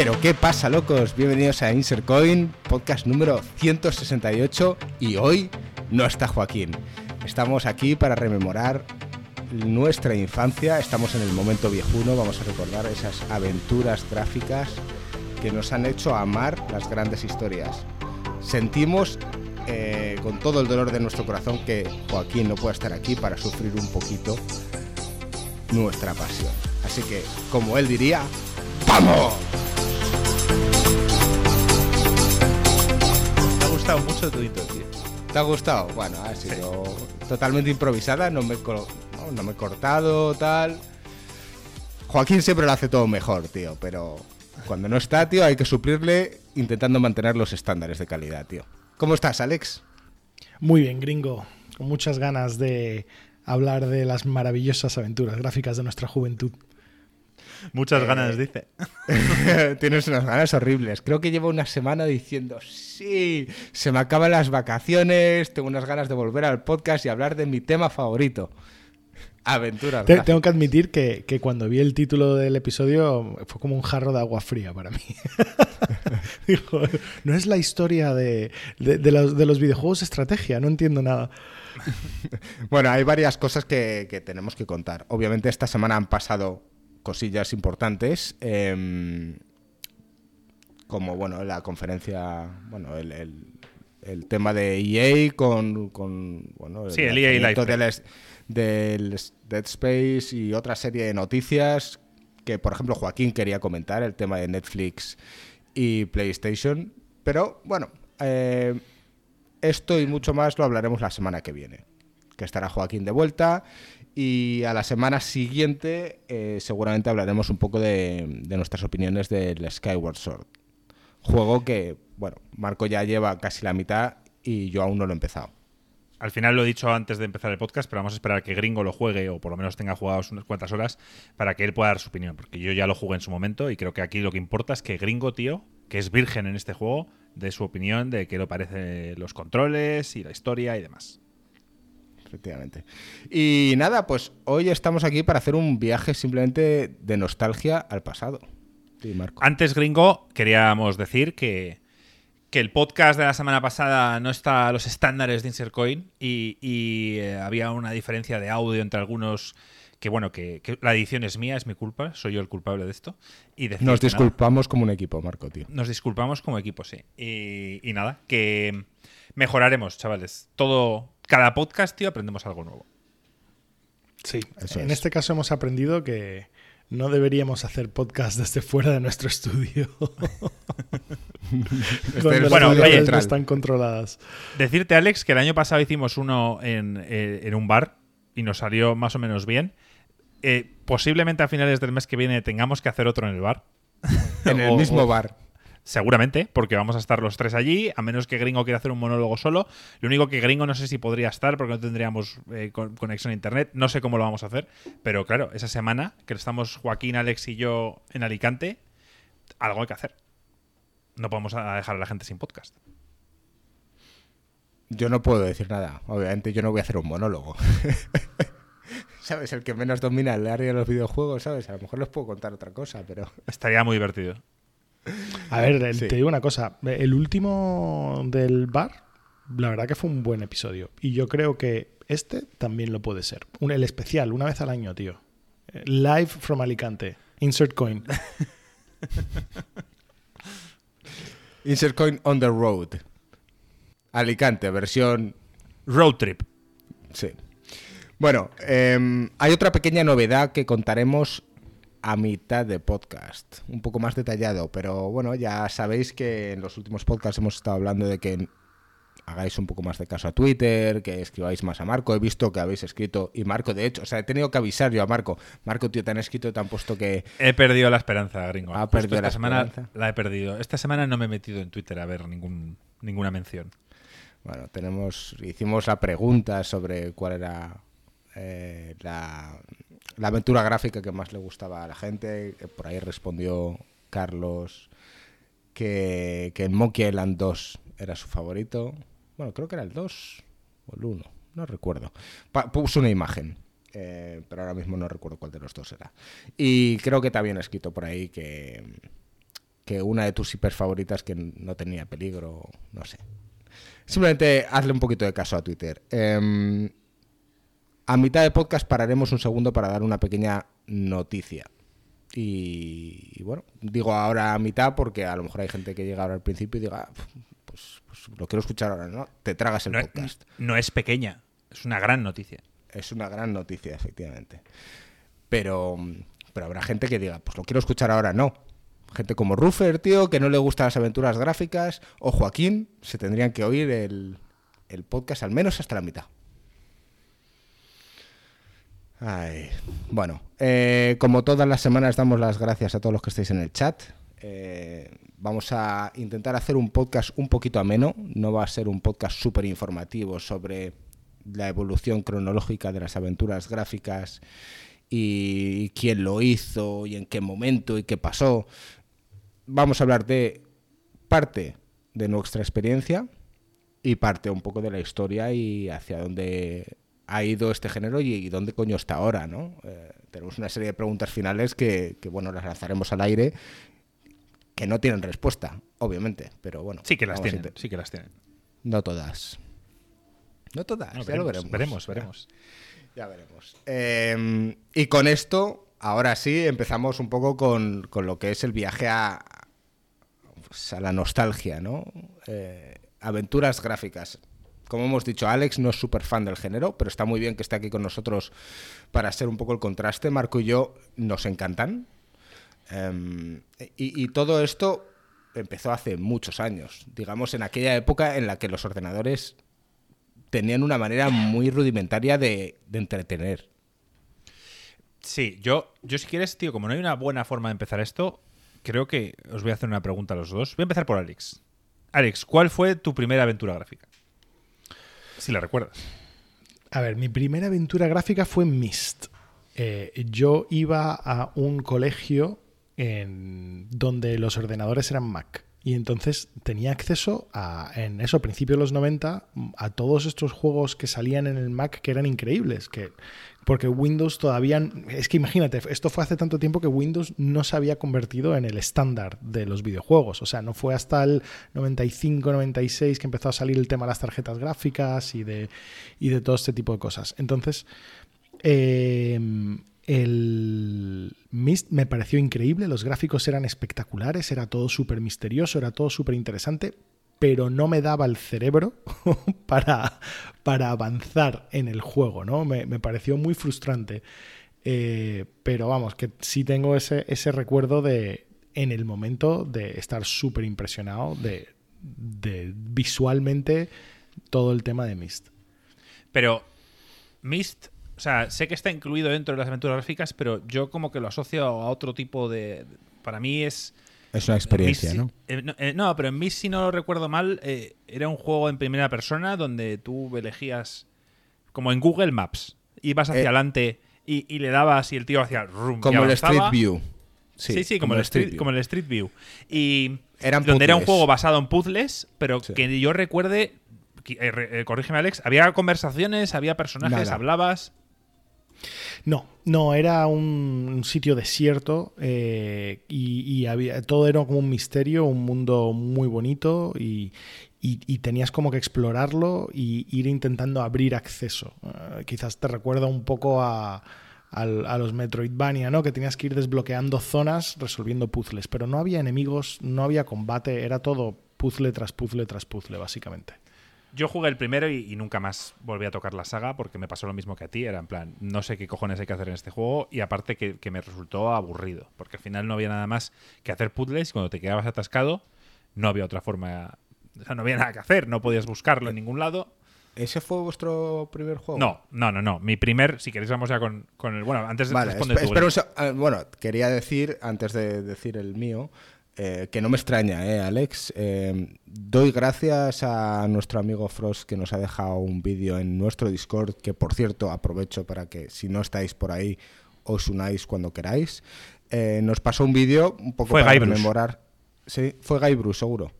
Pero qué pasa, locos? Bienvenidos a Insert Coin, podcast número 168 y hoy no está Joaquín. Estamos aquí para rememorar nuestra infancia, estamos en el momento viejuno, vamos a recordar esas aventuras gráficas que nos han hecho amar las grandes historias. Sentimos eh, con todo el dolor de nuestro corazón que Joaquín no pueda estar aquí para sufrir un poquito nuestra pasión. Así que, como él diría, ¡vamos! Gustado mucho tu intro, tío. ¿Te ha gustado? Bueno, ha sido totalmente improvisada, no me, no me he cortado, tal. Joaquín siempre lo hace todo mejor, tío, pero cuando no está, tío, hay que suplirle intentando mantener los estándares de calidad, tío. ¿Cómo estás, Alex? Muy bien, gringo. Con muchas ganas de hablar de las maravillosas aventuras gráficas de nuestra juventud. Muchas Eh, ganas, dice. Tienes unas ganas horribles. Creo que llevo una semana diciendo, sí, se me acaban las vacaciones, tengo unas ganas de volver al podcast y hablar de mi tema favorito. Aventuras. Te- tengo que admitir que, que cuando vi el título del episodio fue como un jarro de agua fría para mí. Digo, no es la historia de, de- de los, de los videojuegos de estrategia, no entiendo nada. Bueno, hay varias cosas que, que tenemos que contar. Obviamente esta semana han pasado cosillas importantes, em, como bueno la conferencia, bueno el, el- el tema de EA con, con bueno Sí, el EA lanzamiento Live del, Dead Space y otra serie de noticias que por ejemplo Joaquín quería comentar el tema de Netflix y PlayStation, pero bueno. eh, esto y mucho más lo hablaremos la semana que viene, que estará Joaquín de vuelta. Y a la semana siguiente eh, seguramente hablaremos un poco de, de nuestras opiniones del Skyward Sword. Juego que, bueno, Marco ya lleva casi la mitad y yo aún no lo he empezado. Al final lo he dicho antes de empezar el podcast, pero vamos a esperar a que Gringo lo juegue o por lo menos tenga jugado unas cuantas horas para que él pueda dar su opinión. Porque yo ya lo jugué en su momento y creo que aquí lo que importa es que Gringo, tío, que es virgen en este juego, dé su opinión de qué le parece los controles y la historia y demás. Efectivamente. Y nada, pues hoy estamos aquí para hacer un viaje simplemente de nostalgia al pasado. Sí, Marco. Antes, Gringo, queríamos decir que, que el podcast de la semana pasada no está a los estándares de Insert Coin y, y, eh, había una diferencia de audio entre algunos que, bueno, que, que la edición es mía, es mi culpa, soy yo el culpable de esto. Y Nos nada, disculpamos como un equipo, Marco, tío. nos disculpamos como equipo, sí. Y, y nada, que mejoraremos, chavales. Todo, cada podcast, tío, aprendemos algo nuevo. Sí, Eso en es. este caso hemos aprendido que no deberíamos hacer podcast desde fuera de nuestro estudio. Este Cuando es las Bueno, el oye, no están controladas. Decirte, Alex, que el año pasado hicimos uno en, eh, en un bar y nos salió más o menos bien. Eh, posiblemente a finales del mes que viene tengamos que hacer otro en el bar. en el O- mismo o- bar. Seguramente, porque vamos a estar los tres allí, a menos que Gringo quiera hacer un monólogo solo. Lo único que Gringo no sé si podría estar porque no tendríamos eh, con- conexión a internet. No sé cómo lo vamos a hacer. Pero claro, esa semana que estamos Joaquín, Alex y yo en Alicante, algo hay que hacer. No podemos dejar a la gente sin podcast. Yo no puedo decir nada. Obviamente yo no voy a hacer un monólogo. ¿Sabes? El que menos domina el área de los videojuegos, ¿sabes? A lo mejor les puedo contar otra cosa, pero... Estaría muy divertido. A ver, el- Sí. te digo una cosa. El último del bar, la verdad que fue un buen episodio. Y yo creo que este también lo puede ser. Un, el especial, una vez al año, tío. Live from Alicante. Insert coin. Insert Coin on the Road. Alicante, versión... Road trip. Sí. Bueno, em, hay otra pequeña novedad que contaremos a mitad de podcast. Un poco más detallado, pero bueno, ya sabéis que en los últimos podcasts hemos estado hablando de que hagáis un poco más de caso a Twitter, que escribáis más a Marco. He visto que habéis escrito, y Marco, de hecho, o sea, he tenido que avisar yo a Marco. Marco, tío, te han escrito te han puesto que... He perdido la esperanza, gringo. Ha perdido esta la semana esperanza. la he perdido. Esta semana no me he metido en Twitter a ver ningún, ninguna mención. Bueno, tenemos, hicimos la pregunta sobre cuál era eh, la, la aventura gráfica que más le gustaba a la gente. que Por ahí respondió Carlos que, que el Monkey Island 2 era su favorito. Bueno, creo que era el 2 o el 1, no recuerdo. Pa- puso una imagen, eh, pero ahora mismo no recuerdo cuál de los dos era. Y creo que también ha escrito por ahí que, que una de tus hiper favoritas que no tenía peligro, no sé. Simplemente hazle un poquito de caso a Twitter. Em, a mitad de podcast pararemos un segundo para dar una pequeña noticia. Y, bueno, digo ahora a mitad porque a lo mejor hay gente que llega ahora al principio y diga, pues, pues, lo quiero escuchar ahora, ¿no? Te tragas el podcast. No es pequeña, es una gran noticia. Es una gran noticia, efectivamente. Pero, pero habrá gente que diga, pues lo quiero escuchar ahora, no. Gente como Ruffer, tío, que no le gustan las aventuras gráficas, o Joaquín, se tendrían que oír el, el podcast al menos hasta la mitad. Bueno, eh, como todas las semanas damos las gracias a todos los que estáis en el chat. Eh, vamos a intentar hacer un podcast un poquito ameno. No va a ser un podcast súper informativo sobre la evolución cronológica de las aventuras gráficas y quién lo hizo y en qué momento y qué pasó. Vamos a hablar de parte de nuestra experiencia y parte un poco de la historia y hacia dónde ha ido este género y, dónde coño está ahora, ¿no? Eh, tenemos una serie de preguntas finales que, bueno, las lanzaremos al aire, que no tienen respuesta, obviamente, pero bueno. Sí que las tienen, sí que las tienen. No todas. No todas, ya lo veremos. Veremos, veremos. Ya, veremos. Em, y con esto, ahora sí, empezamos un poco con, lo que es el viaje a, pues, a la nostalgia, ¿no? Eh, aventuras gráficas. Como hemos dicho, Alex no es súper fan del género, pero está muy bien que esté aquí con nosotros para ser un poco el contraste. Marco y yo nos encantan. Em, y, todo esto empezó hace muchos años, digamos en aquella época en la que los ordenadores tenían una manera muy rudimentaria de, entretener. Sí, yo, yo si quieres, tío, como no hay una buena forma de empezar esto, creo que os voy a hacer una pregunta a los dos. Voy a empezar por Alex. Alex, ¿cuál fue tu primera aventura gráfica? Si la recuerdas. A ver, mi primera aventura gráfica fue Mist. Eh, yo iba a un colegio en donde los ordenadores eran Mac. Y entonces tenía acceso a, en eso, principios de los 90, a todos estos juegos que salían en el Mac que eran increíbles. Que, porque Windows todavía. Es que imagínate, esto fue hace tanto tiempo que Windows no se había convertido en el estándar de los videojuegos. O sea, no fue hasta el 95, 96 que empezó a salir el tema de las tarjetas gráficas y de, y de todo este tipo de cosas. Entonces. Eh, el Mist me pareció increíble, los gráficos eran espectaculares, era todo súper misterioso, era todo súper interesante, pero no me daba el cerebro para, para avanzar en el juego, ¿no? Me, pareció muy frustrante. Eh, pero vamos, que sí tengo ese, ese recuerdo de, en el momento, de estar súper impresionado de visualmente todo el tema de Mist. Pero Mist o sea, sé que está incluido dentro de las aventuras gráficas, pero yo como que lo asocio a otro tipo de... Para mí es... Es una experiencia, ¿no? Eh, eh, ¿no? pero en mí, si no lo recuerdo mal, eh, era un juego en primera persona donde tú elegías, como en Google Maps, ibas hacia adelante y, le dabas y el tío hacía... como el Street View. Sí, sí, como, el Street, como el Street View. Y donde era un juego basado en puzzles, pero que yo recuerde, corrígeme Alex, había conversaciones, había personajes, hablabas. No, no, era un, sitio desierto eh, y, había, todo era como un misterio, un mundo muy bonito y, tenías como que explorarlo y ir intentando abrir acceso. Eh, quizás te recuerda un poco a, a, los Metroidvania, ¿no? Que tenías que ir desbloqueando zonas resolviendo puzzles, pero no había enemigos, no había combate, era todo puzzle tras puzzle tras puzzle, básicamente. Yo jugué el primero y, nunca más volví a tocar la saga porque me pasó lo mismo que a ti. Era en plan, no sé qué cojones hay que hacer en este juego y aparte que, me resultó aburrido porque al final no había nada más que hacer puzzles y cuando te quedabas atascado no había otra forma. O sea, no había nada que hacer, no podías buscarlo en ningún lado. ¿Ese fue vuestro primer juego? No, no, no, no. Mi primer, si queréis, vamos ya con, el. Bueno, antes de vale, ah, bueno, quería decir, antes de decir el mío, eh, que no me extraña, ¿eh, Alex. Eh, doy gracias a nuestro amigo Frost que nos ha dejado un vídeo en nuestro Discord, que por cierto aprovecho para que si no estáis por ahí os unáis cuando queráis. Eh, nos pasó un vídeo un poco para rememorar. Sí, fue Guy Bruce, seguro.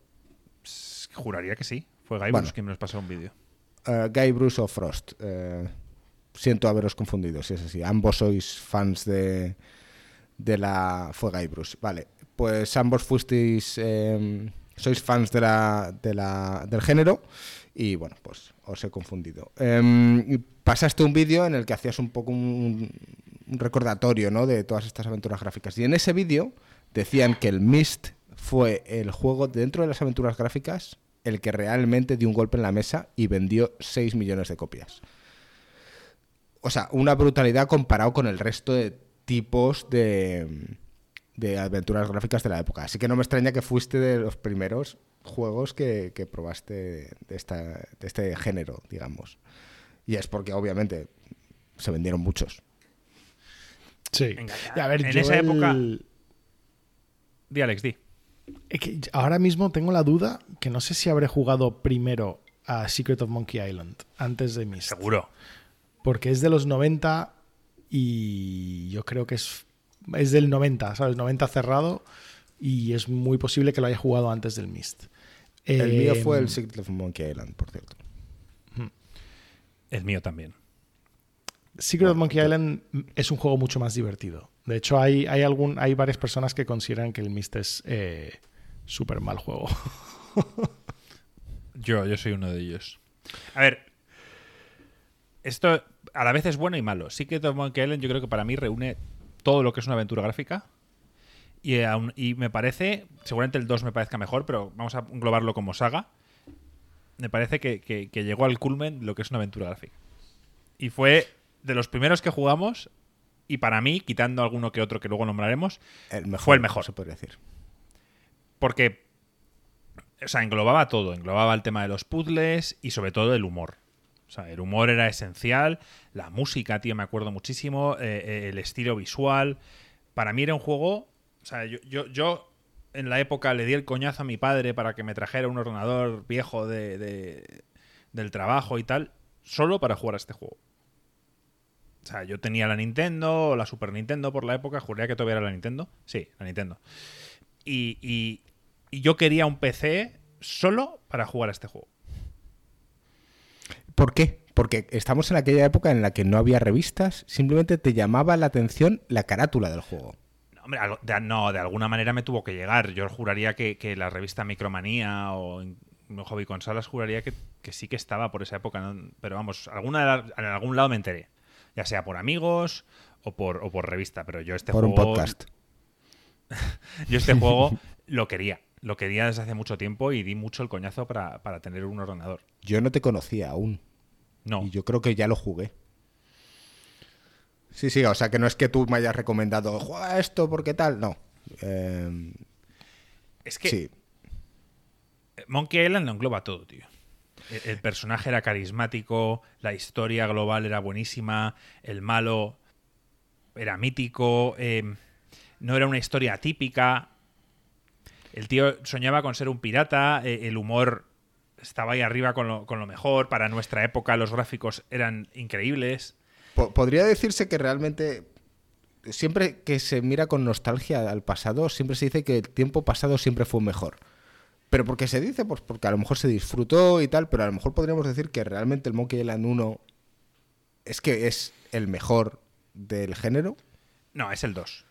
juraría que sí. Fue Guy Bruce quien nos pasó un vídeo. Guy Bruce o Frost. siento haberos confundido, si es así. Ambos sois fans de, de la... Fue Guy Bruce. Vale. Pues ambos fuisteis, eh, sois fans de la, de la- del género y bueno, pues os he confundido. Y pasaste un vídeo en el que hacías un poco un, un recordatorio ¿no? de todas estas aventuras gráficas. Y en ese vídeo decían que el Myst fue el juego dentro de las aventuras gráficas el que realmente dio un golpe en la mesa y vendió 6 millones de copias. O sea, una brutalidad comparado con el resto de tipos de, de aventuras gráficas de la época. Así que no me extraña que fuiste de los primeros juegos que, que probaste de, esta, de este género, digamos. Y es porque obviamente se vendieron muchos. Sí. A ver, en yo esa el- época- Di, Alex, di. es que ahora mismo tengo la duda que no sé si habré jugado primero a Secret of Monkey Island antes de Myst. Seguro. Porque es de los 90 y yo creo que es, es del 90, ¿sabes? 90 cerrado y es muy posible que lo haya jugado antes del Myst. El mío fue Eh, el Secret of Monkey Island, por cierto. El mío también. Secret of Monkey Island es un juego mucho más divertido. De hecho, hay, hay, algún, hay varias personas que consideran que el Myst es eh, súper mal juego. Yo, yo soy uno de ellos. A ver, esto a la vez es bueno y malo. Secret of Monkey Island yo creo que para mí reúne todo lo que es una aventura gráfica. Y, me parece, seguramente el 2 me parezca mejor, pero vamos a englobarlo como saga. Me parece que, que- que llegó al culmen lo que es una aventura gráfica. Y fue de los primeros que jugamos. Y para mí, quitando alguno que otro que luego nombraremos, El mejor, Fue el mejor. Se podría decir. porque o sea, englobaba todo, englobaba el tema de los puzzles y sobre todo el humor. O sea, el humor era esencial, la música, tío, me acuerdo muchísimo, eh, eh, el estilo visual. Para mí era un juego, o sea, yo, yo, yo en la época le di el coñazo a mi padre para que me trajera un ordenador viejo de, de- del trabajo y tal, solo para jugar a este juego. O sea, yo tenía la Nintendo o la Super Nintendo por la época, juraría que todavía era la Nintendo. Sí, la Nintendo. Y, y- y yo quería un PC solo para jugar a este juego. ¿Por qué? Porque estamos en aquella época en la que no había revistas, simplemente te llamaba la atención la carátula del juego. No, Hombre, de, no, de alguna manera me tuvo que llegar. Yo juraría que, que la revista Micromanía o Hobby Consolas juraría que, que sí que estaba por esa época. ¿no? Pero vamos, alguna en algún lado me enteré. Ya sea por amigos o por, o por revista. Pero yo este por un juego. podcast. Yo este juego lo quería. Lo quería desde hace mucho tiempo y di mucho el coñazo para, para tener un ordenador. Yo no te conocía aún. No. Y yo creo que ya lo jugué. Sí, sí, o sea que no es que tú me hayas recomendado, juega esto porque tal, no. Eh, Es que sí, Monkey Island lo engloba todo, tío. El, el personaje era carismático, la historia global era buenísima, el malo era mítico, eh, no era una historia típica. El tío soñaba con ser un pirata, eh, el humor estaba ahí arriba con lo, con lo mejor. Para nuestra época los gráficos eran increíbles. Po- podría decirse que realmente siempre que se mira con nostalgia al pasado, siempre se dice que el tiempo pasado siempre fue mejor. Pero ¿por qué se dice? Pues porque a lo mejor se disfrutó y tal, pero a lo mejor podríamos decir que realmente el Monkey Island 1 es que es el mejor del género. No, es el 2.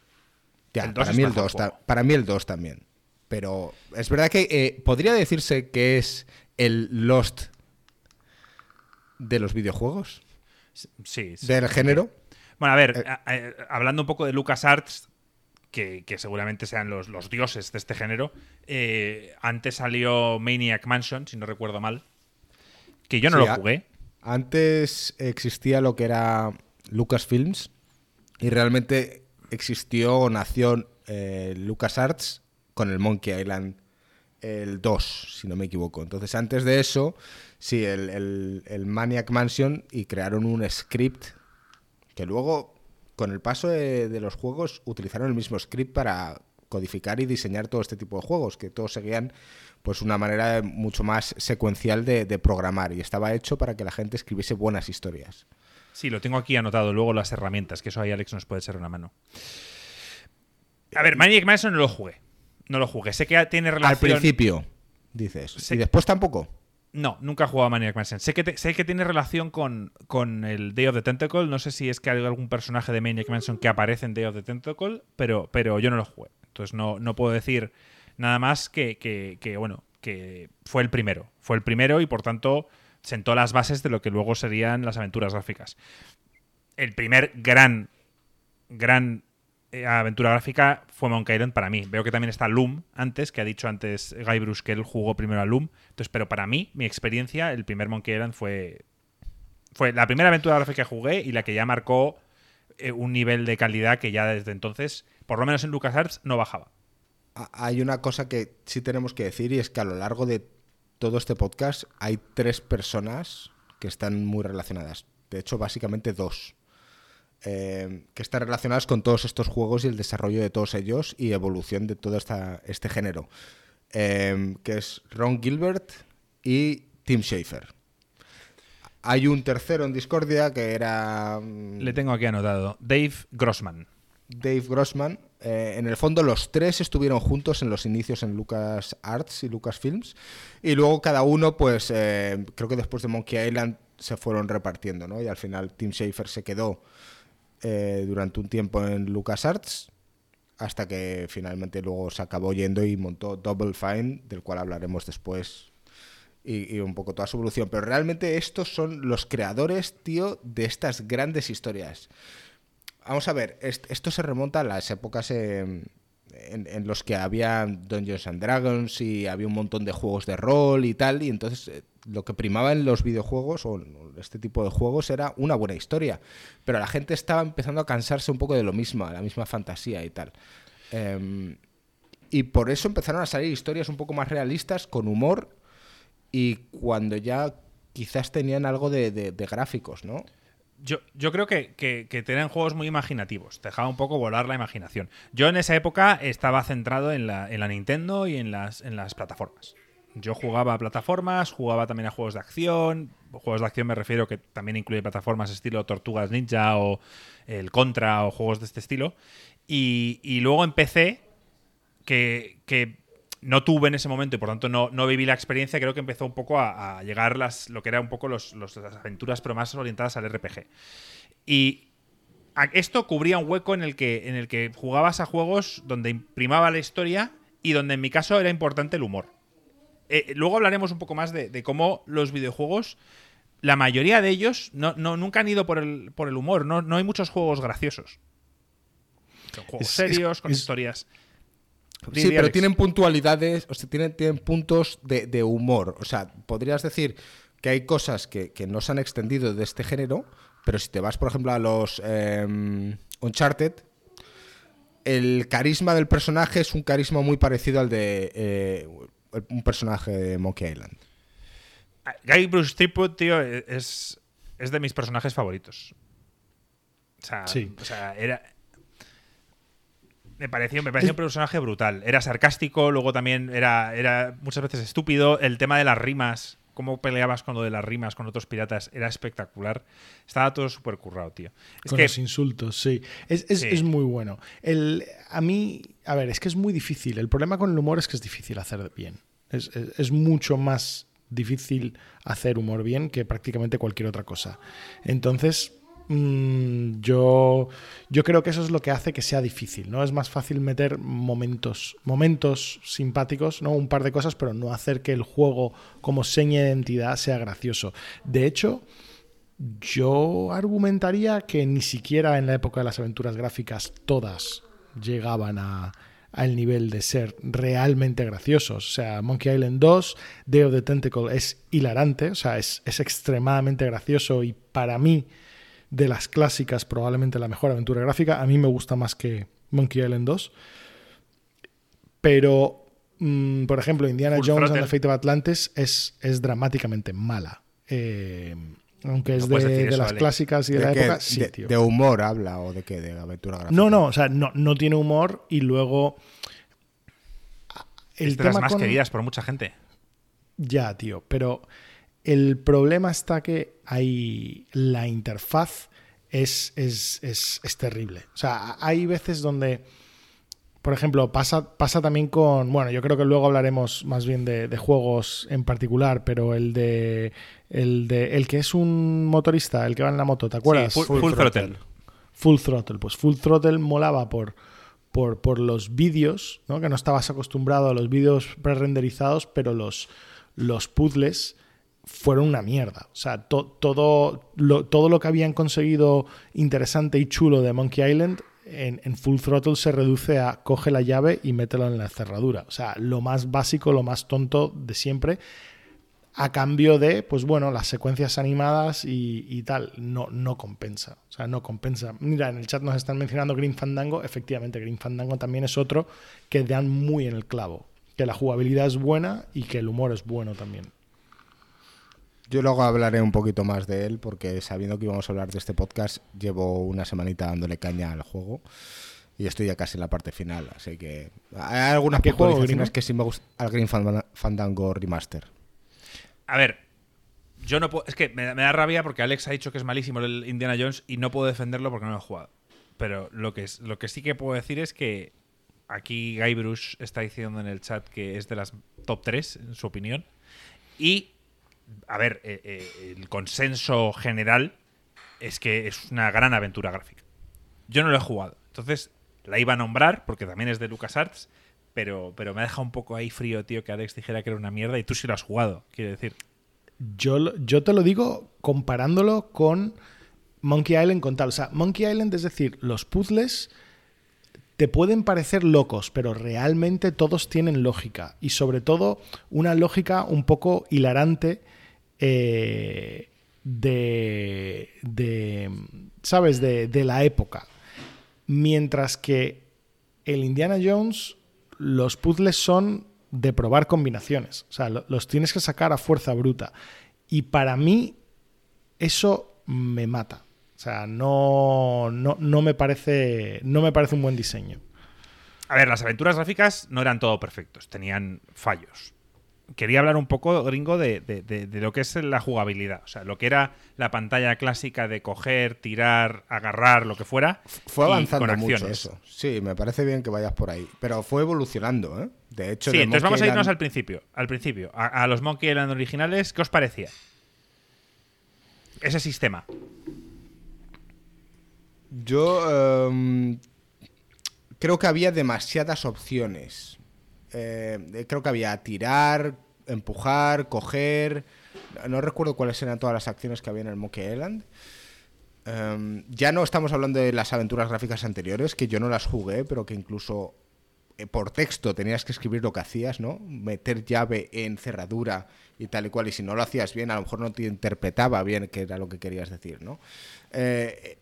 Ya, El dos para, mí el mejor 2 juego. para mí el 2 también. Pero es verdad que eh, podría decirse que es el Lost de los videojuegos, Sí, sí. del género. Bueno, a ver, Eh. hablando un poco de LucasArts, que, que seguramente sean los, los dioses de este género, eh, antes salió Maniac Mansion, si no recuerdo mal, que yo no Sí, lo jugué. Antes existía lo que era Lucasfilms y realmente existió o nació eh, LucasArts con el Monkey Island el 2, si no me equivoco. Entonces antes de eso, sí, el, el- Maniac Mansion y crearon un script que luego, con el paso de, los juegos, utilizaron el mismo script para codificar y diseñar todo este tipo de juegos, que todos seguían pues una manera mucho más secuencial de, de programar y estaba hecho para que la gente escribiese buenas historias. Sí, lo tengo aquí anotado, luego las herramientas, que eso ahí Alex nos puede echar una mano. A ver, Maniac Mansion no lo jugué. No lo jugué. Sé que tiene relación... Al principio, dices. Y después tampoco. No, nunca he jugado a Maniac Mansion. Sé que, te- sé que tiene relación con, con el Day of the Tentacle. No sé si es que hay algún personaje de Maniac Mansion que aparece en Day of the Tentacle, pero, pero yo no lo jugué. Entonces no, no puedo decir nada más que, que, que, bueno, que fue el primero. Fue el primero y por tanto sentó las bases de lo que luego serían las aventuras gráficas. El primer gran, gran eh, aventura gráfica fue Monkey Island para mí. Veo que también está Loom antes, que ha dicho antes Guy Bruce que él jugó primero a Loom. Entonces, pero para mí, mi experiencia, el primer Monkey Island fue, fue la primera aventura gráfica que jugué y la que ya marcó eh, un nivel de calidad que ya desde entonces, por lo menos en LucasArts, no bajaba. Hay una cosa que sí tenemos que decir y es que a lo largo de todo este podcast hay tres personas que están muy relacionadas. De hecho, básicamente dos. Eh, que están relacionadas con todos estos juegos y el desarrollo de todos ellos y evolución de todo esta, este género. Eh, que es Ron Gilbert y Tim Schafer. Hay un tercero en Discordia que era... mm, Le tengo aquí anotado. Dave Grossman. Dave Grossman. Eh, en el fondo los tres estuvieron juntos en los inicios en Lucas Arts y Lucas Films y luego cada uno pues eh, creo que después de Monkey Island se fueron repartiendo ¿no? y al final Tim Schafer se quedó eh, durante un tiempo en Lucas Arts hasta que finalmente luego se acabó yendo y montó Double Fine del cual hablaremos después y, y un poco toda su evolución. Pero realmente estos son los creadores tío de estas grandes historias. Vamos a ver, est- esto se remonta a las épocas en, los que había Dungeons and Dragons y había un montón de juegos de rol y tal, y entonces eh, lo que primaba en los videojuegos o en este tipo de juegos era una buena historia, pero la gente estaba empezando a cansarse un poco de lo mismo, la misma fantasía y tal. Em, y por eso empezaron a salir historias un poco más realistas, con humor, y cuando ya quizás tenían algo de gráficos, ¿no? Yo, yo creo que, que, que tenían juegos muy imaginativos. Te dejaba un poco volar la imaginación. Yo en esa época estaba centrado en la, en la Nintendo y en las, en las plataformas. Yo jugaba a plataformas, jugaba también a juegos de acción. Juegos de acción me refiero que también incluye plataformas estilo Tortugas Ninja o el Contra o juegos de este estilo. Y, y luego empecé que, que no tuve en ese momento y por tanto no, no viví la experiencia, creo que empezó un poco a, a llegar las, lo que era un poco los, los- las aventuras, pero más orientadas al RPG. Y esto cubría un hueco en el, que, en el que jugabas a juegos donde imprimaba la historia y donde en mi caso era importante el humor. Eh, luego hablaremos un poco más de, de cómo los videojuegos, la mayoría de ellos, no, no- nunca han ido por el, por el humor. No, no hay muchos juegos graciosos. Son juegos Es- es- serios, con es- historias. Sí, pero Alex. tienen puntualidades, o sea, tienen, tienen puntos de, de humor. O sea, podrías decir que hay cosas que, que no se han extendido de este género, pero si te vas, por ejemplo, a los eh, Uncharted, el carisma del personaje es un carisma muy parecido al de eh, un personaje de Monkey Island. Guy Bruce Threepwood, tío, es, es de mis personajes favoritos. O sea, Sí. o sea, era. Me pareció, me pareció un personaje brutal. Era sarcástico, luego también era, era muchas veces estúpido. El tema de las rimas, cómo peleabas con lo de las rimas con otros piratas, era espectacular. Estaba todo súper currado, tío. Es con que los insultos, sí. Es, es- Sí. es muy bueno. El, a mí, a ver, es que es muy difícil. El problema con el humor es que es difícil hacer bien. Es, es- mucho más difícil hacer humor bien que prácticamente cualquier otra cosa. Entonces, yo, yo creo que eso es lo que hace que sea difícil, ¿no? Es más fácil meter momentos, momentos simpáticos, ¿no? Un par de cosas, pero no hacer que el juego como seña de identidad sea gracioso. De hecho, yo argumentaría que ni siquiera en la época de las aventuras gráficas todas llegaban a al nivel de ser realmente graciosos. O sea, Monkey Island 2, Day of the Tentacle es hilarante, o sea, es, es extremadamente gracioso y para mí, de las clásicas, probablemente la mejor aventura gráfica. A mí me gusta más que Monkey Island 2. Pero, mm, por ejemplo, Indiana Full Jones and the Fate of Atlantis es, es dramáticamente mala. Eh, aunque es No de, decir de eso, las clásicas y de, ¿De, la época, sí, de, tío. de humor habla o de qué? ¿De aventura gráfica? No, no, o sea, no, no tiene humor y luego. El es de las tema más con- queridas por mucha gente. Ya, tío, pero el problema está que hay la interfaz es, es, es, es terrible. O sea, hay veces donde, por ejemplo, pasa, pasa también con, bueno, yo creo que luego hablaremos más bien de, de juegos en particular, pero el de, el de, el que es un motorista, el que va en la moto, ¿te acuerdas? Sí, full, full throttle. Full Throttle. Pues Full Throttle molaba por, por, por los vídeos, ¿no? que no estabas acostumbrado a los vídeos pre-renderizados, pero los, los puzzles fueron una mierda. O sea, todo, lo, todo lo que habían conseguido interesante y chulo de Monkey Island en, en, Full Throttle se reduce a coge la llave y mételo en la cerradura. O sea, lo más básico, lo más tonto de siempre a cambio de, pues bueno, las secuencias animadas y, tal. No, no compensa. O sea, no compensa. Mira, en el chat nos están mencionando Green Fandango. Efectivamente, Green Fandango también es otro que dan muy en el clavo. Que la jugabilidad es buena y que el humor es bueno también. Yo luego hablaré un poquito más de él porque sabiendo que íbamos a hablar de este podcast, llevo una semanita dándole caña al juego y estoy ya casi en la parte final. Así que hay algunas puntualizaciones que sí me gustan al Green Fandango Remaster. A ver, yo no puedo. Es que me, da rabia porque Alex ha dicho que es malísimo el Indiana Jones y no puedo defenderlo porque no lo he jugado. Pero lo que, es, lo que sí que puedo decir es que aquí Guybrush está diciendo en el chat que es de las top 3, en su opinión. Y, a ver, eh, eh, el consenso general es que es una gran aventura gráfica. Yo no lo he jugado. Entonces, la iba a nombrar porque también es de LucasArts pero, pero me ha dejado un poco ahí frío, tío, que Alex dijera que era una mierda y tú sí lo has jugado, quiero decir. Yo, yo te lo digo comparándolo con Monkey Island con tal. O sea, Monkey Island, es decir, los puzzles te pueden parecer locos, pero realmente todos tienen lógica. Y sobre todo, una lógica un poco hilarante eh, de, de, ¿sabes?, de, de la época. Mientras que el Indiana Jones los puzzles son de probar combinaciones. O sea, los tienes que sacar a fuerza bruta. Y para mí, eso me mata. O sea, no, no, no, me parece, no me parece un buen diseño. A ver, las aventuras gráficas no eran todo perfectos, tenían fallos quería hablar un poco, gringo, de, lo que es la jugabilidad. O sea, lo que era la pantalla clásica de coger, tirar, agarrar, lo que fuera. Fue avanzando mucho eso. Sí, me parece bien que vayas por ahí. Pero fue evolucionando, ¿eh? De hecho, sí, entonces vamos a irnos al principio. Al principio. A, los Monkey Island originales, ¿qué os parecía? Ese sistema. Yo em, creo que había demasiadas opciones. Eh, creo que había tirar, empujar, coger. No recuerdo cuáles eran todas las acciones que había en el Monkey Island. Em, ya no estamos hablando de las aventuras gráficas anteriores, que yo no las jugué, pero que incluso eh, por texto tenías que escribir lo que hacías, ¿no? Meter llave en cerradura y tal y cual, y si no lo hacías bien, a lo mejor no te interpretaba bien qué era lo que querías decir, ¿no? Eh,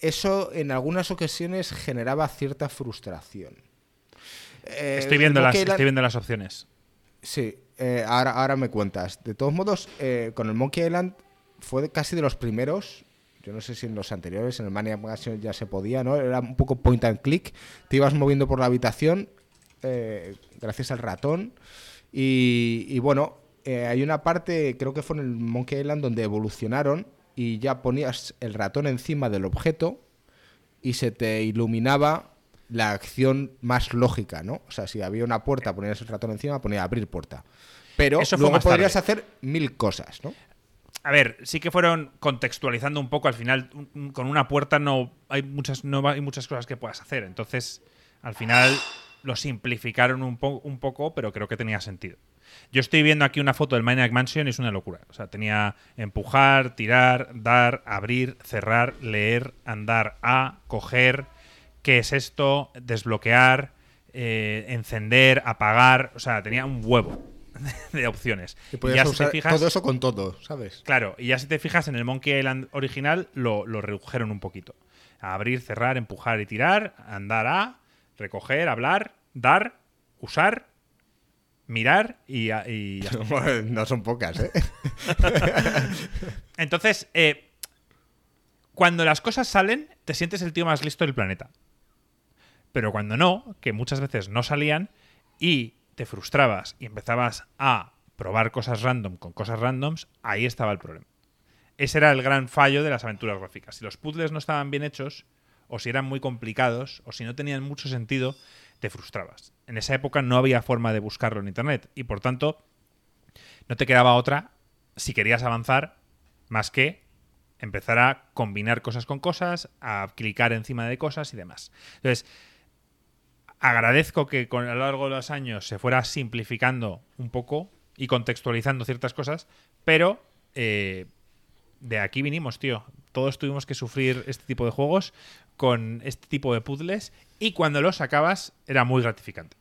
eso en algunas ocasiones generaba cierta frustración. Eh, estoy, viendo las, estoy viendo las opciones. Sí, eh, ahora, ahora me cuentas. De todos modos, eh, con el Monkey Island fue casi de los primeros. Yo no sé si en los anteriores, en el Mania ya se podía, ¿no? Era un poco point and click. Te ibas moviendo por la habitación gracias al ratón. Y, bueno, hay una parte, creo que fue en el Monkey Island, donde evolucionaron y ya ponías el ratón encima del objeto y se te iluminaba la acción más lógica, ¿no? O sea, si había una puerta, ponías el ratón encima, ponía abrir puerta. Pero Eso luego podrías hacer mil cosas, ¿no? A ver, sí que fueron contextualizando un poco. Al final, con una puerta no hay muchas, no hay muchas cosas que puedas hacer. Entonces, al final lo simplificaron un, un poco, pero creo que tenía sentido. Yo estoy viendo aquí una foto del Maniac Mansion y es una locura. O sea, tenía empujar, tirar, dar, abrir, cerrar, leer, andar a, coger qué es esto, desbloquear, eh, encender, apagar, o sea, tenía un huevo de opciones. Y, ya usar todo eso con todo, ¿sabes? Claro, y ya si te fijas en el Monkey Island original lo, redujeron un poquito. abrir, cerrar, empujar y tirar, andar a, recoger, hablar, dar, usar, mirar y, no son pocas, ¿eh? Entonces, eh, cuando las cosas salen, te sientes el tío más listo del planeta. Pero cuando no, que muchas veces no salían y te frustrabas y empezabas a probar cosas random con cosas randoms, ahí estaba el problema. Ese era el gran fallo de las aventuras gráficas. Si los puzzles no estaban bien hechos, o si eran muy complicados, o si no tenían mucho sentido, te frustrabas. En esa época no había forma de buscarlo en Internet y por tanto no te quedaba otra, si querías avanzar, más que empezar a combinar cosas con cosas, a clicar encima de cosas y demás. Entonces, Agradezco que con a lo largo de los años se fuera simplificando un poco y contextualizando ciertas cosas, pero eh, de aquí vinimos, tío. Todos tuvimos que sufrir este tipo de juegos con este tipo de puzzles y cuando los acabas era muy gratificante.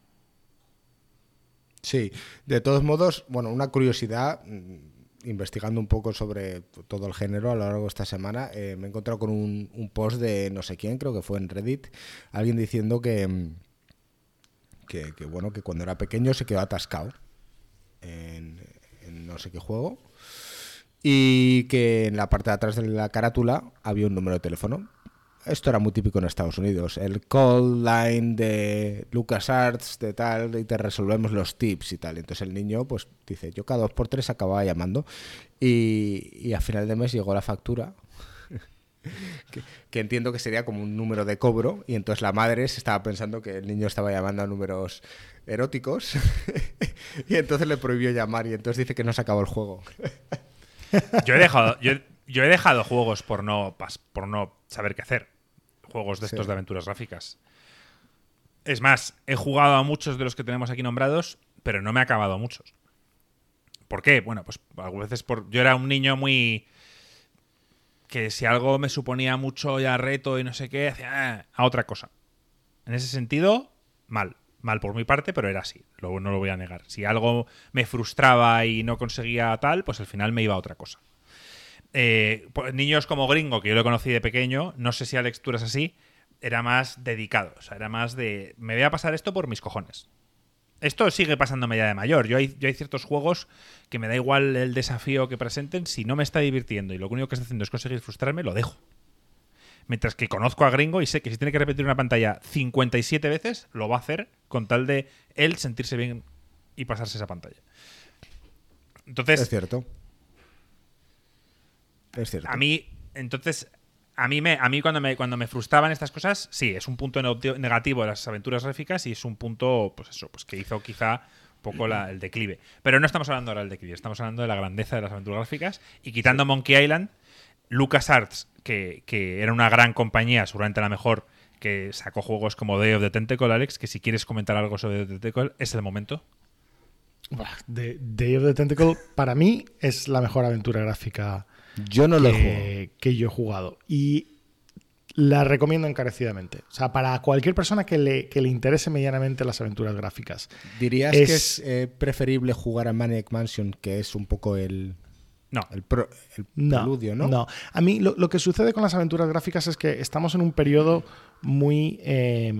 Sí, de todos modos, bueno, una curiosidad, mm, investigando un poco sobre todo el género a lo largo de esta semana, eh, me he encontrado con un, post de no sé quién, creo que fue en Reddit, alguien diciendo que, mm, que, bueno, que cuando era pequeño se quedó atascado en, en no sé qué juego y que en la parte de atrás de la carátula había un número de teléfono esto era muy típico en Estados Unidos. El call line de LucasArts, de tal, y te resolvemos los tips y tal. Entonces el niño, pues dice, yo cada dos por tres acababa llamando. Y, y a final de mes llegó la factura. Que, que, entiendo que sería como un número de cobro. Y entonces la madre se estaba pensando que el niño estaba llamando a números eróticos. y entonces le prohibió llamar. Y entonces dice que no se acabó el juego. yo he dejado. Yo, yo he dejado juegos por no, por no saber qué hacer. Juegos de estos sí. de aventuras gráficas. Es más, he jugado a muchos de los que tenemos aquí nombrados, pero no me he acabado a muchos. ¿Por qué? Bueno, pues a veces por. Yo era un niño muy. Que si algo me suponía mucho ya reto y no sé qué, hacía a otra cosa. En ese sentido, mal. Mal por mi parte, pero era así. Luego no lo voy a negar. Si algo me frustraba y no conseguía tal, pues al final me iba a otra cosa. Eh, niños como Gringo, que yo lo conocí de pequeño, no sé si a lecturas así, era más dedicado. O sea, era más de. Me voy a pasar esto por mis cojones. Esto sigue pasándome ya de mayor. Yo hay, yo hay ciertos juegos que me da igual el desafío que presenten. Si no me está divirtiendo y lo único que está haciendo es conseguir frustrarme, lo dejo. Mientras que conozco a Gringo y sé que si tiene que repetir una pantalla 57 veces, lo va a hacer con tal de él sentirse bien y pasarse esa pantalla. Entonces. Es cierto. Es cierto. A mí, entonces, a mí, me, a mí cuando, me, cuando me frustraban estas cosas, sí, es un punto negativo de las aventuras gráficas y es un punto, pues eso, pues que hizo quizá un poco la, el declive. Pero no estamos hablando ahora del declive, estamos hablando de la grandeza de las aventuras gráficas y quitando sí. Monkey Island, LucasArts, que, que era una gran compañía, seguramente la mejor, que sacó juegos como Day of the Tentacle, Alex, que si quieres comentar algo sobre Day of the Tentacle, es el momento. De, Day of the Tentacle, para mí, es la mejor aventura gráfica yo no lo que, he jugado. que yo he jugado. Y la recomiendo encarecidamente. O sea, para cualquier persona que le, que le interese medianamente las aventuras gráficas. ¿Dirías es... que es eh, preferible jugar a Maniac Mansion, que es un poco el. No. El, pro, el preludio, ¿no? No. A mí lo, lo, que sucede con las aventuras gráficas es que estamos en un periodo muy. Eh,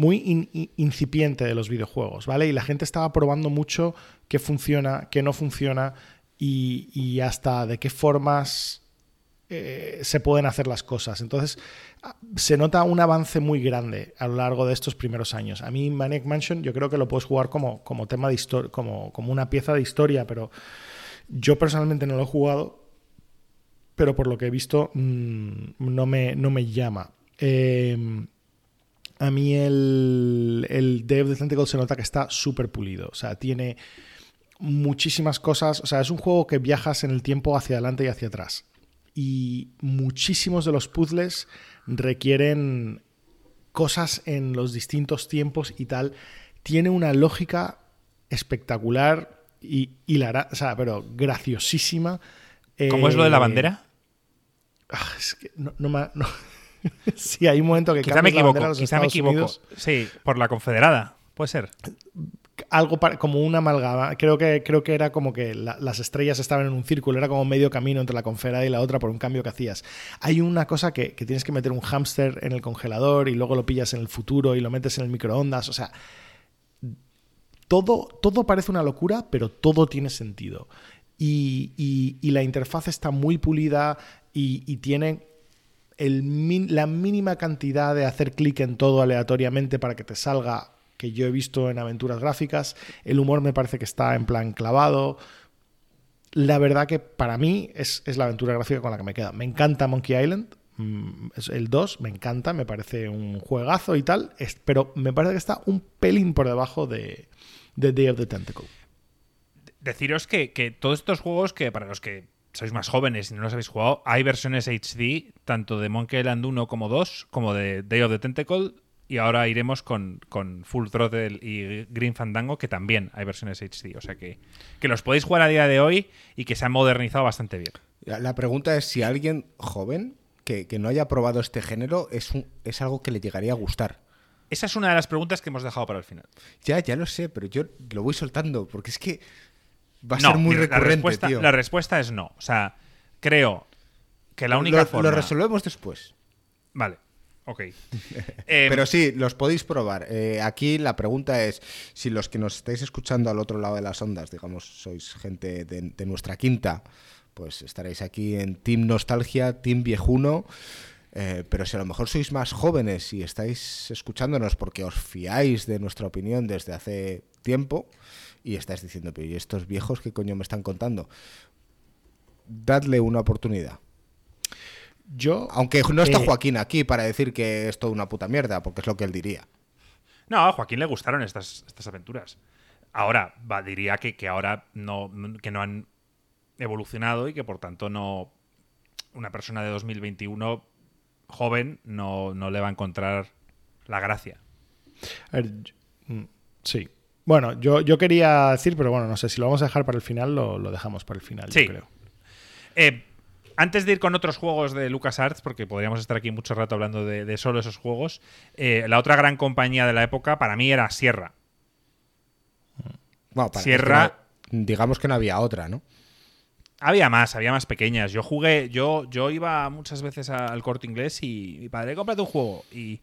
muy in, incipiente de los videojuegos, ¿vale? Y la gente estaba probando mucho qué funciona, qué no funciona y, hasta de qué formas eh, se pueden hacer las cosas. Entonces, se nota un avance muy grande a lo largo de estos primeros años. A mí, Maniac Mansion, yo creo que lo puedes jugar como, como tema de historia, como, como una pieza de historia, pero yo personalmente no lo he jugado, pero por lo que he visto, mmm, no, me, no me llama. Eh, a mí el, el of the Tentacle se nota que está súper pulido. O sea, tiene muchísimas cosas. O sea, es un juego que viajas en el tiempo hacia adelante y hacia atrás. Y muchísimos de los puzzles requieren cosas en los distintos tiempos y tal. Tiene una lógica espectacular y hilarante, o sea, pero graciosísima. ¿Cómo eh, es lo de la bandera? Es que no, no me. No. sí, hay un momento que quizá me equivoco, quizá Estados me equivoco. Unidos. Sí, por la confederada, puede ser. Algo para, como una amalgama. Creo que, creo que era como que la, las estrellas estaban en un círculo, era como medio camino entre la confederada y la otra por un cambio que hacías. Hay una cosa que, que tienes que meter un hámster en el congelador y luego lo pillas en el futuro y lo metes en el microondas. O sea, todo, todo parece una locura, pero todo tiene sentido. Y, y, y la interfaz está muy pulida y, y tiene la mínima cantidad de hacer clic en todo aleatoriamente para que te salga que yo he visto en aventuras gráficas. El humor me parece que está en plan clavado. La verdad que para mí es, es la aventura gráfica con la que me queda. Me encanta Monkey Island. El 2 me encanta, me parece un juegazo y tal, pero me parece que está un pelín por debajo de, de Day of the Tentacle. Deciros que, que todos estos juegos que para los que sois más jóvenes y no los habéis jugado, hay versiones HD, tanto de Monkey Island 1 como 2, como de Day of the Tentacle, y ahora iremos con, con Full Throttle y Green Fandango, que también hay versiones HD. O sea que, que los podéis jugar a día de hoy y que se han modernizado bastante bien. La la pregunta es si alguien joven que, que no haya probado este género es, un- es algo que le llegaría a gustar. Esa es una de las preguntas que hemos dejado para el final. Ya, ya lo sé, pero yo lo voy soltando porque es que va a no, ser muy recurrente, la respuesta, tío. la respuesta es no. O sea, creo que la única lo, forma. lo resolvemos después. Vale, ok. Eh, Pero sí, los podéis probar. Eh, aquí la pregunta es si los que nos estáis escuchando al otro lado de las ondas, digamos, sois gente de, de nuestra quinta, pues estaréis aquí en Team Nostalgia, Team Viejuno. Eh, pero si a lo mejor sois más jóvenes y estáis escuchándonos porque os fiáis de nuestra opinión desde hace tiempo y estáis diciendo, pero ¿y estos viejos qué coño me están contando? Dadle una oportunidad. Yo, Aunque no está Eh, Joaquín aquí para decir que es toda una puta mierda, porque es lo que él diría. No, a Joaquín le gustaron estas, estas aventuras. Ahora, va, diría que, que ahora no, que no han evolucionado y que por tanto no. Una persona de 2021 joven no, no le va a encontrar la gracia. a ver, yo- mm, sí. Bueno, yo, yo quería decir, pero bueno, no sé, si lo vamos a dejar para el final, lo, lo dejamos para el final, Sí. yo creo. Eh, antes de ir con otros juegos de LucasArts, porque podríamos estar aquí mucho rato hablando de, de solo esos juegos, eh, la otra gran compañía de la época para mí era Sierra. Bueno, para- Sierra- es que no- digamos que no había otra, ¿no? Había más, había más pequeñas. Yo jugué, yo, yo iba muchas veces a- al corte inglés y mi padre, cómprate un juego. Y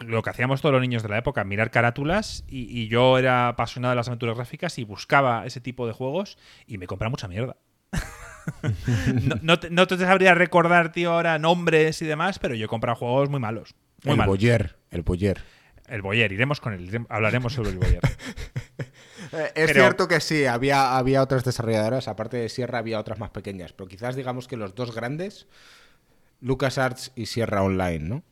lo que hacíamos todos los niños de la época, mirar carátulas. Y, y yo era apasionado de las aventuras gráficas y buscaba ese tipo de juegos y me compraba mucha mierda. no, no te, no te sabría recordar, tío, ahora nombres y demás, pero yo he comprado juegos muy malos. Muy el malos. Boyer, el Boyer. El Boyer, iremos con él, hablaremos sobre el Boyer. Eh, es Pero- cierto que sí, había, había otras desarrolladoras, aparte de Sierra había otras más pequeñas, pero quizás digamos que los dos grandes, LucasArts y Sierra Online, ¿no?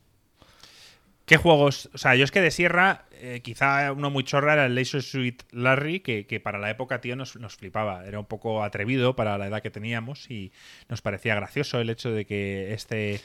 ¿Qué juegos? O sea, yo es que de Sierra, eh, quizá uno muy chorra era el Laser Suite Larry, que, que para la época, tío, nos, nos flipaba. Era un poco atrevido para la edad que teníamos y nos parecía gracioso el hecho de que este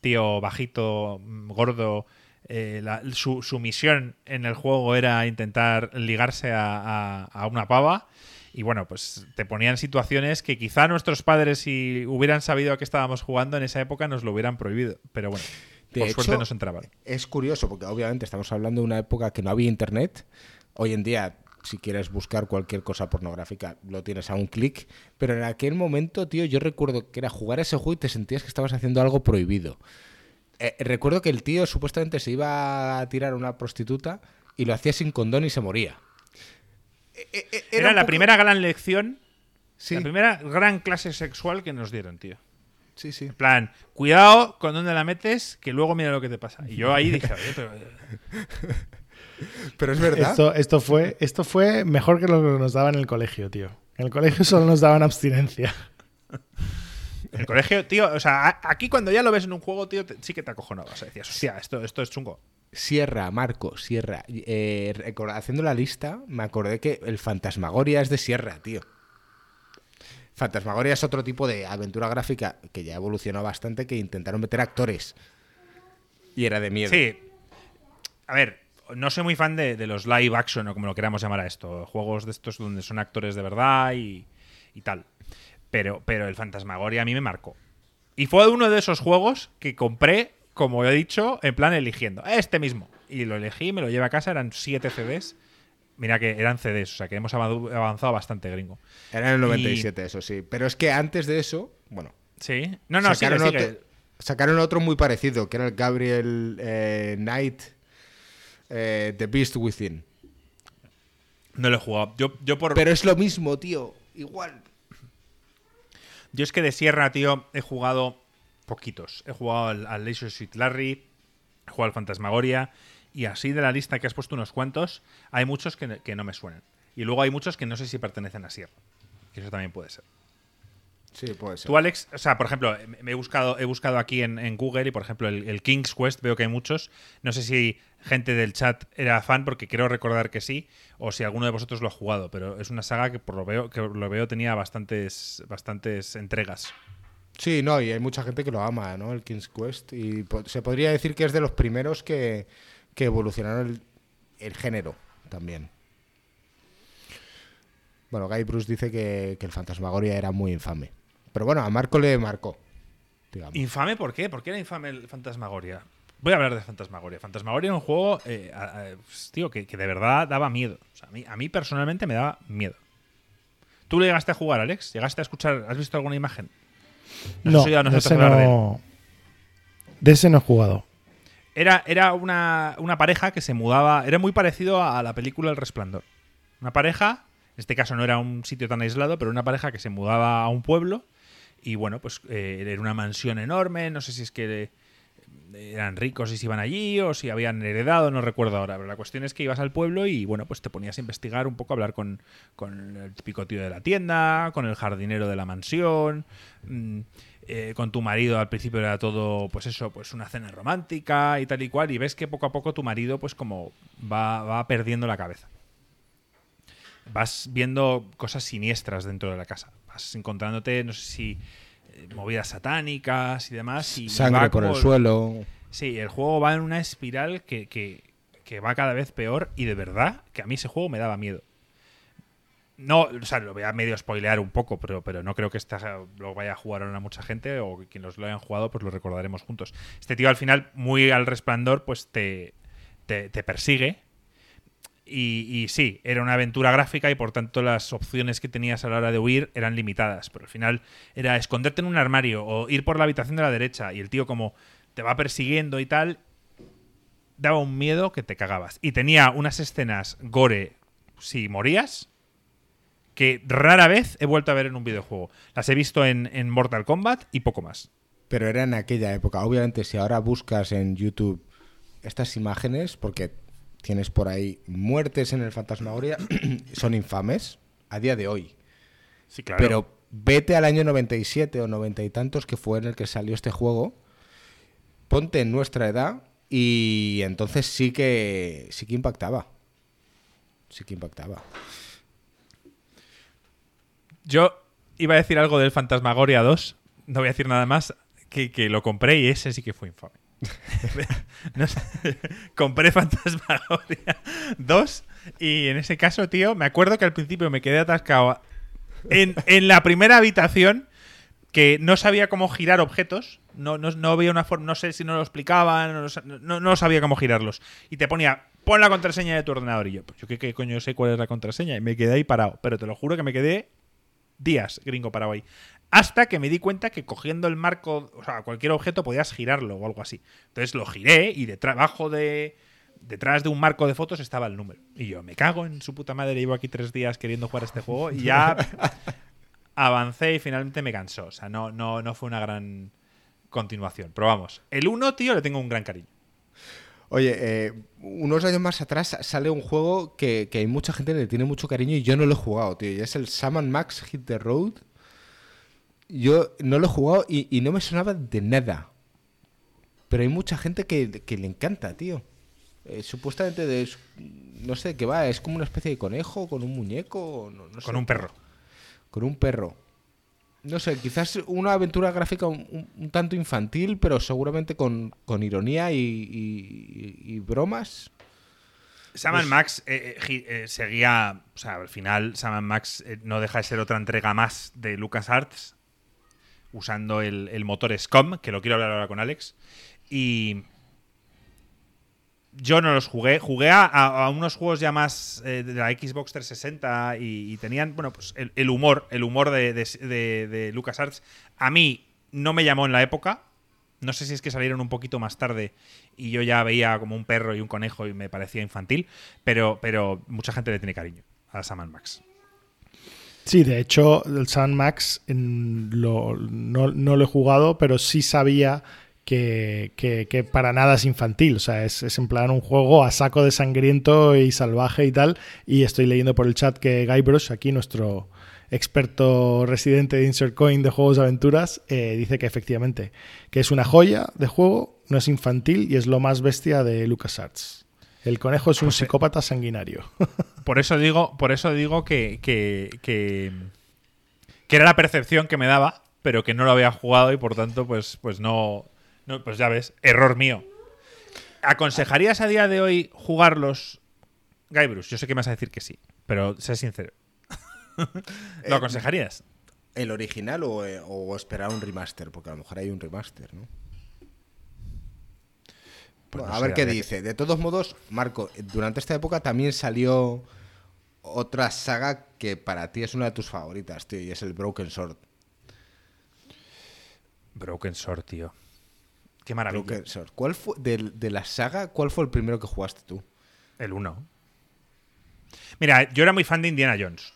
tío bajito, mm, gordo, eh, la- su, su misión en el juego era intentar ligarse a, a- a una pava. Y bueno, pues te ponían situaciones que quizá nuestros padres, si hubieran sabido a qué estábamos jugando en esa época, nos lo hubieran prohibido. Pero bueno, De por hecho, suerte nos entraban. Es curioso, porque obviamente estamos hablando de una época que no había internet. Hoy en día, si quieres buscar cualquier cosa pornográfica, lo tienes a un clic. Pero en aquel momento, tío, yo recuerdo que era jugar ese juego y te sentías que estabas haciendo algo prohibido. Eh, recuerdo que el tío supuestamente se iba a tirar a una prostituta y lo hacía sin condón y se moría. Eh, eh, Era, la poco- primera gran lección, Sí, la primera gran clase sexual que nos dieron, tío. Sí, sí. En plan, cuidado con dónde la metes, que luego mira lo que te pasa. Y yo ahí dije, oye, pero. eh, Pero es verdad. Esto, esto, fue, esto fue mejor que lo que nos daban en el colegio, tío. En el colegio solo nos daban abstinencia. El colegio, tío, o sea, aquí cuando ya lo ves en un juego, tío, te- sí que te acojonabas. O sea, decías, hostia, esto, esto es chungo. Sierra, Marco, Sierra. Eh, haciendo la lista, me acordé que el Fantasmagoria es de Sierra, tío. Fantasmagoria es otro tipo de aventura gráfica que ya evolucionó bastante, que intentaron meter actores. Y era de miedo. Sí. A ver, no soy muy fan de, los live action o como lo queramos llamar a esto. Juegos de estos donde son actores de verdad y, y tal. Pero, pero el Fantasmagoria a mí me marcó. Y fue uno de esos juegos que compré, como he dicho, en plan eligiendo. Este mismo. Y lo elegí, me lo llevé a casa, eran 7 CDs. Mira que eran CDs, o sea que hemos avanzado bastante gringo. Era en el 97, eso sí. Pero es que antes de eso, bueno, Sí. No, no, sacaron, sigue. otro, sacaron otro muy parecido, que era el Gabriel eh, Knight, eh, The Beast Within. No lo he jugado. Yo, yo por, Pero es lo mismo, tío. Igual. Yo es que de Sierra, tío, he jugado poquitos. He jugado al, al Laser Suit Larry, he jugado al Fantasmagoria, y así de la lista que has puesto unos cuantos, hay muchos que, que no me suenan. Y luego hay muchos que no sé si pertenecen a Sierra. Que eso también puede ser. Sí, puede ser. Tú, Alex, o sea, por ejemplo, me he buscado, he buscado aquí en, en Google y, por ejemplo, el, el King's Quest, veo que hay muchos. No sé si gente del chat era fan, porque quiero recordar que sí, o si alguno de vosotros lo ha jugado, pero es una saga que por lo veo, que lo veo tenía bastantes, bastantes entregas. Sí, no, y hay mucha gente que lo ama, ¿no? El King's Quest. Y se podría decir que es de los primeros que, que evolucionaron el, el género también. Bueno, Guy Bruce dice que, que el Fantasmagoria era muy infame. Pero bueno, a Marco le marcó. digamos. ¿Infame por qué? ¿Por qué era infame el Fantasmagoria? Voy a hablar de Fantasmagoria. Fantasmagoria era un juego, eh, a- a- pues, tío, que, que de verdad daba miedo. O sea, a, mí, a mí personalmente me daba miedo. ¿Tú le llegaste a jugar, Alex? ¿Llegaste a escuchar? ¿Has visto alguna imagen? ¿Nos has No, a de ese hablar de él? no, de ese no he jugado. Era, era una, una pareja que se mudaba. Era muy parecido a la película El Resplandor. Una pareja, en este caso no era un sitio tan aislado, pero una pareja que se mudaba a un pueblo. Y bueno, pues eh, era una mansión enorme. No sé si es que eh, eran ricos y se iban allí o si habían heredado, no recuerdo ahora. Pero la cuestión es que ibas al pueblo y bueno, pues te ponías a investigar un poco, a hablar con, con el típico tío de la tienda, con el jardinero de la mansión. mm, eh, con tu marido al principio era todo, pues eso, pues una cena romántica y tal y cual, y ves que poco a poco tu marido, pues como va, va perdiendo la cabeza. Vas viendo cosas siniestras dentro de la casa. Vas encontrándote, no sé si eh, movidas satánicas y demás. Y Sangre por el suelo. Sí, el juego va en una espiral que, que- que va cada vez peor y de verdad que a mí ese juego me daba miedo. No, o sea, lo voy a medio spoilear un poco, pero, pero no creo que esta, lo vaya a jugar ahora mucha gente o que quienes lo hayan jugado pues lo recordaremos juntos. Este tío al final, muy al resplandor, pues te, te, te persigue. Y, y sí, era una aventura gráfica y por tanto las opciones que tenías a la hora de huir eran limitadas. Pero al final era esconderte en un armario o ir por la habitación de la derecha y el tío como te va persiguiendo y tal, daba un miedo que te cagabas. Y tenía unas escenas gore si morías que rara vez he vuelto a ver en un videojuego. Las he visto en, en Mortal Kombat y poco más. Pero era en aquella época. Obviamente, si ahora buscas en YouTube estas imágenes, porque tienes por ahí muertes en el Fantasmagoria, son infames a día de hoy. Sí, claro. Pero vete al año 97 o 90 y tantos que fue en el que salió este juego, ponte en nuestra edad y entonces sí que sí que impactaba. Sí que impactaba. Yo iba a decir algo del Fantasmagoria 2, no voy a decir nada más, que, que lo compré y ese sí que fue infame. No sé, compré Fantasmagoria 2 y en ese caso, tío, me acuerdo que al principio me quedé atascado en, en la primera habitación que no sabía cómo girar objetos. No, no, no había una forma, no sé si no lo explicaban, no, no- no sabía cómo girarlos. Y te ponía, pon la contraseña de tu ordenador. Y yo, pues yo qué, qué coño sé cuál es la contraseña. Y me quedé ahí parado. Pero te lo juro que me quedé días gringo parado ahí. Hasta que me di cuenta que cogiendo el marco, o sea, cualquier objeto podías girarlo o algo así. Entonces lo giré y detrás, abajo de. Detrás de un marco de fotos estaba el número. Y yo, me cago en su puta madre, llevo aquí tres días queriendo jugar a este juego y ya avancé y finalmente me cansó. O sea, no, no, no fue una gran continuación. Pero vamos, el 1, tío, le tengo un gran cariño. Oye, eh, unos años más atrás sale un juego que, que hay mucha gente que le tiene mucho cariño y yo no lo he jugado, tío. Y es el Sam Max Hit the Road. Yo no lo he jugado y, y no me sonaba de nada. Pero hay mucha gente que, que le encanta, tío. Eh, supuestamente, de, no sé qué va, es como una especie de conejo con un muñeco. No, no Con sé. un perro. Con un perro. No sé, quizás una aventura gráfica un, un- un tanto infantil, pero seguramente con, con ironía y, y- y bromas. Sam Max eh, eh, eh, seguía. O sea, al final, Sam Max eh, no deja de ser otra entrega más de LucasArts. Usando el, el motor SCOM, que lo quiero hablar ahora con Alex. Y. Yo no los jugué. Jugué a, unos juegos ya más eh, de la Xbox 360 y, y tenían, bueno, pues el, humor, el humor de, de, de- LucasArts. A mí no me llamó en la época. No sé si es que salieron un poquito más tarde y yo ya veía como un perro y un conejo y me parecía infantil, pero, pero mucha gente le tiene cariño a Sam Max. Sí, de hecho, el Sun Max no, no lo he jugado, pero sí sabía que, que- que para nada es infantil. O sea, es, es en plan un juego a saco de sangriento y salvaje y tal. Y estoy leyendo por el chat que Guybrush, aquí nuestro experto residente de Insert Coin de juegos de aventuras, eh, dice que efectivamente que es una joya de juego, no es infantil y es lo más bestia de LucasArts. El conejo es un Pues, eh, psicópata sanguinario. Por eso digo, por eso digo que, que, que, que era la percepción que me daba, pero que no lo había jugado y por tanto, pues, pues no, no. Pues ya ves, error mío. ¿Aconsejarías a día de hoy jugarlos? Guybrush, yo sé que me vas a decir que sí, pero sé sincero. ¿Lo aconsejarías? ¿El original o, eh, o esperar un remaster? Porque a lo mejor hay un remaster, ¿no? Pues no a ver qué que- dice. De todos modos, Marco, durante esta época también salió otra saga que para ti es una de tus favoritas, tío, y es el Broken Sword. Broken Sword, tío. Qué maravilla. ¿Cuál fue, de, de la saga, cuál fue el primero que jugaste tú? El 1. Mira, yo era muy fan de Indiana Jones.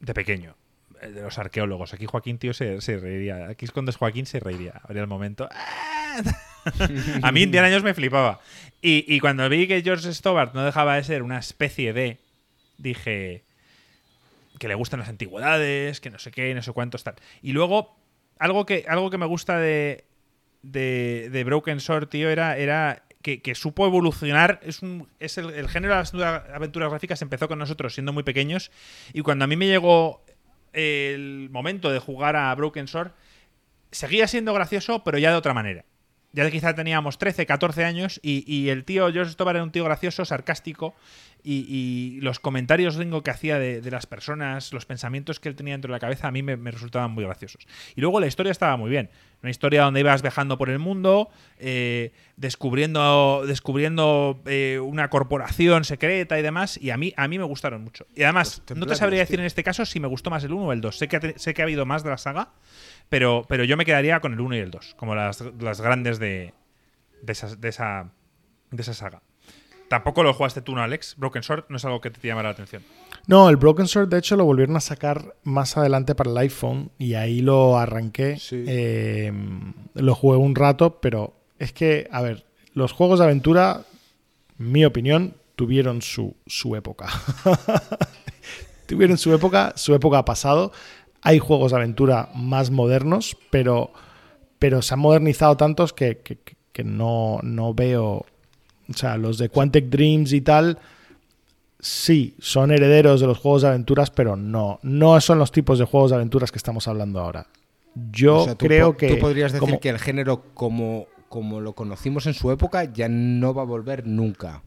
De pequeño. eh, De los arqueólogos. Aquí Joaquín, tío, se, se reiría. Aquí cuando es Joaquín se reiría. Habría el momento. A mí Indiana Jones me flipaba. Y, y cuando vi que George Stobart no dejaba de ser una especie de. Dije. Que le gustan las antigüedades, que no sé qué, no sé cuántos tal. Y luego, algo que, algo que me gusta de, de, de Broken Sword, tío, era, era que, que supo evolucionar. Es, un, es el, el género de las aventuras- gráficas empezó con nosotros siendo muy pequeños. Y cuando a mí me llegó el momento de jugar a Broken Sword, seguía siendo gracioso, pero ya de otra manera. Ya quizá teníamos 13, 14 años y, y el tío George Stobar era un tío gracioso, sarcástico y, y los comentarios gringo que hacía de, de las personas, los pensamientos que él tenía dentro de la cabeza a mí me, me resultaban muy graciosos. Y luego la historia estaba muy bien. Una historia donde ibas viajando por el mundo, eh, descubriendo, descubriendo eh, una corporación secreta y demás, y a mí, a mí me gustaron mucho. Y además, no te sabría decir en este caso si me gustó más el 1 o el 2. Sé que, ha te- sé que ha habido más de la saga, pero, pero yo me quedaría con el 1 y el 2, como las, las grandes de, de, esa, de, esa, de esa saga. Tampoco lo jugaste tú, ¿no, Alex? Broken Sword no es algo que te llamará la atención. No, el Broken Sword de hecho lo volvieron a sacar más adelante para el iPhone y ahí lo arranqué. Sí. Eh, lo jugué un rato, pero es que, a ver, los juegos de aventura, mi opinión, tuvieron su, su época. tuvieron su época, su época ha pasado. Hay juegos de aventura más modernos, pero, pero se han modernizado tantos que, que- que no, no veo. O sea, los de Quantic Dreams y tal, sí, son herederos de los juegos de aventuras, pero no, no son los tipos de juegos de aventuras que estamos hablando ahora. Yo O sea, tú creo que. Tú podrías decir como- que el género, como, como lo conocimos en su época, ya no va a volver nunca.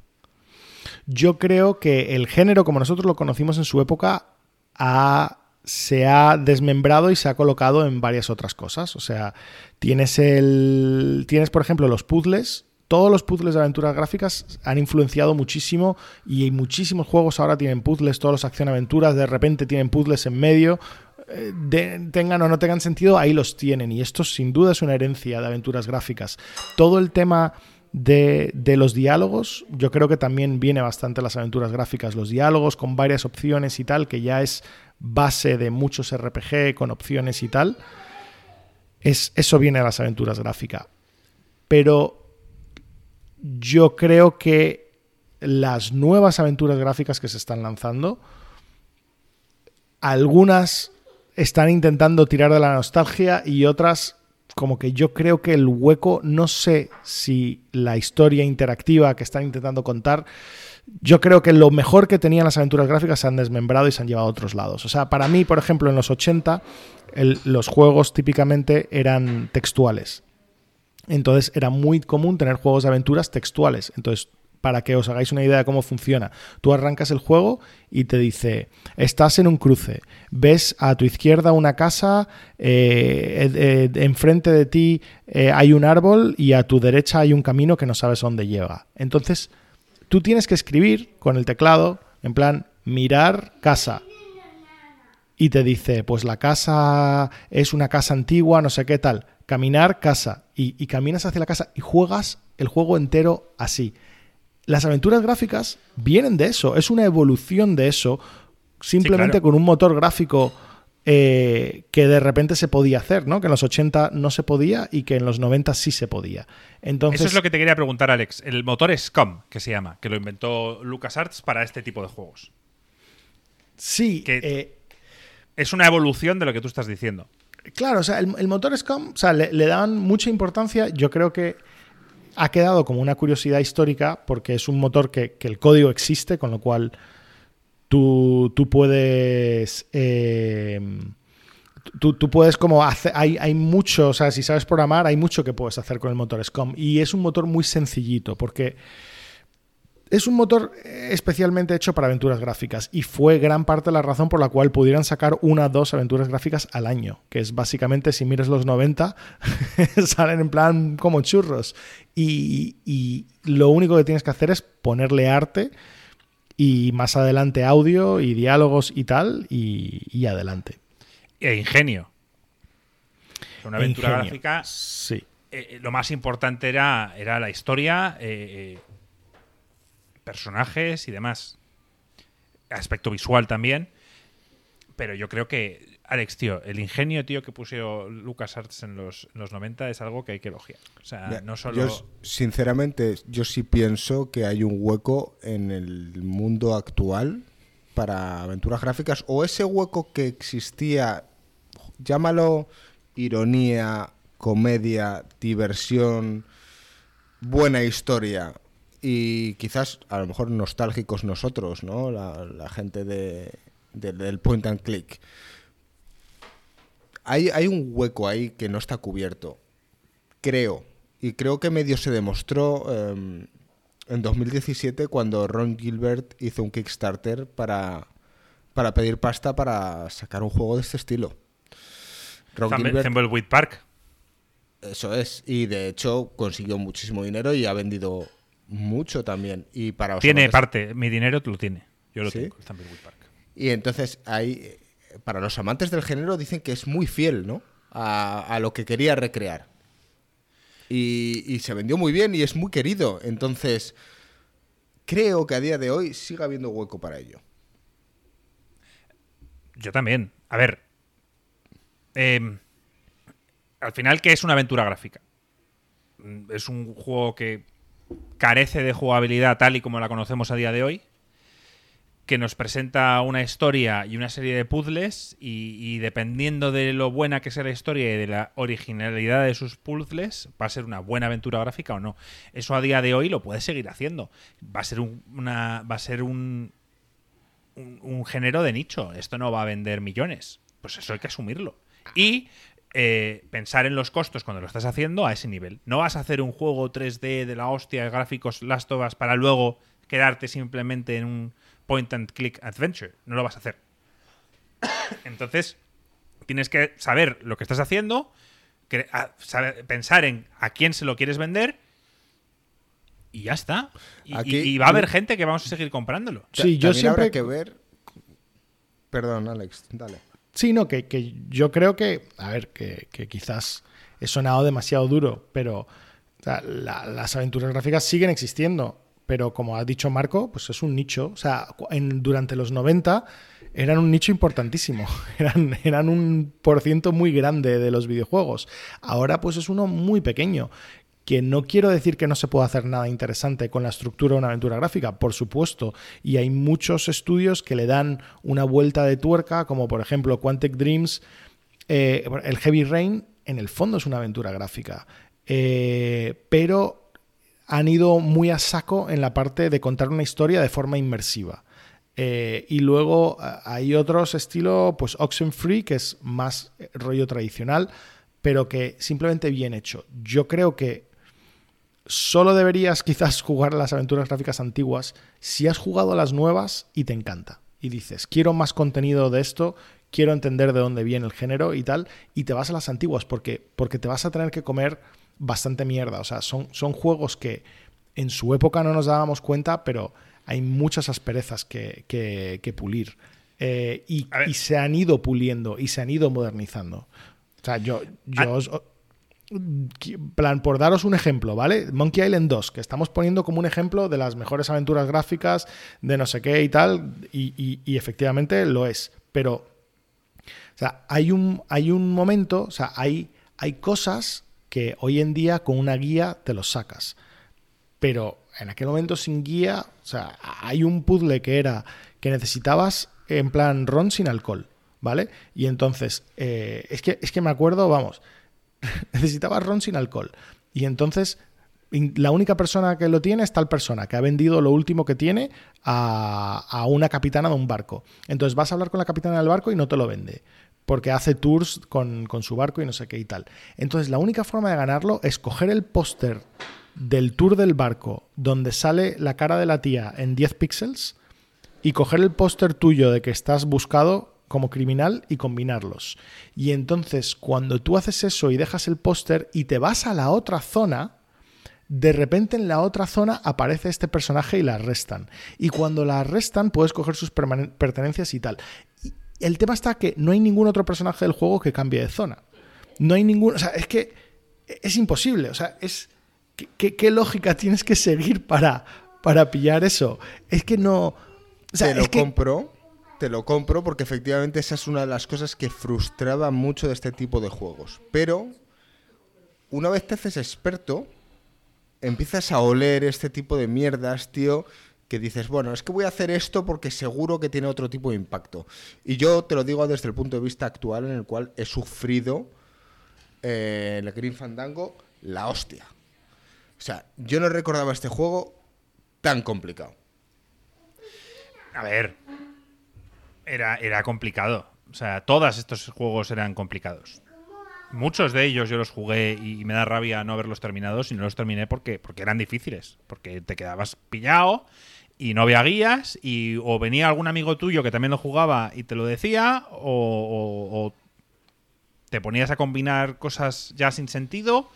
Yo creo que el género, como nosotros lo conocimos en su época, ha- se ha desmembrado y se ha colocado en varias otras cosas. O sea, tienes el. Tienes, por ejemplo, los puzzles. Todos los puzzles de aventuras gráficas han influenciado muchísimo y hay muchísimos juegos ahora tienen puzzles, todos los acción-aventuras, de repente tienen puzzles en medio. Eh, tengan o no tengan sentido, ahí los tienen. Y esto sin duda es una herencia de aventuras gráficas. Todo el tema de, de los diálogos, yo creo que también viene bastante las aventuras gráficas. Los diálogos con varias opciones y tal, que ya es base de muchos RPG con opciones y tal. Es, eso viene de las aventuras gráficas. Pero yo creo que las nuevas aventuras gráficas que se están lanzando, algunas están intentando tirar de la nostalgia y otras como que yo creo que el hueco, no sé si la historia interactiva que están intentando contar, yo creo que lo mejor que tenían las aventuras gráficas se han desmembrado y se han llevado a otros lados. O sea, para mí, por ejemplo, en los 80, el- los juegos típicamente eran textuales. Entonces era muy común tener juegos de aventuras textuales. Entonces, para que os hagáis una idea de cómo funciona, tú arrancas el juego y te dice, estás en un cruce, ves a tu izquierda una casa, eh, eh, eh, enfrente de ti hay un árbol y a tu derecha hay un camino que no sabes dónde lleva. Entonces, tú tienes que escribir con el teclado, en plan, mirar casa, y te dice, pues la casa es una casa antigua, no sé qué tal. Caminar, casa. Y, y caminas hacia la casa y juegas el juego entero así. Las aventuras gráficas vienen de eso, es una evolución de eso, simplemente claro. con un motor gráfico eh, que de repente se podía hacer, ¿no? Que en los 80 no se podía y que en los 90 sí se podía. Entonces, Eso es lo que te quería preguntar, Alex. El motor SCUM, que se llama, que lo inventó LucasArts para este tipo de juegos. sí, que- eh, Es una evolución de lo que tú estás diciendo. Claro, o sea, el, el motor SCUM, o sea, le, le dan mucha importancia. Yo creo que ha quedado como una curiosidad histórica porque es un motor que, que el código existe, con lo cual tú, tú puedes. eh, tú, tú puedes como hacer, hay, hay mucho, o sea, si sabes programar, hay mucho que puedes hacer con el motor SCOM. Y es un motor muy sencillito, porque es un motor especialmente hecho para aventuras gráficas y fue gran parte de la razón por la cual pudieran sacar una o dos aventuras gráficas al año, que es básicamente, si miras los 90, salen en plan como churros. Y, y, lo único que tienes que hacer es ponerle arte y más adelante audio y diálogos y tal, y, y adelante. E ingenio. Una aventura Ingenio, gráfica. Sí. eh, lo más importante era, era la historia, eh, eh, personajes y demás. Aspecto visual también. Pero yo creo que, Alex, tío, el ingenio, tío, que puso LucasArts en los, en los 90 es algo que hay que elogiar. O sea, Ya, no solo. Yo, sinceramente, yo sí pienso que hay un hueco en el mundo actual para aventuras gráficas o ese hueco que existía, llámalo ironía, comedia, diversión, buena historia y quizás a lo mejor nostálgicos nosotros, ¿no? La, la gente de, de- del point and click. Hay, hay un hueco ahí que no está cubierto creo. Y creo que medio se demostró eh, en 2017 cuando Ron Gilbert hizo un Kickstarter para, para pedir pasta para sacar un juego de este estilo. Ron Gilbert, Park. eso es. Y de hecho consiguió muchísimo dinero y ha vendido mucho también. Y para Tiene parte. Mi dinero lo tiene. Yo lo ¿Sí? tengo, el Park. Y entonces hay, eh, para los amantes del género dicen que es muy fiel, ¿no? A, lo que quería recrear. Y, se vendió muy bien y es muy querido. Entonces, creo que a día de hoy sigue habiendo hueco para ello. Yo también. A ver. eh, al final, ¿qué es una aventura gráfica? Mm, Es un juego que carece de jugabilidad tal y como la conocemos a día de hoy. Que nos presenta una historia y una serie de puzzles. Y, dependiendo de lo buena que sea la historia y de la originalidad de sus puzzles, va a ser una buena aventura gráfica o no. Eso a día de hoy lo puedes seguir haciendo. Va a ser un, una. Va a ser un, un, género de nicho. Esto no va a vender millones. Pues eso hay que asumirlo. Y eh, pensar en los costos cuando lo estás haciendo a ese nivel. No vas a hacer un juego 3D de la hostia, gráficos Last of Us, para luego quedarte simplemente en un point and click adventure. No lo vas a hacer. Entonces, tienes que saber lo que estás haciendo, cre- a- saber- pensar en a quién se lo quieres vender. Y ya está. Y, Aquí- y- y va a haber gente que vamos a seguir comprándolo. Sí, yo También siempre. habrá que ver. Perdón, Alex, dale. Sí, no, que, que yo creo que, a ver, que, que quizás he sonado demasiado duro, pero o sea, la- las aventuras gráficas siguen existiendo, pero como ha dicho Marco, pues es un nicho. O sea, en- durante los 90 eran un nicho importantísimo, eran, eran un por ciento muy grande de los videojuegos. Ahora pues es uno muy pequeño. Que no quiero decir que no se pueda hacer nada interesante con la estructura de una aventura gráfica, por supuesto, y hay muchos estudios que le dan una vuelta de tuerca, como por ejemplo Quantic Dreams, eh, el Heavy Rain, en el fondo es una aventura gráfica, Eh, pero han ido muy a saco en la parte de contar una historia de forma inmersiva. Eh, y luego hay otros estilo, pues Oxenfree, que es más eh, rollo tradicional, pero que simplemente bien hecho. Yo creo que solo deberías quizás jugar las aventuras gráficas antiguas si has jugado las nuevas y te encanta. Y dices, quiero más contenido de esto, quiero entender de dónde viene el género y tal, y te vas a las antiguas porque, porque te vas a tener que comer bastante mierda. O sea, son, son juegos que en su época no nos dábamos cuenta, pero hay muchas asperezas que, que- que pulir. Eh, y, se han ido puliendo y se han ido modernizando. O sea, yo, yo Ah. os- plan, por daros un ejemplo, ¿vale? Monkey Island 2, que estamos poniendo como un ejemplo de las mejores aventuras gráficas, de no sé qué y tal, y, y- y efectivamente lo es. Pero, o sea, hay un, hay un momento, o sea, hay, hay cosas que hoy en día con una guía te los sacas. Pero en aquel momento sin guía, o sea, hay un puzzle que era que necesitabas en plan ron sin alcohol, ¿vale? Y entonces, eh, es, que, es que me acuerdo, vamos, necesitaba ron sin alcohol. Y entonces la única persona que lo tiene es tal persona que ha vendido lo último que tiene a una capitana de un barco. Entonces vas a hablar con la capitana del barco y no te lo vende. Porque hace tours con, con su barco y no sé qué y tal. Entonces, la única forma de ganarlo es coger el póster del tour del barco donde sale la cara de la tía en 10 píxeles y coger el póster tuyo de que estás buscado como criminal y combinarlos. Y entonces cuando tú haces eso y dejas el póster y te vas a la otra zona, de repente en la otra zona aparece este personaje y la arrestan. Y cuando la arrestan puedes coger sus pertenencias y tal. El tema está que no hay ningún otro personaje del juego que cambie de zona. No hay ningún... O sea, es que es imposible. O sea, es... ¿Qué, qué lógica tienes que seguir para, para pillar eso? Es que no... O sea, te lo compro, te lo compro porque efectivamente esa es una de las cosas que frustraba mucho de este tipo de juegos. Pero una vez te haces experto, empiezas a oler este tipo de mierdas, tío, que dices, bueno, es que voy a hacer esto porque seguro que tiene otro tipo de impacto. Y yo te lo digo desde el punto de vista actual en el cual he sufrido eh, el Green Fandango la hostia. O sea, yo no recordaba este juego tan complicado. A ver, era, era complicado. O sea, todos estos juegos eran complicados. Muchos de ellos yo los jugué y me da rabia no haberlos terminado si no los terminé porque, porque eran difíciles. Porque te quedabas pillado y no había guías y o venía algún amigo tuyo que también lo jugaba y te lo decía o, o te ponías a combinar cosas ya sin sentido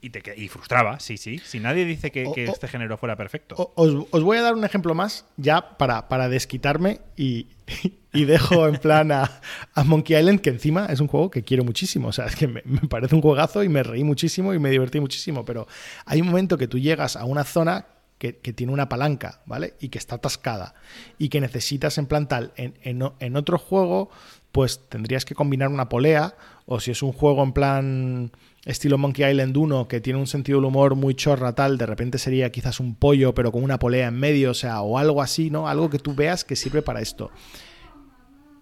y, te, y frustraba, sí, sí. Si nadie dice que, este género fuera perfecto. Os, voy a dar un ejemplo más, ya para, para desquitarme y, y dejo en plan a, Monkey Island, que encima es un juego que quiero muchísimo. O sea, es que me, me, parece un juegazo y me reí muchísimo y me divertí muchísimo. Pero hay un momento que tú llegas a una zona que, tiene una palanca, ¿vale? Y que está atascada. Y que necesitas en plan tal. En, en, en otro juego, pues tendrías que combinar una polea. O si es un juego en plan estilo Monkey Island 1, que tiene un sentido del humor muy chorra tal, de repente sería quizás un pollo, pero con una polea en medio, o sea, o algo así, ¿no? Algo que tú veas que sirve para esto.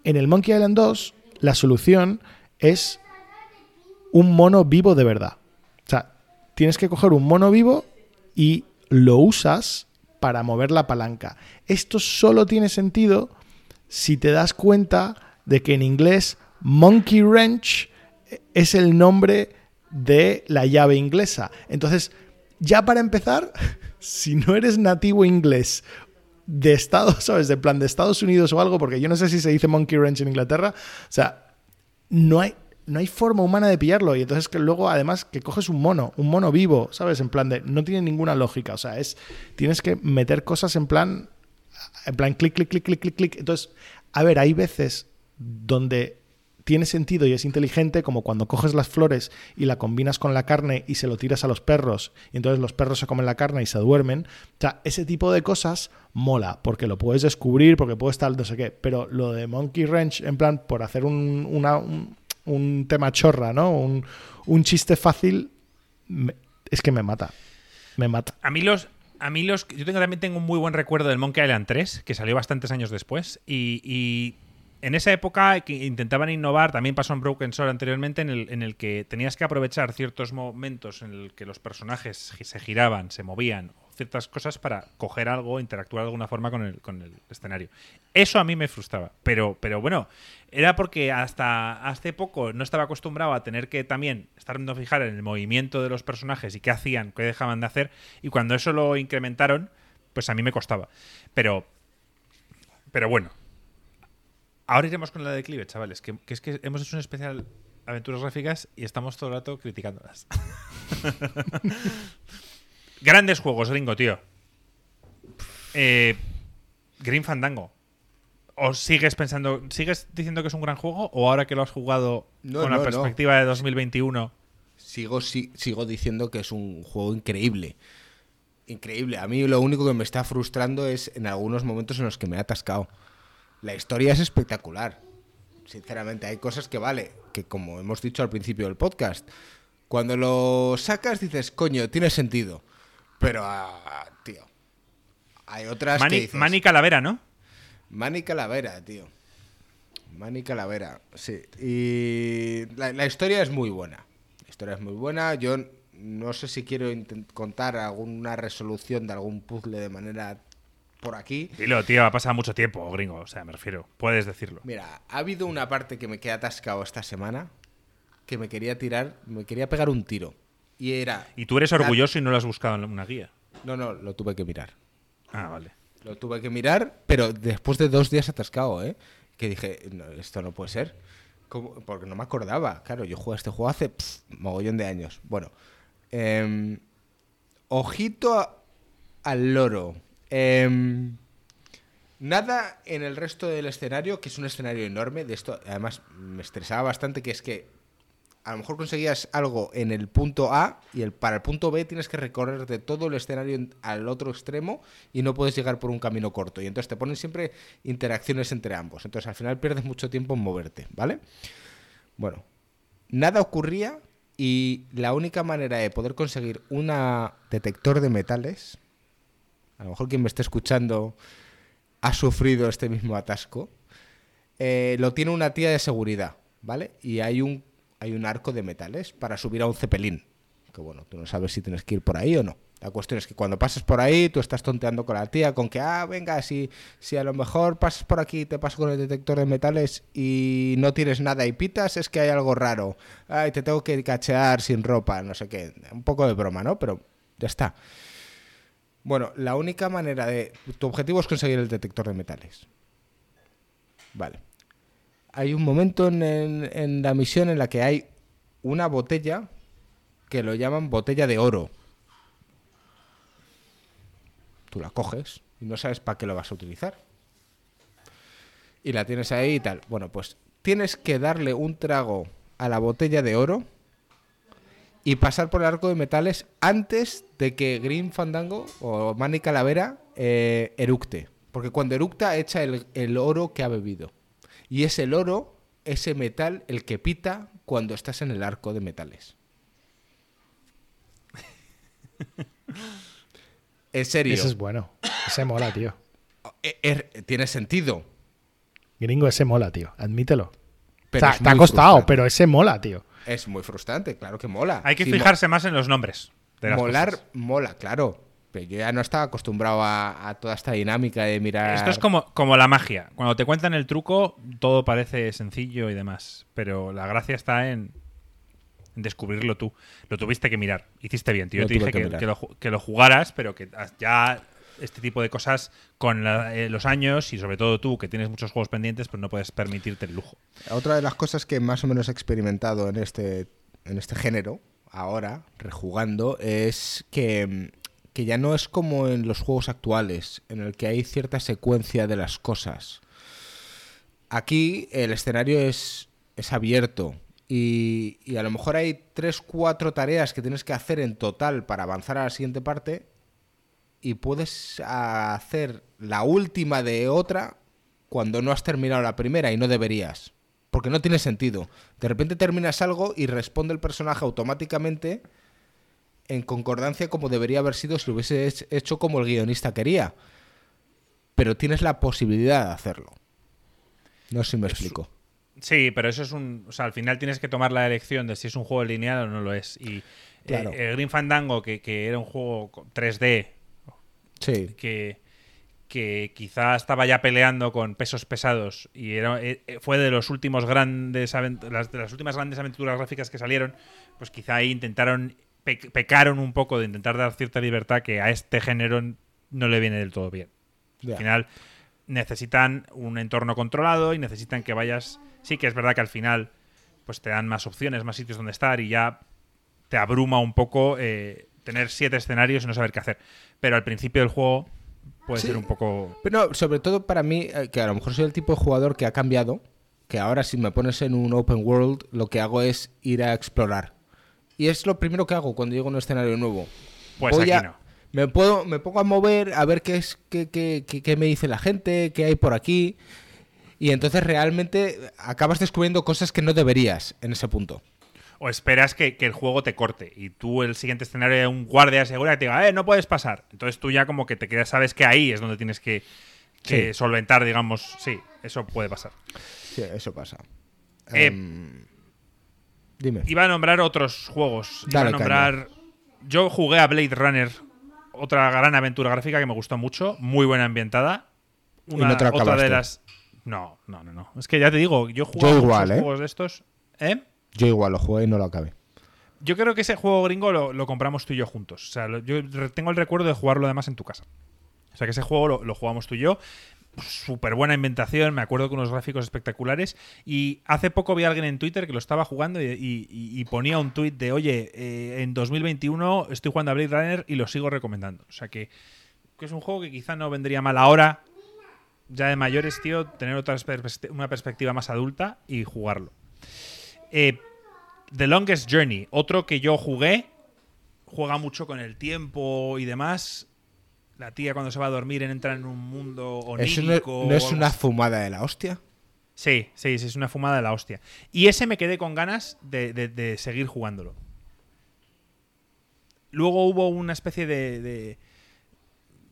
En el Monkey Island 2, la solución es un mono vivo de verdad. O sea, tienes que coger un mono vivo y lo usas para mover la palanca. Esto solo tiene sentido si te das cuenta de que en inglés Monkey Wrench es el nombre de la llave inglesa. Entonces, ya para empezar, si no eres nativo inglés de Estados, ¿sabes? De plan de Estados Unidos o algo, porque yo no sé si se dice monkey wrench en Inglaterra, o sea, no hay, no hay forma humana de pillarlo. Y entonces que luego, además, que coges un mono, un mono vivo, ¿sabes? En plan de, no tiene ninguna lógica. O sea, es, tienes que meter cosas en plan, en plan clic, clic, clic, clic, clic, clic. Entonces, a ver, hay veces donde tiene sentido y es inteligente como cuando coges las flores y la combinas con la carne y se lo tiras a los perros y entonces los perros se comen la carne y se duermen. O sea, ese tipo de cosas mola porque lo puedes descubrir, porque puede estar no sé qué. Pero lo de Monkey Ranch, en plan, por hacer un, un, tema chorra, ¿no? Un, chiste fácil, es que me mata. Me mata. A mí los, a mí los. Yo tengo, también tengo un muy buen recuerdo del Monkey Island 3, que salió bastantes años después. y en esa época que intentaban innovar, también pasó en Broken Sword anteriormente, en el, en el que tenías que aprovechar ciertos momentos en el que los personajes se giraban, se movían, ciertas cosas para coger algo, interactuar de alguna forma con el, con el escenario. Eso a mí me frustraba. Pero, pero bueno, era porque hasta hace poco no estaba acostumbrado a tener que también estar a fijar en el movimiento de los personajes y qué hacían, qué dejaban de hacer. Y cuando eso lo incrementaron, pues a mí me costaba. Pero, pero bueno, Ahora iremos con la declive, chavales, que, es que hemos hecho un especial aventuras gráficas y estamos todo el rato criticándolas. Grandes juegos, gringo, tío. Eh, Green Fandango. ¿O sigues pensando, sigues diciendo que es un gran juego o ahora que lo has jugado con la perspectiva de 2021? Sigo, sigo diciendo que es un juego increíble. Increíble. A mí lo único que me está frustrando es en algunos momentos en los que me he atascado. La historia es espectacular. Sinceramente, hay cosas que vale, que como hemos dicho al principio del podcast, cuando lo sacas dices, coño, tiene sentido. Pero, ah, tío, hay otras Mani, que dices, Mani Calavera, ¿no? Mani Calavera, tío. Mani Calavera, sí. Y la, la, historia es muy buena. La historia es muy buena. Yo no sé si quiero contar alguna resolución de algún puzzle de manera por aquí. Dilo, tío, ha pasado mucho tiempo, gringo. O sea, me refiero. Puedes decirlo. Mira, ha habido una parte que me queda atascado esta semana que me quería tirar, me quería pegar un tiro. Y era. Y tú eres orgulloso y no lo has buscado en una guía. No, no, lo tuve que mirar. Ah, vale. Lo tuve que mirar, pero después de dos días atascado, ¿eh? Que dije, no, esto no puede ser. ¿Cómo? Porque no me acordaba. Claro, yo jugué a este juego hace mogollón de años. Bueno, em, ojito a- al loro. Em, nada en el resto del escenario, que es un escenario enorme. De esto, además, me estresaba bastante, que es que a lo mejor conseguías algo en el punto A y el, para el punto B tienes que recorrerte todo el escenario en- al otro extremo y no puedes llegar por un camino corto. Y entonces te ponen siempre interacciones entre ambos. Entonces al final pierdes mucho tiempo en moverte, ¿vale? Bueno, nada ocurría y la única manera de poder conseguir un detector de metales, a lo mejor quien me esté escuchando ha sufrido este mismo atasco, eh, lo tiene una tía de seguridad, ¿vale? Y hay un, hay un arco de metales para subir a un cepelín. Que bueno, tú no sabes si tienes que ir por ahí o no. La cuestión es que cuando pasas por ahí, tú estás tonteando con la tía, con que, ah, venga, si, si a lo mejor pasas por aquí, te pasas con el detector de metales y no tienes nada y pitas, es que hay algo raro. Ay, te tengo que cachear sin ropa, no sé qué. Un poco de broma, ¿no? Pero ya está. Bueno, la única manera de... Tu objetivo es conseguir el detector de metales. Vale. Hay un momento en, la misión en la que hay una botella que lo llaman botella de oro. Tú la coges y no sabes para qué lo vas a utilizar. Y la tienes ahí y tal. Bueno, pues tienes que darle un trago a la botella de oro y pasar por el arco de metales antes de que Green Fandango o Manny Calavera eh, eructe. Porque cuando eructa echa el oro que ha bebido. Y es el oro, ese metal, el que pita cuando estás en el arco de metales. en serio. Ese es bueno. Ese mola, tío. Eh, eh, tiene sentido. Gringo, ese mola, tío. Admítelo. Pero O sea, es te ha muy costado, frustrante. pero ese mola, tío. Es muy frustrante, claro que mola. Hay que Sí, fijarse más en los nombres. De las Molar cosas. mola, claro. Yo ya no estaba acostumbrado a, a toda esta dinámica de mirar. Esto es como, como la magia. Cuando te cuentan el truco, todo parece sencillo y demás. Pero la gracia está en, en descubrirlo tú. Lo tuviste que mirar. Hiciste bien, tío. Yo Lo te dije que que, lo, ju- que lo jugaras, pero que ya este tipo de cosas con la- eh, los años y sobre todo tú, que tienes muchos juegos pendientes, pues no puedes permitirte el lujo. Otra de las cosas que más o menos he experimentado en este, en este género, ahora, rejugando, es que, mm, que ya no es como en los juegos actuales, en el que hay cierta secuencia de las cosas. Aquí el escenario es, es abierto y, y a lo mejor hay tres, cuatro tareas que tienes que hacer en total para avanzar a la siguiente parte y puedes hacer la última de otra cuando no has terminado la primera y no deberías. Porque no tiene sentido. De repente terminas algo y responde el personaje automáticamente en concordancia como debería haber sido si lo hubiese hech- hecho como el guionista quería. Pero tienes la posibilidad de hacerlo. No sé si me explico. Sí, pero eso es un. O sea, al final tienes que tomar la elección de si es un juego lineal o no lo es. Y eh, Claro. el Green Fandango, que, que era un juego con 3D, Sí. que, que quizá estaba ya peleando con pesos pesados y era, eh, eh, fue de los últimos grandes las, de las últimas grandes aventuras gráficas que salieron, pues quizá ahí intentaron pecaron un poco de intentar dar cierta libertad que a este género no le viene del todo bien. Al final necesitan un entorno controlado y necesitan que vayas. Sí que es verdad que al final pues te dan más opciones, más sitios donde estar y ya te abruma un poco eh, tener siete escenarios y no saber qué hacer. Pero al principio del juego puede Sí. ser un poco. Pero sobre todo para mí, eh, que a lo mejor soy el tipo de jugador que ha cambiado, que ahora si me pones en un open world, lo que hago es ir a explorar. Y es lo primero que hago cuando llego a un escenario nuevo. Pues Voy aquí a- no. Me, puedo, me pongo a mover a ver qué, es, qué, qué- qué- qué me dice la gente, qué hay por aquí. Y entonces realmente acabas descubriendo cosas que no deberías en ese punto. O esperas que, que el juego te corte y tú el siguiente escenario de un guardia de seguridad te diga, eh, no puedes pasar. Entonces tú ya como que te quedas, sabes que ahí es donde tienes que, que Sí. solventar, digamos. Sí, eso puede pasar. Sí, eso pasa. Eh, Em, dime. Iba a nombrar otros juegos. Iba a nombrar. Yo jugué a Blade Runner otra gran aventura gráfica que me gustó mucho, muy buena ambientada. Una, no te la otra de las. No, no, no, no. Es que ya te digo, yo jugado Yo muchos igual, ¿eh? juegos de estos. ¿Eh? Yo igual lo jugué y no lo acabé. Yo creo que ese juego gringo lo, lo compramos tú y yo juntos. O sea, lo- yo tengo el recuerdo de jugarlo además en tu casa. O sea, que ese juego lo, lo jugamos tú y yo. Súper buena inventación, me acuerdo con unos gráficos espectaculares. Y hace poco vi a alguien en Twitter que lo estaba jugando y, ponía un tweet de: Oye, eh, en 2021 estoy jugando a Blade Runner y lo sigo recomendando. O sea, que, es un juego que quizá no vendría mal ahora, ya de mayores, tío, tener otra una perspectiva más adulta y jugarlo. Eh, The Longest Journey, otro que yo jugué, juega mucho con el tiempo y demás. La tía cuando se va a dormir entra en un mundo ¿Eso no, onírico. no es una fumada de la hostia? Sí, sí, sí, es una fumada de la hostia. Y ese me quedé con ganas de, de- de seguir jugándolo. Luego hubo una especie de. de-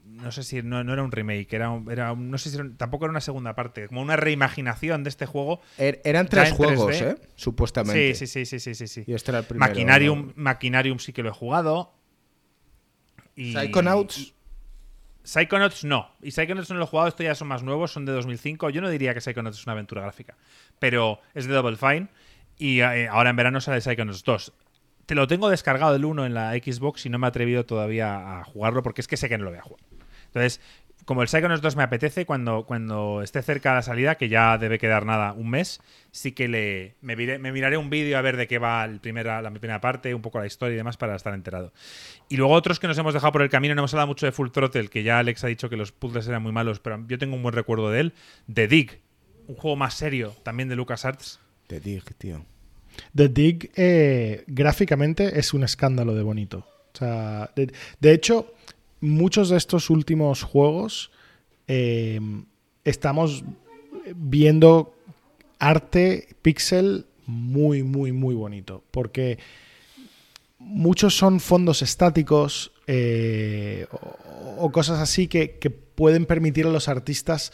no sé si no, no era un remake, era, un- era no sé si era tampoco era una segunda parte, como una reimaginación de este juego. Er- eran tres juegos, 3D. ¿eh? Supuestamente. Sí, sí, sí, sí, sí, sí, sí. Y este era el primero. Maquinarium, Maquinarium sí que lo he jugado. Y... Psychonauts. Psychonauts no. Y Psychonauts no lo he jugado, estos ya son más nuevos, son de 2005. Yo no diría que Psychonauts es una aventura gráfica, pero es de Double Fine. Y eh, ahora en verano sale Psychonauts 2. Te lo tengo descargado el 1 en la Xbox y no me he atrevido todavía a jugarlo porque es que sé que no lo voy a jugar. Entonces, como el Psychonauts 2 me apetece, cuando, cuando esté cerca de la salida, que ya debe quedar nada, un mes, sí que le, me, miraré un vídeo a ver de qué va el primera, la primera parte, un poco la historia y demás para estar enterado. Y luego otros que nos hemos dejado por el camino, no hemos hablado mucho de Full Throttle, que ya Alex ha dicho que los puzzles eran muy malos, pero yo tengo un buen recuerdo de él. The Dig, un juego más serio, también de LucasArts. Te dije, tío. The Dig eh, gráficamente es un escándalo de bonito. O sea, de, de hecho, muchos de estos últimos juegos eh, estamos viendo arte pixel muy, muy, muy bonito. Porque muchos son fondos estáticos eh, o, o cosas así que, que pueden permitir a los artistas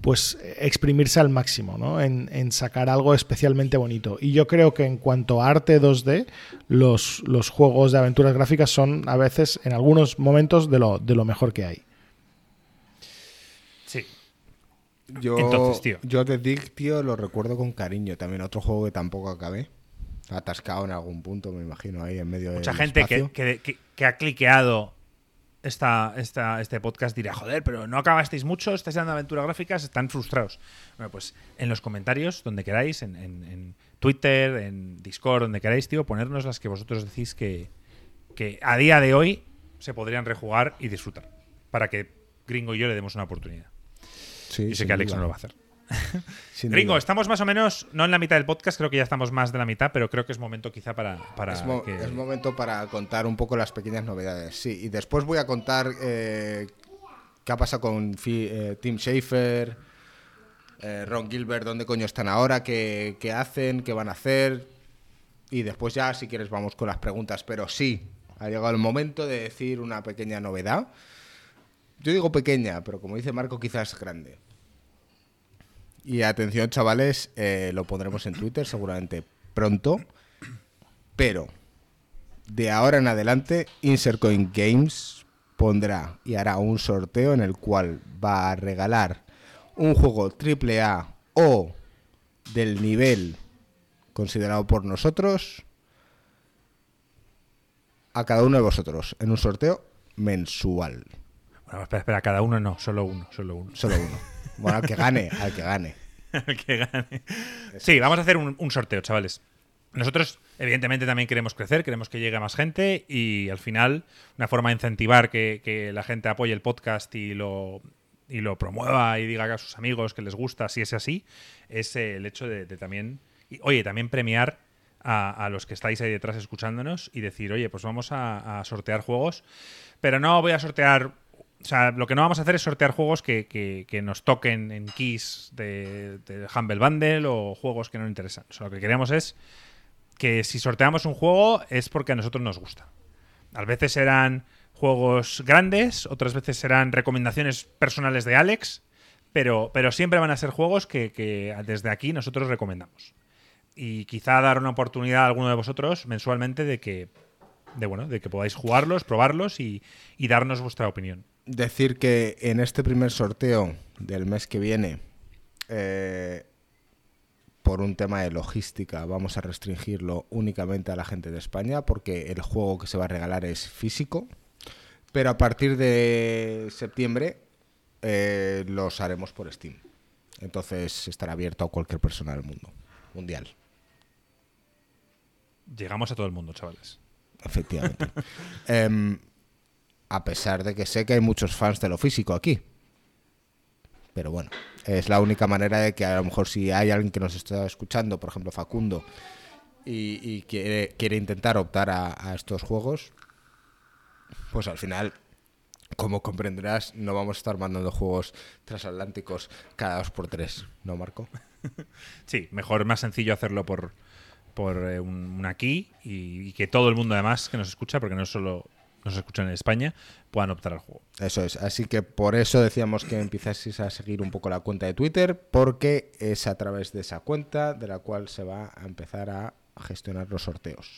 pues exprimirse al máximo, ¿no? En, en sacar algo especialmente bonito. Y yo creo que en cuanto a arte 2D, los, los juegos de aventuras gráficas son a veces, en algunos momentos, de lo, de lo mejor que hay. Sí. Yo, Entonces, tío. Yo The Dig, tío, lo recuerdo con cariño. También otro juego que tampoco acabé. Atascado en algún punto, me imagino, ahí en medio Mucha del gente que- que- que ha cliqueado esta, esta, este podcast dirá, joder, pero no acabasteis mucho, estáis dando aventuras gráficas, están frustrados. Bueno, pues en los comentarios, donde queráis, en, en- en Twitter, en Discord, donde queráis, tío, ponernos las que vosotros decís que, que a día de hoy se podrían rejugar y disfrutar. Para que Gringo y yo le demos una oportunidad. Sí, Yo sé que Alex duda. no lo va a hacer. Duda. estamos más o menos, no en la mitad del podcast, creo que ya estamos más de la mitad, pero creo que es momento quizá para, para Es, mo- que... es momento para contar un poco las pequeñas novedades. Sí, y después voy a contar eh, qué ha pasado con eh, Tim Schafer, eh, Ron Gilbert, dónde coño están ahora, qué, qué hacen, qué van a hacer. Y después ya, si quieres, vamos con las preguntas. Pero sí, ha llegado el momento de decir una pequeña novedad. Yo digo pequeña, pero como dice Marco, quizás grande. Y atención, chavales, eh, lo pondremos en Twitter seguramente pronto. Pero de ahora en adelante, Insercoin Games pondrá y hará un sorteo en el cual va a regalar un juego AAA o del nivel considerado por nosotros a cada uno de vosotros en un sorteo mensual. Bueno, espera, espera, cada uno no, solo uno, solo uno. Solo uno. Bueno, al que gane, al que gane. El que gane. Sí, vamos a hacer un, un sorteo, chavales. Nosotros, evidentemente, también queremos crecer, queremos que llegue a más gente y al final, una forma de incentivar que, que la gente apoye el podcast y lo, y lo promueva y diga a sus amigos que les gusta, si es así, es el hecho de, de también, y, oye, también premiar a, a los que estáis ahí detrás escuchándonos y decir, oye, pues vamos a, a sortear juegos, pero no voy a sortear o sea, lo que no vamos a hacer es sortear juegos que, que- nos toquen en keys de, de Humble Bundle o juegos que no nos interesan. Lo que queremos es que si sorteamos un juego es porque a nosotros nos gusta. A veces serán juegos grandes, otras veces serán recomendaciones personales de Alex, pero, pero siempre van a ser juegos que, que desde aquí nosotros recomendamos. Y quizá dar una oportunidad a alguno de vosotros mensualmente de que de bueno, de que podáis jugarlos, probarlos y, y darnos vuestra opinión. Decir que en este primer sorteo del mes que viene, eh, por un tema de logística, vamos a restringirlo únicamente a la gente de España, porque el juego que se va a regalar es físico. Pero a partir de septiembre eh, los haremos por Steam. Entonces estará abierto a cualquier persona del mundo mundial. Llegamos a todo el mundo, chavales. Efectivamente. Em, a pesar de que sé que hay muchos fans de lo físico aquí. Pero bueno, es la única manera de que a lo mejor si hay alguien que nos está escuchando, por ejemplo Facundo, y, quiere, quiere intentar optar a, estos juegos, pues al final como comprenderás, no vamos a estar mandando juegos transatlánticos cada dos por tres, ¿no, Marco? Sí, mejor, más sencillo hacerlo por, por eh, un, un aquí y, y que todo el mundo además que nos escucha, porque no solo nos escuchan en España, puedan optar al juego. Eso es, así que por eso decíamos que empiezaseis a seguir un poco la cuenta de Twitter, porque es a través de esa cuenta de la cual se va a empezar a gestionar los sorteos.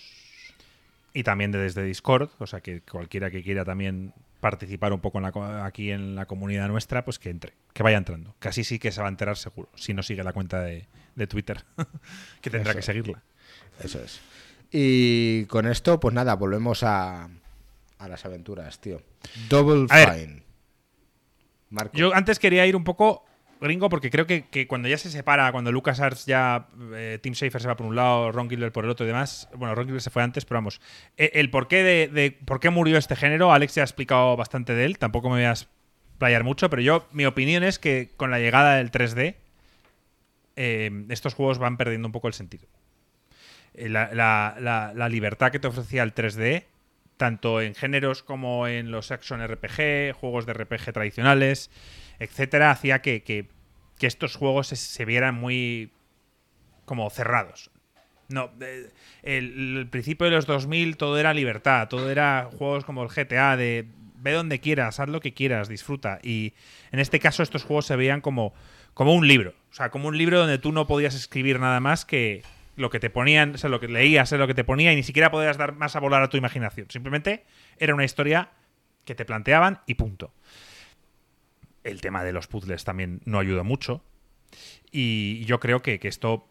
Y también de desde Discord, o sea que cualquiera que quiera también participar un poco en la co- aquí en la comunidad nuestra, pues que entre, que vaya entrando. Así sí que se va a enterar seguro, si no sigue la cuenta de, de Twitter, que tendrá Eso. que seguirla. Eso es. Y con esto, pues nada, volvemos a, a las aventuras, tío. Double A ver. Fine. Marco. Yo antes quería ir un poco gringo porque creo que, que cuando ya se separa, cuando LucasArts ya, eh, Tim Schafer se va por un lado, Ron Gilbert por el otro y demás, bueno, Ron Gilbert se fue antes, pero vamos, eh, el porqué de, de por qué murió este género, Alex ya ha explicado bastante de él, tampoco me voy a playar mucho, pero yo, mi opinión es que con la llegada del 3D, eh, estos juegos van perdiendo un poco el sentido. Eh, La, la- la- la libertad que te ofrecía el 3D, tanto en géneros como en los action RPG, juegos de RPG tradicionales, etcétera, hacía que, que- estos juegos se, vieran muy como cerrados. No, eh, el, el principio de los 2000 todo era libertad, todo era juegos como el GTA de ve donde quieras, haz lo que quieras, disfruta. Y en este caso estos juegos se veían como, como un libro, o sea, como un libro donde tú no podías escribir nada más que lo que te ponían, o lo que leías es lo que te ponía y ni siquiera podías dar más a volar a tu imaginación. Simplemente era una historia que te planteaban y punto. El tema de los puzzles también no ayuda mucho. Y yo creo que, que esto,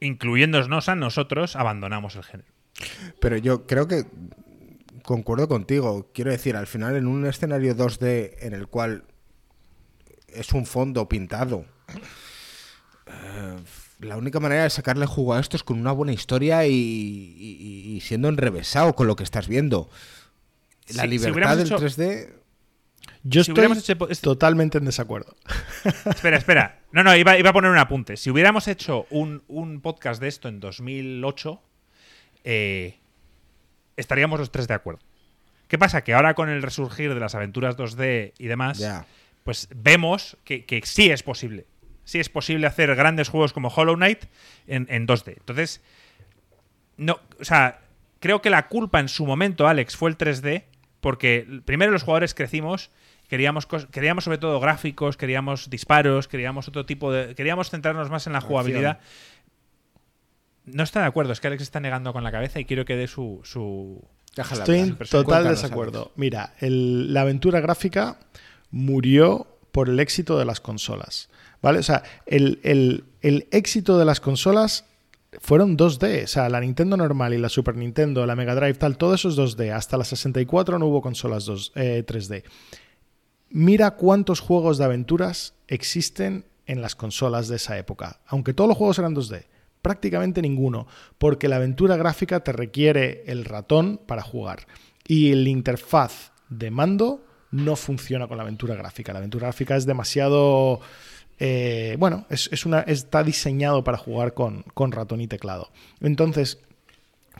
incluyéndonos a nosotros, abandonamos el género. Pero yo creo que concuerdo contigo. Quiero decir, al final en un escenario 2D en el cual es un fondo pintado, eh, la única manera de sacarle jugo a esto es con una buena historia y, y- y siendo enrevesado con lo que estás viendo. La Si- si libertad hubiéramos del hecho- 3D... Yo Si estoy hubiéramos hecho totalmente en desacuerdo. Espera, espera. No, no, iba, iba a poner un apunte. Si hubiéramos hecho un, un podcast de esto en 2008, eh, estaríamos los tres de acuerdo. ¿Qué pasa? Que ahora con el resurgir de las aventuras 2D y demás, pues vemos que, que sí es posible. Sí es posible hacer grandes juegos como Hollow Knight en, en 2D. Entonces, no, o sea, creo que la culpa en su momento, Alex, fue el 3D, porque primero los jugadores crecimos, queríamos, queríamos sobre todo gráficos, queríamos disparos, queríamos otro tipo de... Queríamos centrarnos más en la jugabilidad. No está de acuerdo, es que Alex está negando con la cabeza y quiero que dé su... su... Déjala Estoy en total desacuerdo. Mira, el- la aventura gráfica murió por el éxito de las consolas. ¿Vale? O sea, el, el- el éxito de las consolas fueron 2D. O sea, la Nintendo normal y la Super Nintendo, la Mega Drive, tal, todo eso es 2D. Hasta la 64 no hubo consolas 2, eh, 3D. Mira cuántos juegos de aventuras existen en las consolas de esa época. Aunque todos los juegos eran 2D. Prácticamente ninguno. Porque la aventura gráfica te requiere el ratón para jugar. Y el interfaz de mando no funciona con la aventura gráfica. La aventura gráfica es demasiado... eh, bueno, es, es una, está diseñado para jugar con, con ratón y teclado. Entonces,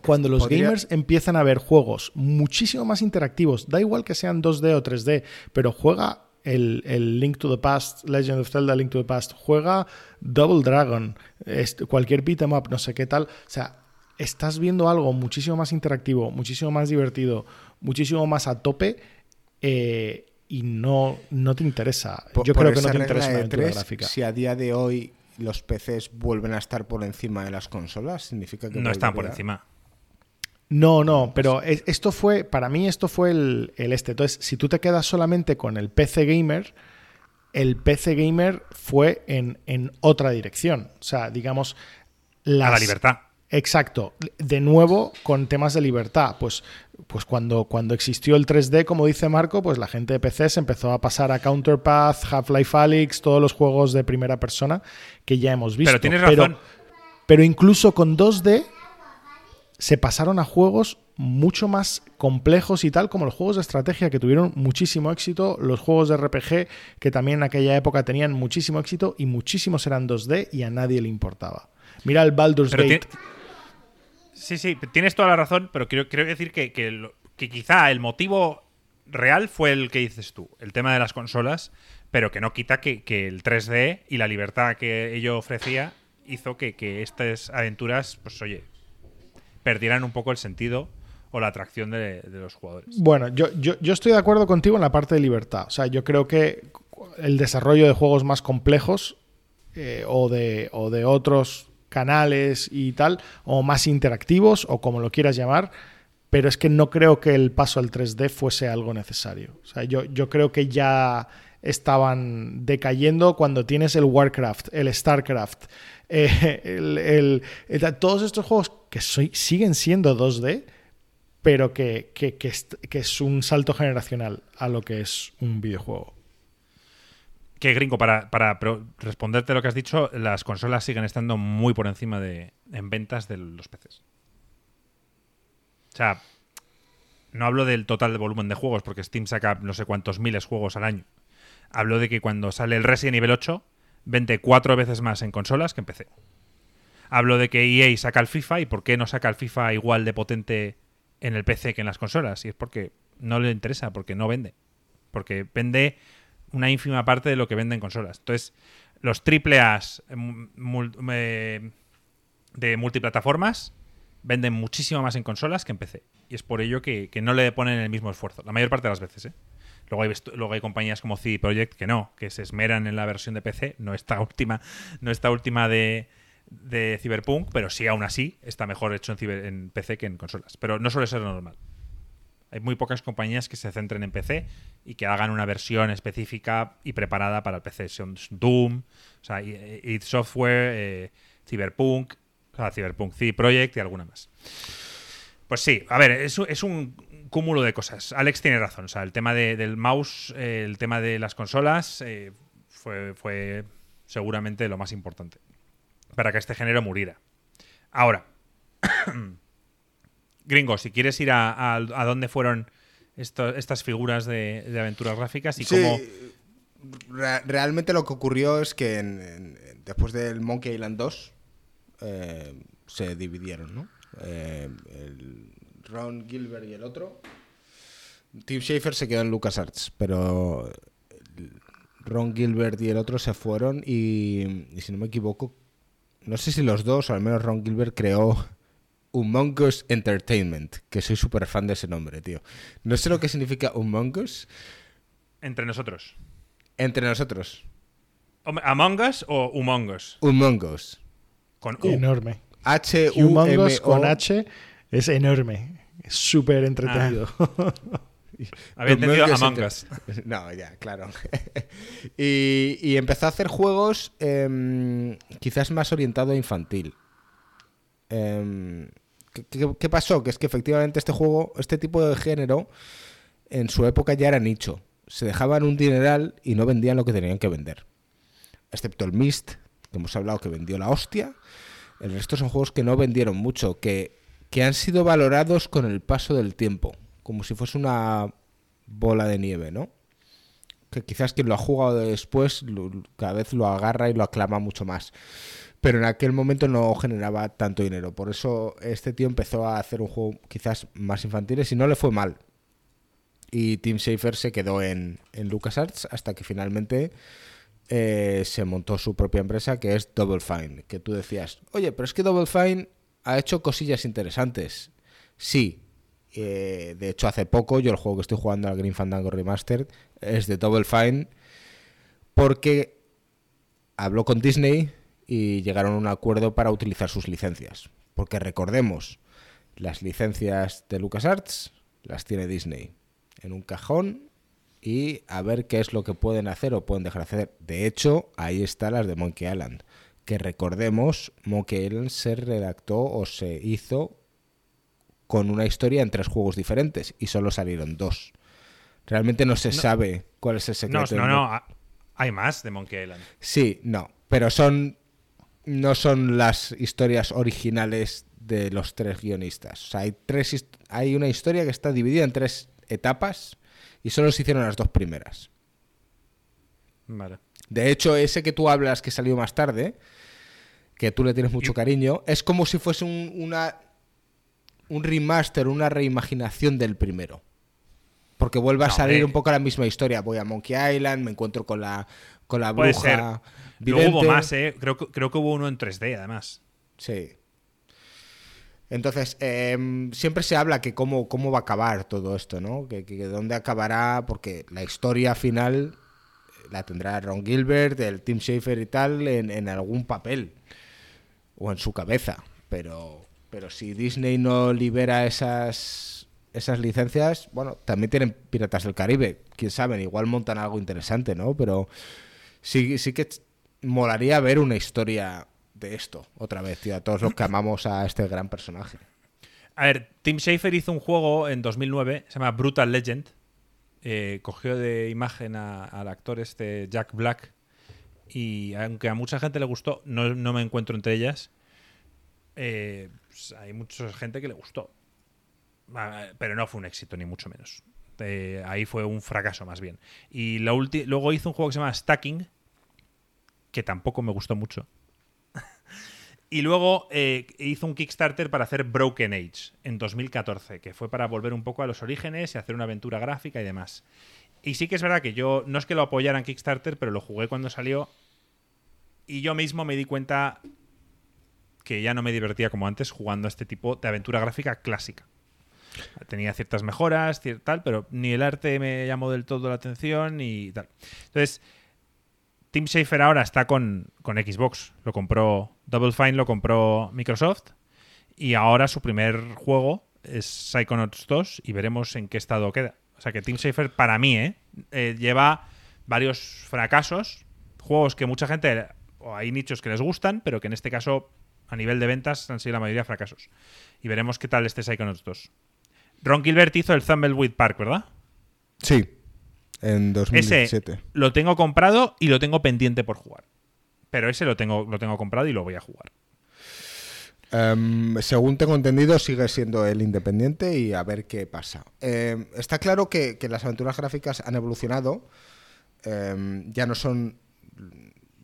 cuando los Podría- gamers empiezan a ver juegos muchísimo más interactivos, da igual que sean 2D o 3D, pero juega el, el Link to the Past, Legend of Zelda Link to the Past, juega Double Dragon, cualquier beat 'em up, no sé qué tal. O sea, estás viendo algo muchísimo más interactivo, muchísimo más divertido, muchísimo más a tope eh, y no, no te interesa. Por- Yo por creo que no te interesa de la aventura gráfica. Si a día de hoy los PCs vuelven a estar por encima de las consolas, significa que No están por encima. No, no, pero es- esto fue, para mí esto fue el, el este. Entonces, si tú te quedas solamente con el PC Gamer, el PC Gamer fue en, en otra dirección. O sea, digamos... A la libertad. Exacto. De nuevo, con temas de libertad. Pues, pues cuando, cuando existió el 3D, como dice Marco, pues la gente de PC se empezó a pasar a Counterpath, Half-Life Alyx, todos los juegos de primera persona que ya hemos visto. Pero tienes razón. pero incluso con 2D se pasaron a juegos mucho más complejos y tal, como los juegos de estrategia que tuvieron muchísimo éxito, los juegos de RPG que también en aquella época tenían muchísimo éxito y muchísimos eran 2D y a nadie le importaba. Mira el Baldur's Pero Gate. Sí, sí, tienes toda la razón, pero quiero, quiero decir que, que quizá el motivo real fue el que dices tú, el tema de las consolas, pero que no quita que, que el 3D y la libertad que ello ofrecía hizo que, que estas aventuras, pues oye, perdieran un poco el sentido o la atracción de, de los jugadores. Bueno, yo, yo, yo estoy de acuerdo contigo en la parte de libertad. O sea, yo creo que el desarrollo de juegos más complejos eh, o, de, o de otros canales y tal, o más interactivos, o como lo quieras llamar, pero es que no creo que el paso al 3D fuese algo necesario. O sea, yo, yo creo que ya estaban decayendo cuando tienes el Warcraft, el StarCraft, eh, el- todos estos juegos que siguen siendo 2D, pero que, que- que es un salto generacional a lo que es un videojuego. Que gringo, para, para responderte lo que has dicho, las consolas siguen estando muy por encima de en ventas de los PCs. O sea, no hablo del total de volumen de juegos, porque Steam saca no sé cuántos miles juegos al año. Hablo de que cuando sale el Resident Evil 8, vende cuatro veces más en consolas que en PC. Hablo de que EA saca el FIFA y por qué no saca el FIFA igual de potente en el PC que en las consolas. Y es porque no le interesa, porque no vende. Porque vende una ínfima parte de lo que vende en consolas. Entonces, los triple A's eh, eh, de multiplataformas venden muchísimo más en consolas que en PC. Y es por ello que, no le ponen el mismo esfuerzo. La mayor parte de las veces, ¿eh? Luego hay, compañías como CD Projekt que no, que se esmeran en la versión de PC, no esta última, no esta última de, Cyberpunk, pero sí aún así está mejor hecho en, en PC que en consolas. Pero no suele ser lo normal. Hay muy pocas compañías que se centren en PC y que hagan una versión específica y preparada para el PC. Son Doom, o id Software, eh, Cyberpunk, Cyberpunk CD Projekt y alguna más. Pues sí, a ver, es, es un cúmulo de cosas. Alex tiene razón. O sea, el tema de- del mouse, eh, el tema de las consolas, eh, fue seguramente lo más importante para que este género muriera. Ahora, gringo, si quieres ir a, a, a dónde fueron esto- estas figuras de, de aventuras gráficas y Sí, cómo. re- realmente lo que ocurrió es que en- en- después del Monkey Island 2 eh, se dividieron, ¿no? Eh, el Ron Gilbert y el otro. Tim Schafer se quedó en LucasArts, pero Ron Gilbert y el otro se fueron y, y si no me equivoco, no sé si los dos o al menos Ron Gilbert creó Humong Us Entertainment, que soy súper fan de ese nombre, tío. No sé lo que significa Humong Us Entre nosotros. entre nosotros. ¿Among Us o Humong Us? Humong Us. Con U. Enorme. h u Humongous m con H es enorme. Es súper entretenido. Había entendido Among Us. No, ya, claro. y, y empezó a hacer juegos em, quizás más orientado a infantil. Em, ¿qué, pasó? Que es que efectivamente este juego, este tipo de género, en su época ya era nicho. Se dejaban un dineral y no vendían lo que tenían que vender. Excepto el Mist, que hemos hablado que vendió la hostia. El resto son juegos que no vendieron mucho, que, que han sido valorados con el paso del tiempo, como si fuese una bola de nieve, ¿no? Que quizás quien lo ha jugado después cada vez lo agarra y lo aclama mucho más. Pero en aquel momento no generaba tanto dinero. Por eso este tío empezó a hacer un juego quizás más infantiles y no le fue mal. Y Tim Schafer se quedó en, en LucasArts hasta que finalmente eh, se montó su propia empresa que es Double Fine. Que tú decías, oye, pero es que Double Fine ha hecho cosillas interesantes. Sí. eh, de hecho, hace poco yo el juego que estoy jugando al Green Fandango Remastered es de Double Fine porque habló con Disney y llegaron a un acuerdo para utilizar sus licencias. Porque recordemos, Las licencias de LucasArts las tiene Disney en un cajón y a ver qué es lo que pueden hacer o pueden dejar de hacer. De hecho, ahí están las de Monkey Island. Que recordemos, Monkey Island se redactó o se hizo con una historia en tres juegos diferentes y solo salieron dos. Realmente no se sabe cuál es el No, secreto. no, no. Ah, Hay más de Monkey Island. Sí, no, pero son no son las historias originales de los tres guionistas. O sea, hay tres hay una historia que está dividida en tres etapas y solo se hicieron las dos primeras. Vale. De hecho, ese que tú hablas que salió más tarde, que tú le tienes mucho cariño, es como si fuese un, una un remaster, una reimaginación del primero. Porque vuelve a No, salir un poco la misma historia. Voy a Monkey Island, me encuentro con la con la Puede bruja Luego hubo vidente. más, ¿eh? Creo, que- creo que hubo uno en 3D, además. Sí. Entonces, em, siempre se habla que cómo, cómo va a acabar todo esto, ¿no? Que, que dónde acabará, porque la historia final la tendrá Ron Gilbert, el Tim Schafer y tal, en, en algún papel o en su cabeza. Pero, pero si Disney no libera esas, esas licencias, bueno, también tienen Piratas del Caribe. Quién sabe, igual montan algo interesante, ¿no? Pero sí, sí que molaría ver una historia de esto otra vez, tío, a todos los que amamos a este gran personaje. A ver, Tim Schafer hizo un juego en 2009, se llama Brutal Legend. Eh, cogió de imagen al actor este Jack Black. Y aunque a mucha gente le gustó, no, no me encuentro entre ellas. eh, pues hay mucha gente que le gustó. Ah, Pero no fue un éxito, ni mucho menos. Eh, ahí fue un fracaso más bien. Y luego hizo un juego que se llama Stacking, que tampoco me gustó mucho. Y luego eh, hizo un Kickstarter para hacer Broken Age en 2014, que fue para volver un poco a los orígenes y hacer una aventura gráfica y demás. Y sí que es verdad que yo, no es que lo apoyara en Kickstarter, pero lo jugué cuando salió y yo mismo me di cuenta que ya no me divertía como antes jugando a este tipo de aventura gráfica clásica. Tenía ciertas mejoras, tal, pero ni el arte me llamó del todo la atención y tal. Entonces, Tim Schafer ahora está con, con Xbox. Lo compró Double Fine, lo compró Microsoft. Y ahora su primer juego es Psychonauts 2 y veremos en qué estado queda. O sea que Tim Schafer, para mí, ¿eh? Eh, lleva varios fracasos. Juegos que mucha gente, o hay nichos que les gustan, pero que en este caso, a nivel de ventas, han sido la mayoría fracasos. Y veremos qué tal este Psychonauts 2. Ron Gilbert hizo el Thumbleweed Park, ¿verdad? Sí, en 2017. Ese lo tengo comprado y lo tengo pendiente por jugar. Pero ese lo tengo, lo tengo comprado y lo voy a jugar. Em, según tengo entendido, sigue siendo el independiente y a ver qué pasa. Em, está claro que, que las aventuras gráficas han evolucionado. Em, ya no son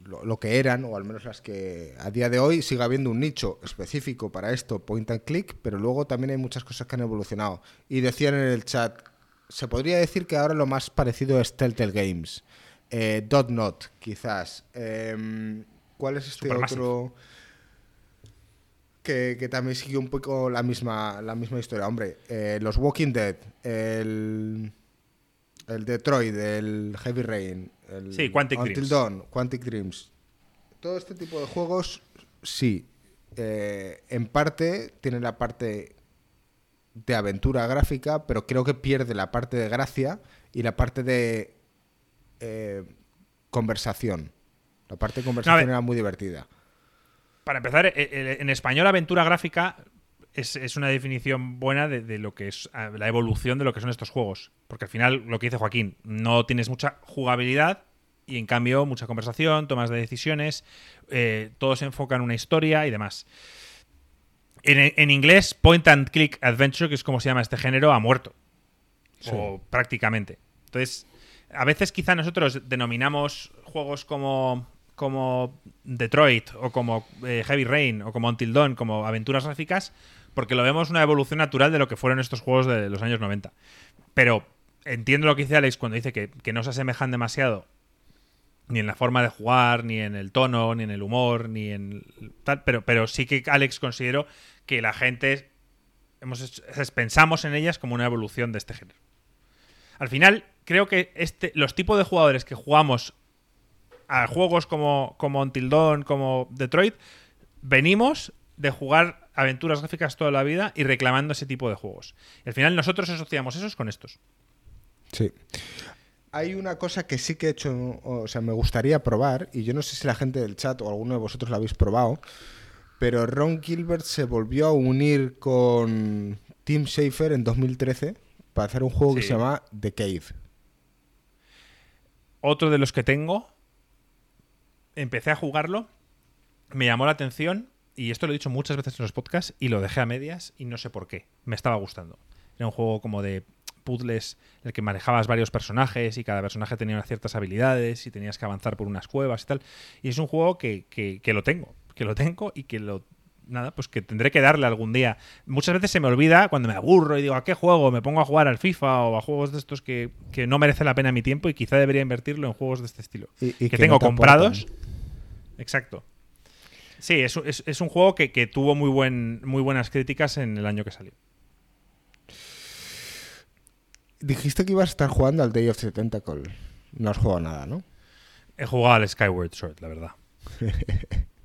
lo, lo que eran, o al menos las que a día de hoy sigue habiendo un nicho específico para esto, point and click, pero luego también hay muchas cosas que han evolucionado. Y decían en el chat, se podría decir que ahora lo más parecido es Telltale Games. Eh, Dot Not, quizás. Em, ¿Cuál es este otro? que, que también siguió un poco la misma, la misma historia. Hombre, eh, los Walking Dead, el, el Detroit, el Heavy Rain, el Sí, Quantic Until Dreams. Dawn, Quantic Dreams. Todo este tipo de juegos, sí. eh, en parte tiene la parte de aventura gráfica, pero creo que pierde la parte de gracia y la parte de eh, conversación. La parte de conversación era muy divertida. Para empezar, eh, eh, en español aventura gráfica es, es una definición buena de, de lo que es la evolución de lo que son estos juegos. Porque al final, lo que dice Joaquín, no tienes mucha jugabilidad y en cambio mucha conversación, tomas de decisiones, eh, todo se enfoca en una historia y demás. En, en inglés, point and click adventure, que es como se llama este género, ha muerto. Sí. O prácticamente. Entonces, a veces quizá nosotros denominamos juegos como, como Detroit o como eh, Heavy Rain o como Until Dawn como aventuras gráficas porque lo vemos una evolución natural de lo que fueron estos juegos de los años 90. Pero entiendo lo que dice Alex cuando dice que, que no se asemejan demasiado ni en la forma de jugar, ni en el tono, ni en el humor, ni en tal, pero, pero sí que Alex considero que la gente hemos pensamos en ellas como una evolución de este género. Al final, creo que este, los tipos de jugadores que jugamos a juegos como, como Until Dawn, como Detroit, venimos de jugar aventuras gráficas toda la vida y reclamando ese tipo de juegos. Y al final nosotros asociamos esos con estos. Sí. Hay una cosa que sí que he hecho, o sea, me gustaría probar, y yo no sé si la gente del chat o alguno de vosotros lo habéis probado, pero Ron Gilbert se volvió a unir con Tim Schafer en 2013 para hacer un juego que se llama The Cave. Otro de los que tengo, empecé a jugarlo, me llamó la atención, y esto lo he dicho muchas veces en los podcasts, y lo dejé a medias, y no sé por qué. Me estaba gustando. Era un juego como de puzzles en el que manejabas varios personajes y cada personaje tenía unas ciertas habilidades y tenías que avanzar por unas cuevas y tal. Y es un juego que, que- que lo tengo, que lo tengo y que lo... Nada, pues que tendré que darle algún día. Muchas veces se me olvida cuando me aburro y digo, ¿a qué juego? Me pongo a jugar al FIFA o a juegos de estos que, que no merece la pena mi tiempo y quizá debería invertirlo en juegos de este estilo. Y- y que, que tengo no te comprados. aportan. Exacto. Sí, es, un- es- es un juego que, que tuvo muy, buen, muy buenas críticas en el año que salió. Dijiste que ibas a estar jugando al Day of the Tentacle. No has jugado nada, ¿no? He jugado al Skyward Sword, la verdad.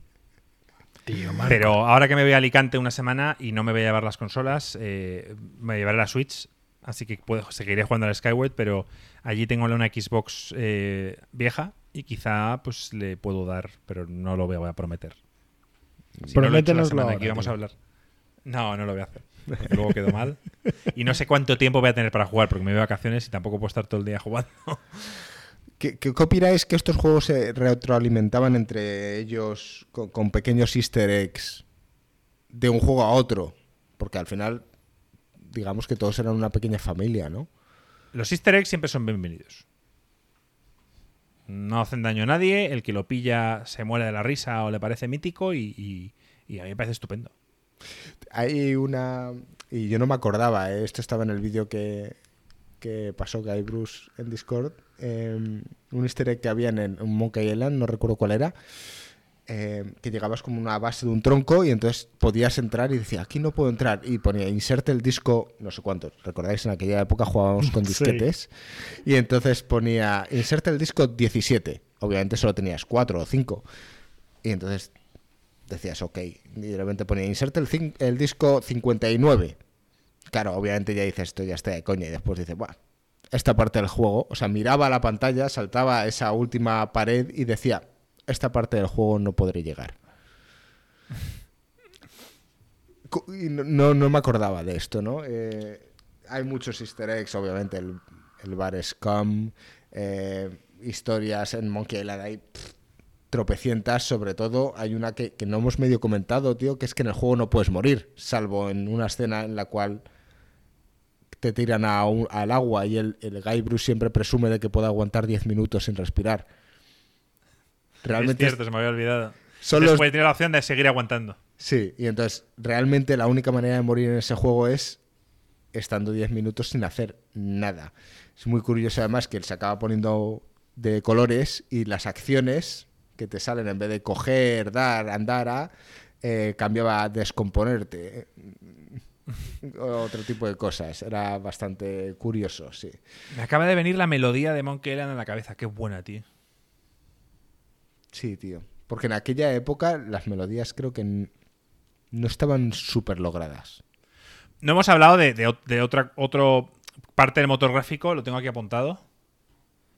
Tío. Pero ahora que me voy a Alicante una semana y no me voy a llevar las consolas, eh, me llevaré la Switch. Así que puedo, seguiré jugando al Skyward, pero allí tengo una Xbox eh, vieja y quizá pues le puedo dar, pero no lo voy a prometer. Si no he Prométenoslo semana ahora, que íbamos a hablar. No, no lo voy a hacer. porque luego quedo mal. Y no sé cuánto tiempo voy a tener para jugar, porque me voy de vacaciones y tampoco puedo estar todo el día jugando. ¿Qué, qué, opináis que estos juegos se retroalimentaban entre ellos con, con pequeños easter eggs de un juego a otro? Porque al final, digamos que todos eran una pequeña familia, ¿no? Los easter eggs siempre son bienvenidos. No hacen daño a nadie, el que lo pilla se muere de la risa o le parece mítico y, y- y a mí me parece estupendo. Hay una... Y yo no me acordaba, ¿eh? esto estaba en el vídeo que, que pasó Guy Bruce en Discord. eh, un easter egg que había en, en Monkey Island, no recuerdo cuál era. eh, que llegabas como una base de un tronco y entonces podías entrar y decía, aquí no puedo entrar. Y ponía, inserte el disco, no sé cuántos. ¿Recordáis? En aquella época jugábamos con Sí. disquetes. Y entonces ponía, inserte el disco 17. Obviamente solo tenías 4 o 5. Y entonces decías, ok. Y de repente ponía, inserte el, el disco 59. Claro, obviamente ya dices, esto ya está de coña. Y después dices, bueno, esta parte del juego, o sea, miraba la pantalla, saltaba esa última pared y decía, esta parte del juego no podré llegar. No, no me acordaba de esto, ¿no? Eh, hay muchos easter eggs, obviamente, el, el bar Scum, eh, historias en Monkey Island, hay pff, tropecientas, sobre todo hay una que, que no hemos medio comentado, tío, que es que en el juego no puedes morir, salvo en una escena en la cual te tiran a un- al agua y el, el Guy Bruce siempre presume de que puede aguantar 10 minutos sin respirar. Realmente es cierto, se me había olvidado. son los- Después tiene la opción de seguir aguantando. Sí, y entonces realmente la única manera de morir en ese juego es estando 10 minutos sin hacer nada. Es muy curioso además que él se acaba poniendo de colores y las acciones que te salen en vez de coger, dar, andar a, eh, cambiaba a descomponerte. Otro tipo de cosas. Era bastante curioso, sí. Me acaba de venir la melodía de Monkey Island a la cabeza. Qué buena, tío. Sí, tío. Porque en aquella época las melodías creo que no estaban súper logradas. No hemos hablado de, de otra otro parte del motor gráfico, lo tengo aquí apuntado.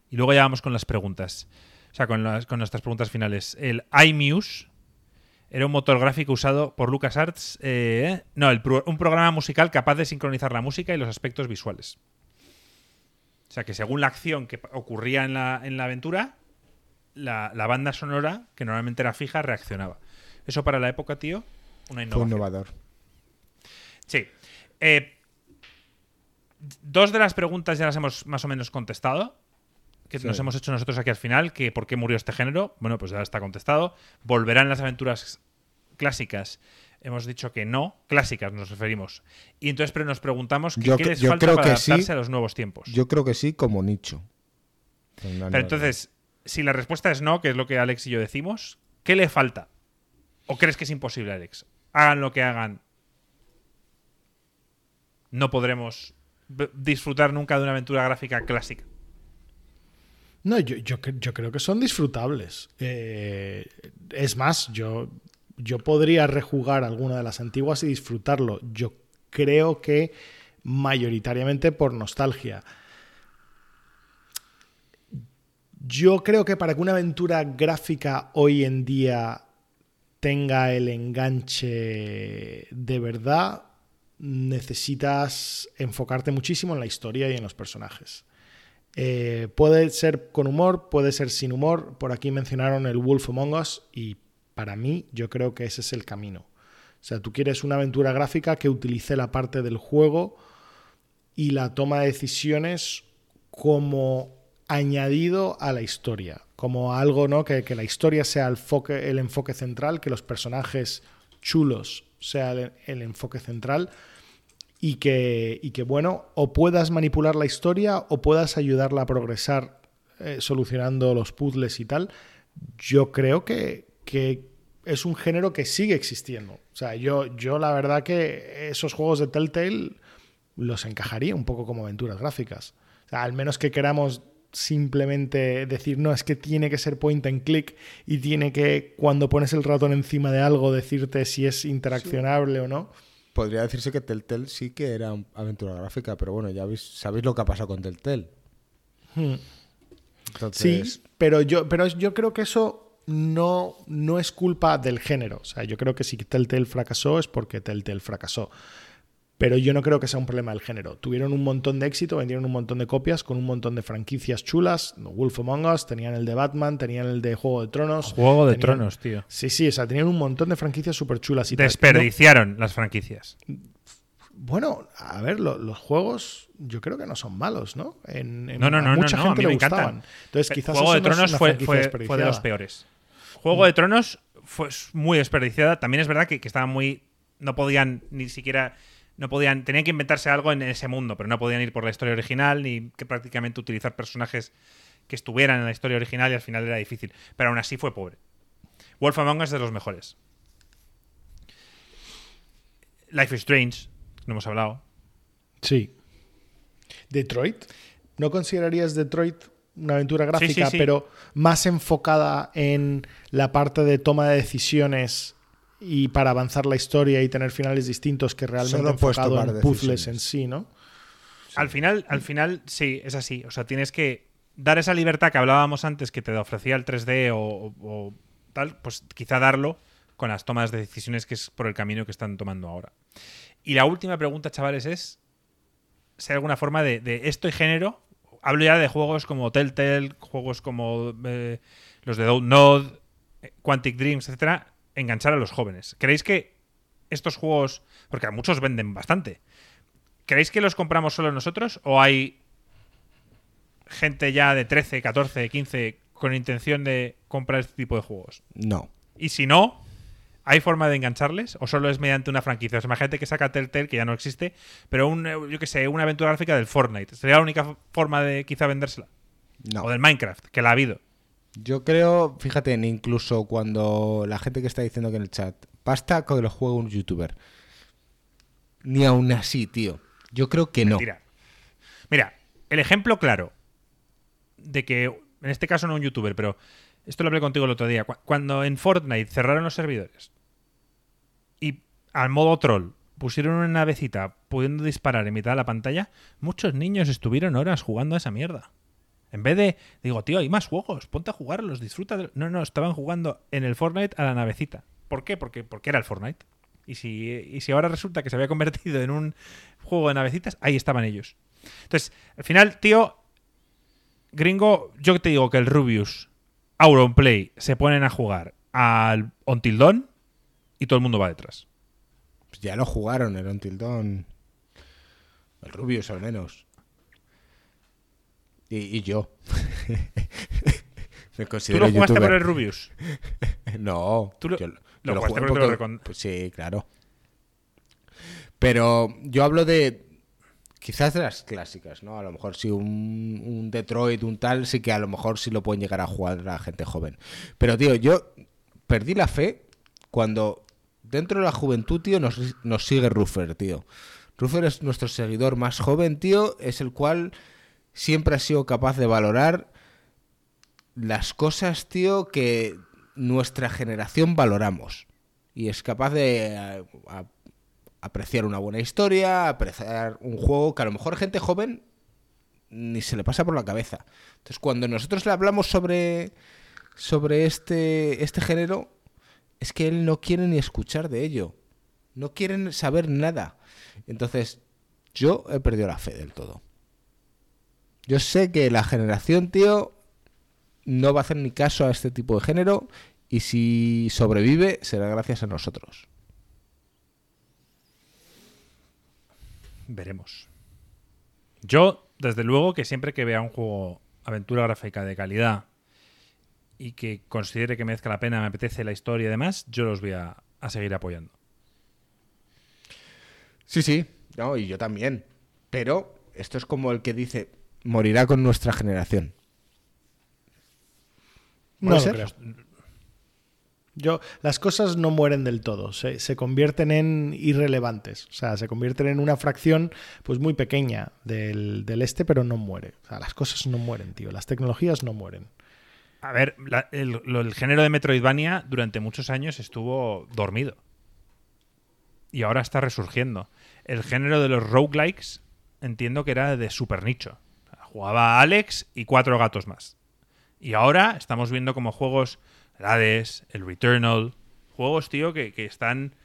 Y luego ya vamos con las preguntas. O sea, con, las, con nuestras preguntas finales. El iMuse era un motor gráfico usado por LucasArts. eh, no, el pro- un programa musical capaz de sincronizar la música y los aspectos visuales. O sea, que según la acción que ocurría en la, en la aventura, la, la banda sonora, que normalmente era fija, reaccionaba. Eso para la época, tío, una Fue innovación. innovador. Sí. Eh, dos de las preguntas ya las hemos más o menos contestado. Que Sí. nos hemos hecho nosotros aquí al final, que por qué murió este género. Bueno, pues ya está contestado. ¿Volverán las aventuras clásicas? Hemos dicho que no. Clásicas nos referimos. Y entonces pero nos preguntamos que Yo qué les yo falta creo para que sí. adaptarse a los nuevos tiempos. Yo creo que sí, como nicho. Pero entonces, si la respuesta es no, que es lo que Alex y yo decimos, ¿qué le falta? ¿O crees que es imposible, Alex? Hagan lo que hagan. No podremos disfrutar nunca de una aventura gráfica clásica. No, yo, yo, yo creo que son disfrutables. Eh, es más, yo, yo podría rejugar alguna de las antiguas y disfrutarlo. Yo creo que mayoritariamente por nostalgia. Yo creo que para que una aventura gráfica hoy en día tenga el enganche de verdad, necesitas enfocarte muchísimo en la historia y en los personajes. Eh, puede ser con humor, puede ser sin humor. Por aquí mencionaron el Wolf Among Us y para mí yo creo que ese es el camino. O sea, tú quieres una aventura gráfica que utilice la parte del juego y la toma de decisiones como añadido a la historia, como algo, ¿no? Que, la historia sea el, el, enfoque central, que los personajes chulos sea el, enfoque central y que, y que, bueno, o puedas manipular la historia o puedas ayudarla a progresar eh, solucionando los puzzles y tal. Yo creo que, que es un género que sigue existiendo. O sea, yo, yo la verdad que esos juegos de Telltale los encajaría un poco como aventuras gráficas. O sea, al menos que queramos simplemente decir, no, es que tiene que ser point and click y tiene que, cuando pones el ratón encima de algo, decirte si es interaccionable o no. Podría decirse que Telltale sí que era aventura gráfica, pero bueno, ya sabéis lo que ha pasado con Telltale. Hmm. Sí, pero yo, pero yo creo que eso no, no es culpa del género. O sea, yo creo que si Telltale fracasó es porque Telltale fracasó. Pero yo no creo que sea un problema del género. Tuvieron un montón de éxito, vendieron un montón de copias con un montón de franquicias chulas. Wolf Among Us, tenían el de Batman, tenían el de Juego de Tronos. Juego de Tronos, tío. Sí, sí, o sea, tenían un montón de franquicias súper chulas. Y Desperdiciaron las franquicias. Bueno, a ver, los juegos yo creo que no son malos, ¿no? En, no, no, no, mucha gente le gustaban. Entonces, quizás Juego de Tronos fue, de los peores. Juego de Tronos fue muy desperdiciada. También es verdad que, que estaban muy. No podían ni siquiera no podían, tenían que inventarse algo en ese mundo, pero no podían ir por la historia original ni que prácticamente utilizar personajes que estuvieran en la historia original y al final era difícil. Pero aún así fue pobre. Wolf Among Us es de los mejores. Life is Strange, no hemos hablado. Sí. Detroit. ¿No considerarías Detroit una aventura gráfica, pero más enfocada en la parte de toma de decisiones y para avanzar la historia y tener finales distintos que realmente enfocado en puzzles en sí, ¿no? Al final, al final, sí, es así. O sea, tienes que dar esa libertad que hablábamos antes que te ofrecía el 3D o, tal, pues quizá darlo con las tomas de decisiones que es por el camino que están tomando ahora. Y la última pregunta, chavales, es si hay alguna forma de, esto y género. Hablo ya de juegos como Telltale, juegos como eh, los de Node, Quantic Dreams, etcétera, enganchar a los jóvenes. ¿Creéis que estos juegos, porque a muchos venden bastante, ¿creéis que los compramos solo nosotros o hay gente ya de 13, 14, 15 con intención de comprar este tipo de juegos? No. Y si no, ¿hay forma de engancharles o solo es mediante una franquicia? O sea, imagínate que saca Telltale, que ya no existe, pero un, yo que sé, una aventura gráfica del Fortnite. ¿Sería la única forma de quizá vendérsela? No. O del Minecraft, que la ha habido. Yo creo, fíjate, incluso cuando la gente que está diciendo que en el chat, basta con que lo juegue un youtuber. Ni aún así, tío. Yo creo que no. Mira, el ejemplo claro de que, en este caso no un youtuber, pero esto lo hablé contigo el otro día. Cuando en Fortnite cerraron los servidores y al modo troll pusieron una navecita pudiendo disparar en mitad de la pantalla, muchos niños estuvieron horas jugando a esa mierda. En vez de, digo, tío, hay más juegos, ponte a jugarlos, disfruta. No, no, estaban jugando en el Fortnite a la navecita. ¿Por qué? Porque, porque era el Fortnite. Y si, y si ahora resulta que se había convertido en un juego de navecitas, ahí estaban ellos. Entonces, al final, tío, gringo, yo te digo que el Rubius, Auronplay, se ponen a jugar al Until y todo el mundo va detrás. Pues ya lo jugaron el Until. El Rubius al menos. Y, yo. Me considero ¿Tú lo jugaste por el Rubius? no. ¿Tú lo, lo, jugaste por el pues Sí, claro. Pero yo hablo de. Quizás de las clásicas, ¿no? A lo mejor si un, un Detroit, un tal, sí que a lo mejor sí lo pueden llegar a jugar la gente joven. Pero, tío, yo perdí la fe cuando dentro de la juventud, tío, nos, nos sigue Ruffer, tío. Ruffer es nuestro seguidor más joven, tío, es el cual siempre ha sido capaz de valorar las cosas, tío, que nuestra generación valoramos. y es capaz de a- apreciar una buena historia, apreciar un juego que a lo mejor gente joven ni se le pasa por la cabeza. Entonces, cuando nosotros le hablamos sobre, sobre este, este género, es que él no quiere ni escuchar de ello. No quieren saber nada. Entonces, yo he perdido la fe del todo. Yo sé que la generación, tío, no va a hacer ni caso a este tipo de género y si sobrevive será gracias a nosotros. Veremos. Yo, desde luego, que siempre que vea un juego aventura gráfica de calidad y que considere que merezca la pena, me apetece la historia y demás, yo los voy a, a seguir apoyando. Sí, sí, no, y yo también. Pero esto es como el que dice, morirá con nuestra generación. No ¿Puede lo. Yo, las cosas no mueren del todo, se, se convierten en irrelevantes. O sea, se convierten en una fracción pues muy pequeña del, del este, pero no muere. O sea, las cosas no mueren, tío. Las tecnologías no mueren. A ver, la- el, lo- el género de Metroidvania durante muchos años estuvo dormido. Y ahora está resurgiendo. El género de los roguelikes entiendo que era de super nicho. Jugaba Alex y cuatro gatos más. Y ahora estamos viendo como juegos, el Hades, el Returnal, juegos, tío, que, que están...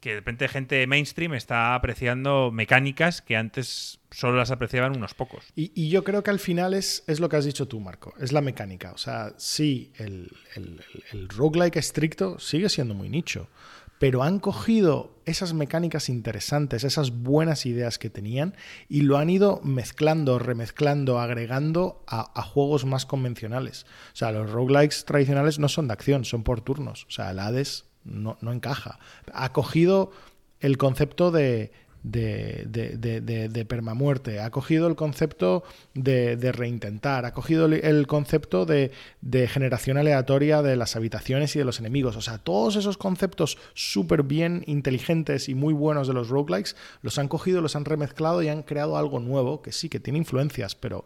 Que de repente gente mainstream está apreciando mecánicas que antes solo las apreciaban unos pocos. Y, yo creo que al final es, es lo que has dicho tú, Marco. Es la mecánica. O sea, sí, el, el- el roguelike estricto sigue siendo muy nicho. Pero han cogido esas mecánicas interesantes, esas buenas ideas que tenían, y lo han ido mezclando, remezclando, agregando a, juegos más convencionales. O sea, los roguelikes tradicionales no son de acción, son por turnos. O sea, el Hades no, no encaja. Ha cogido el concepto de, de, de- de- de- permamuerte, ha cogido el concepto de, reintentar, ha cogido el, concepto de, de generación aleatoria de las habitaciones y de los enemigos. O sea, todos esos conceptos súper bien inteligentes y muy buenos de los roguelikes los han cogido, los han remezclado y han creado algo nuevo que sí, que tiene influencias, pero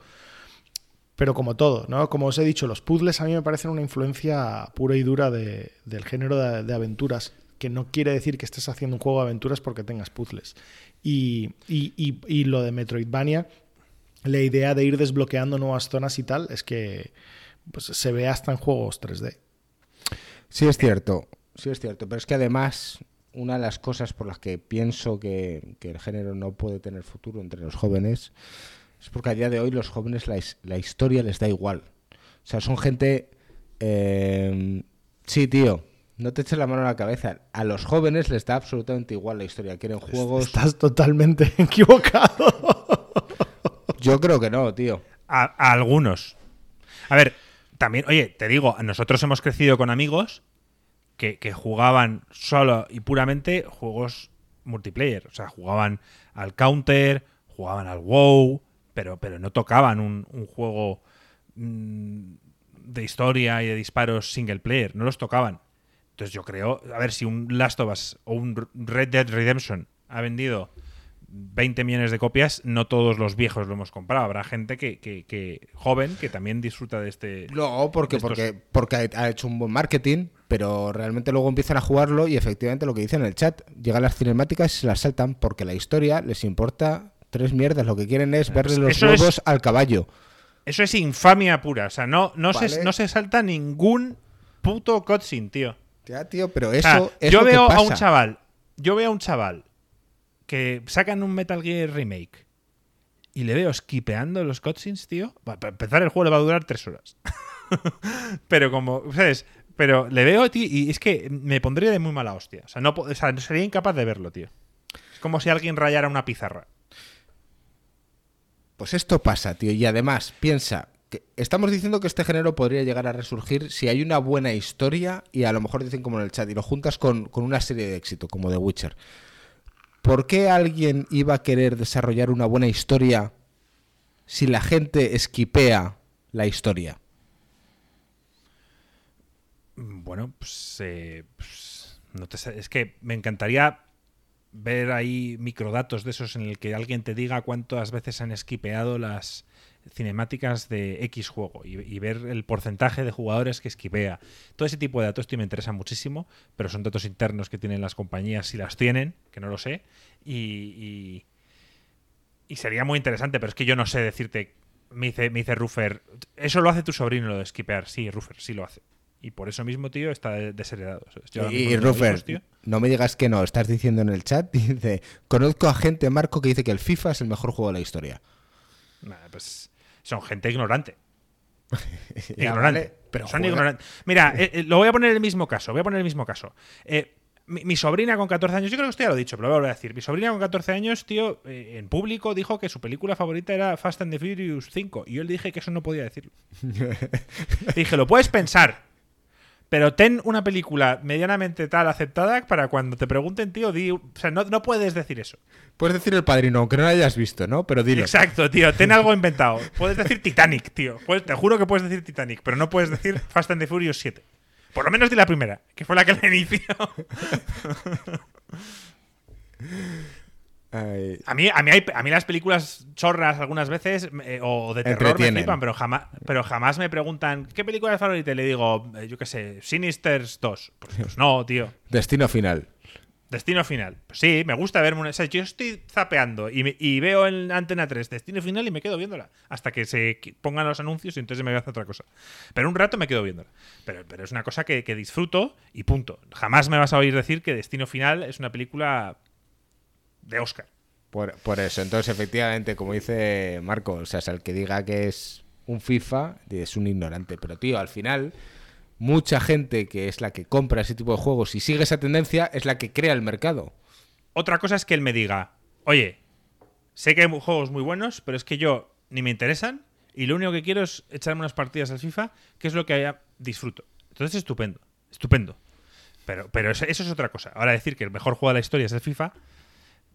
pero como todo, ¿no? Como os he dicho, los puzzles a mí me parecen una influencia pura y dura de- del género de, de aventuras, que no quiere decir que estés haciendo un juego de aventuras porque tengas puzzles. Y, y- y- y lo de Metroidvania, la idea de ir desbloqueando nuevas zonas y tal, es que pues, se ve hasta en juegos 3D. Sí es cierto, sí es cierto, pero es que además una de las cosas por las que pienso que, que el género no puede tener futuro entre los jóvenes es porque a día de hoy los jóvenes la, la historia les da igual. O sea, son gente... eh, sí, tío, no te eches la mano a la cabeza. A los jóvenes les da absolutamente igual la historia. Quieren juegos... Estás totalmente equivocado. Yo creo que no, tío. A, a algunos. A ver, también, oye, te digo, nosotros hemos crecido con amigos que, que jugaban solo y puramente juegos multiplayer. O sea, jugaban al Counter, jugaban al WoW, pero, pero no tocaban un, un juego mm, de historia y de disparos single player. No los tocaban. Entonces yo creo, a ver, si un Last of Us o un Red Dead Redemption ha vendido 20 millones de copias, no todos los viejos lo hemos comprado. Habrá gente que, que- que- joven que también disfruta de este. No, porque, Estos- porque, porque ha- hecho un buen marketing, pero realmente luego empiezan a jugarlo y efectivamente lo que dicen en el chat, llegan las cinemáticas y se las saltan porque la historia les importa tres mierdas. Lo que quieren es verle los es- huevos al caballo. Eso es infamia pura. O sea, no, no, Vale. se, no se salta ningún puto cutscene, tío. Ya, tío, pero eso es yo lo que veo a un chaval, yo veo a un chaval que sacan un Metal Gear Remake y le veo skipeando los cutscenes, tío. Para empezar, el juego le va a durar tres horas. pero como, ¿sabes? Pero le veo, tío, y es que me pondría de muy mala hostia. O sea, no, o sea, sería incapaz de verlo, tío. Es como si alguien rayara una pizarra. Pues esto pasa, tío. Y además, piensa, estamos diciendo que este género podría llegar a resurgir si hay una buena historia y a lo mejor dicen como en el chat y lo juntas con, con una serie de éxito, como The Witcher. ¿Por qué alguien iba a querer desarrollar una buena historia si la gente esquipea la historia? Bueno, pues, eh, pues, es que me encantaría ver ahí microdatos de esos en el que alguien te diga cuántas veces han esquipeado las cinemáticas de X juego y, y ver el porcentaje de jugadores que esquipea. Todo ese tipo de datos me interesan muchísimo, pero son datos internos que tienen las compañías, si las tienen, que no lo sé, y, y, y sería muy interesante, pero es que yo no sé decirte, me dice, me dice Ruffer, eso lo hace tu sobrino lo de esquipear, sí, Ruffer, sí lo hace. Y por eso mismo, tío, está de- desheredado. Yo Y Ruffer, no me digas que no, estás diciendo en el chat, dice, conozco a gente, Marco, que dice que el FIFA es el mejor juego de la historia. Nah, pues son gente ignorante. Ignorante. vale, pero son juega- ignorantes. Mira, eh, eh, lo voy a poner en el mismo caso. Voy a poner el mismo caso. Eh, mi, mi sobrina con 14 años, yo creo que esto ya lo he dicho, pero lo voy a decir. Mi sobrina con 14 años, tío, en público dijo que su película favorita era Fast and the Furious 5. Y yo le dije que eso no podía decirlo. Le dije, lo puedes pensar. Pero ten una película medianamente tal aceptada para cuando te pregunten, tío, di. O sea, no, no puedes decir eso. Puedes decir el padrino, aunque no lo hayas visto, ¿no? Pero dilo. Exacto, tío. Ten algo inventado. Puedes decir Titanic, tío. Puedes- te juro que puedes decir Titanic, pero no puedes decir Fast and the Furious 7. Por lo menos di la primera, que fue la que le inició. A mí, a mí, hay- a mí las películas chorras algunas veces eh, o de terror me flipan, pero jamás, pero jamás me preguntan ¿qué película es favorita? Y le digo, eh, yo qué sé, Sinisters 2. Pues, pues no, tío. destino final. Destino final. Pues sí, me gusta verme una. o sea, yo estoy zapeando y, me- y veo en Antena 3 Destino final y me quedo viéndola. Hasta que se pongan los anuncios y entonces me voy a hacer otra cosa. Pero un rato me quedo viéndola. Pero, pero es una cosa que, que disfruto y punto. Jamás me vas a oír decir que Destino final es una película de Oscar. Por, por eso, entonces efectivamente, como dice Marco, o sea, es el que diga que es un FIFA es un ignorante. Pero tío, al final, mucha gente que es la que compra ese tipo de juegos y sigue esa tendencia es la que crea el mercado. Otra cosa es que él me diga, oye, sé que hay juegos muy buenos, pero es que yo ni me interesan y lo único que quiero es echarme unas partidas al FIFA, que es lo que haya- disfruto. Entonces, estupendo, estupendo. Pero, pero eso, eso es otra cosa. Ahora decir que el mejor juego de la historia es el FIFA,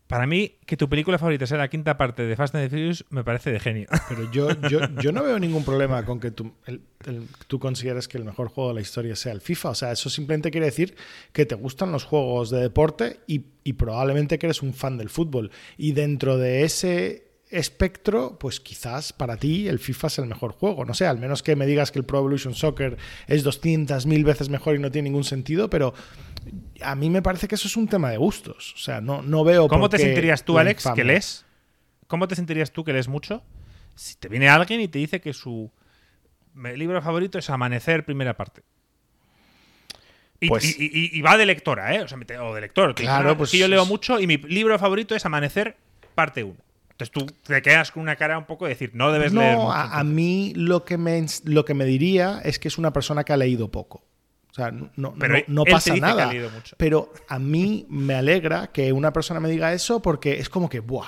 para mí, que tu película favorita sea la quinta parte de Fast and the Furious me parece de genio. Pero yo, yo, yo no veo ningún problema con que tú, el- tú consideres que el mejor juego de la historia sea el FIFA. O sea, eso simplemente quiere decir que te gustan los juegos de deporte y, y probablemente que eres un fan del fútbol. Y dentro de ese espectro, pues quizás para ti el FIFA es el mejor juego. No sé, al menos que me digas que el Pro Evolution Soccer es 200.000 veces mejor y no tiene ningún sentido, pero a mí me parece que eso es un tema de gustos. O sea, no, no veo ¿Cómo por te qué sentirías tú, Alex, que infamia. lees? ¿Cómo te sentirías tú que lees mucho si te viene alguien y te dice que su libro favorito es Amanecer, primera parte? Y, Pues- y- y- y va de lectora, ¿eh? O, sea, o de lector. Claro, "No, es pues que yo leo mucho y mi libro favorito es Amanecer, parte 1. Entonces tú te quedas con una cara un poco de decir, no debes no, leer mucho. a, a mí lo que, me, lo que me diría es que es una persona que ha leído poco. O sea, no, no- Pero no- no pasa nada. Pero a mí me alegra que una persona me diga eso porque es como que, ¡buah!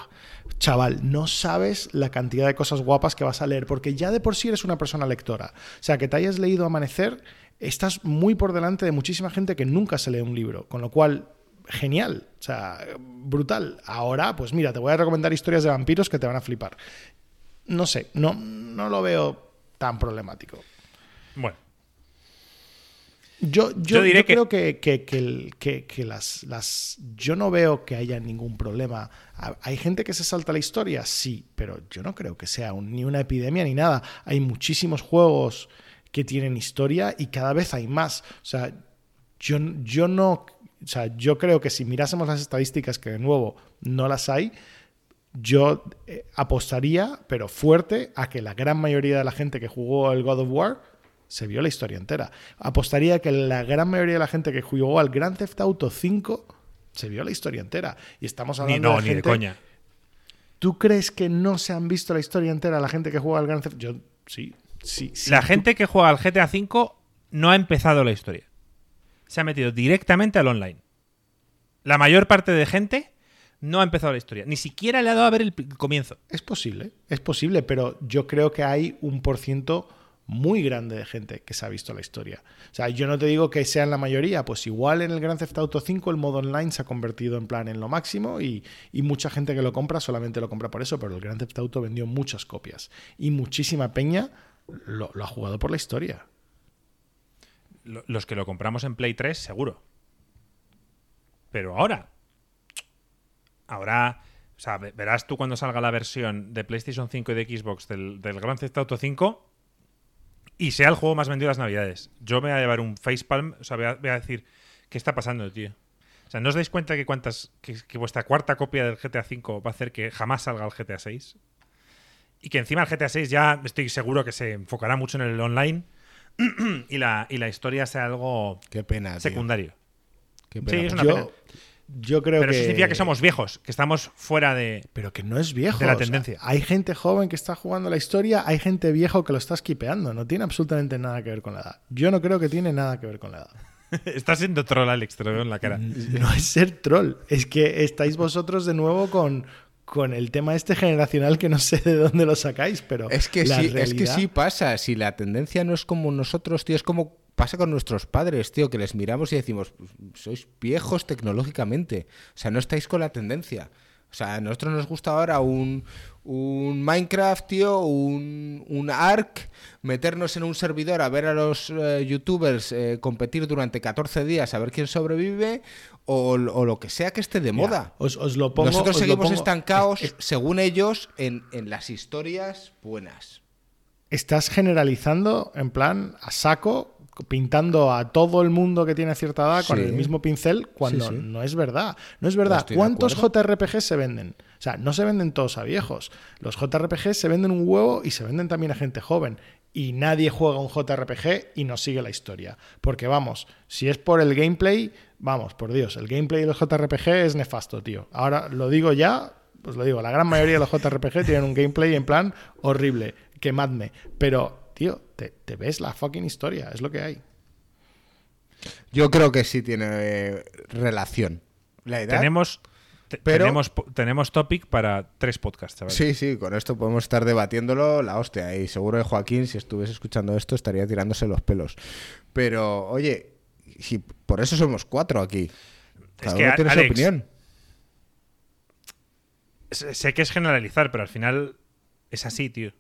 Chaval, no sabes la cantidad de cosas guapas que vas a leer, porque ya de por sí eres una persona lectora. O sea, que te hayas leído Amanecer, estás muy por delante de muchísima gente que nunca se lee un libro. Con lo cual, genial. O sea, brutal. Ahora, pues mira, te voy a recomendar historias de vampiros que te van a flipar. No sé, no, no lo veo tan problemático. Bueno, Yo, yo, Yo diré yo que- creo que, que- que que- las, las. Yo no veo que haya ningún problema. Ha- ¿Hay gente que se salta la historia? Sí, pero yo no creo que sea un- ni una epidemia ni nada. Hay muchísimos juegos que tienen historia y cada vez hay más. O sea, yo, yo no. O sea, yo creo que si mirásemos las estadísticas, que de nuevo no las hay, yo eh, apostaría, pero fuerte, a que la gran mayoría de la gente que jugó el God of War se vio la historia entera. Apostaría que la gran mayoría de la gente que jugó al Grand Theft Auto 5 se vio la historia entera. Y estamos ni, hablando no, de ni gente... de coña. ¿Tú crees que no se han visto la historia entera la gente que juega al Grand Theft Yo sí, sí, sí. la Tú- gente que juega al GTA V no ha empezado la historia. Se ha metido directamente al online. La mayor parte de gente no ha empezado la historia. Ni siquiera le ha dado a ver el comienzo. Es posible, es posible, pero yo creo que hay un por ciento muy grande de gente que se ha visto la historia. O sea, yo no te digo que sean la mayoría, pues igual en el Grand Theft Auto 5 el modo online se ha convertido en plan en lo máximo y, y mucha gente que lo compra solamente lo compra por eso, pero el Grand Theft Auto vendió muchas copias y muchísima peña lo ha jugado por la historia. Lo- Los que lo compramos en Play 3, seguro. Pero ahora, Ahora, o sea, ve- verás tú cuando salga la versión de PlayStation 5 y de Xbox del, del Grand Theft Auto 5 y sea el juego más vendido de las navidades. Yo me voy a llevar un facepalm, o sea, voy a, a decir, ¿qué está pasando, tío? O sea, ¿no os dais cuenta que cuántas que, que vuestra cuarta copia del GTA 5 va a hacer que jamás salga el GTA 6? Y que encima el GTA 6 ya estoy seguro que se enfocará mucho en el online y la, y la historia sea algo Qué pena, secundario. Qué Sí, pena. es una yo, pena. yo creo Pero que. eso significa que somos viejos, que estamos fuera de. Pero que no es viejo. de la o sea, tendencia. hay gente joven que está jugando la historia, hay gente viejo que lo está skipeando. No tiene absolutamente nada que ver con la edad. Yo no creo que tiene nada que ver con la edad. Estás siendo troll, Alex, te lo veo en la cara. No es ser troll, es que estáis vosotros de nuevo con, con el tema este generacional que no sé de dónde lo sacáis, pero Es que, la sí, es que sí pasa. Si la tendencia no es como nosotros, tío, es como pasa con nuestros padres, tío, que les miramos y decimos, "Pues, sois viejos tecnológicamente. O sea, no estáis con la tendencia. O sea, a nosotros nos gusta ahora un, un Minecraft, tío, un, un Ark, meternos en un servidor a ver a los eh, youtubers eh, competir durante 14 días a ver quién sobrevive o, o lo que sea que esté de moda. Os, os lo pongo. Nosotros os lo seguimos pongo- estancados, es- según ellos, en, en las historias buenas. estás generalizando en plan a saco, pintando a todo el mundo que tiene cierta edad con el mismo pincel, cuando Sí, sí. no es verdad. No es verdad. de ¿Cuántos. JRPG se venden? O sea, no se venden todos a viejos. Los JRPG se venden un huevo y se venden también a gente joven. Y nadie juega un JRPG y no sigue la historia. Porque vamos, si es por el gameplay, vamos, por Dios, el gameplay de los JRPG es nefasto, tío. Ahora lo digo ya, pues lo digo, la gran mayoría de los JRPG tienen un gameplay en plan horrible, quemadme. Pero, tío, te, te ves la fucking historia, es lo que hay. Yo creo que sí tiene eh, relación. La edad. Tenemos, Pero- tenemos, tenemos topic para tres podcasts, chaval. Sí, sí, con esto podemos estar debatiéndolo la hostia. Y seguro que Joaquín, si estuviese escuchando esto, estaría tirándose los pelos. Pero, oye, si por eso somos cuatro aquí. Cada que, uno tiene su opinión. Sé sé que es generalizar, pero al final es así, tío.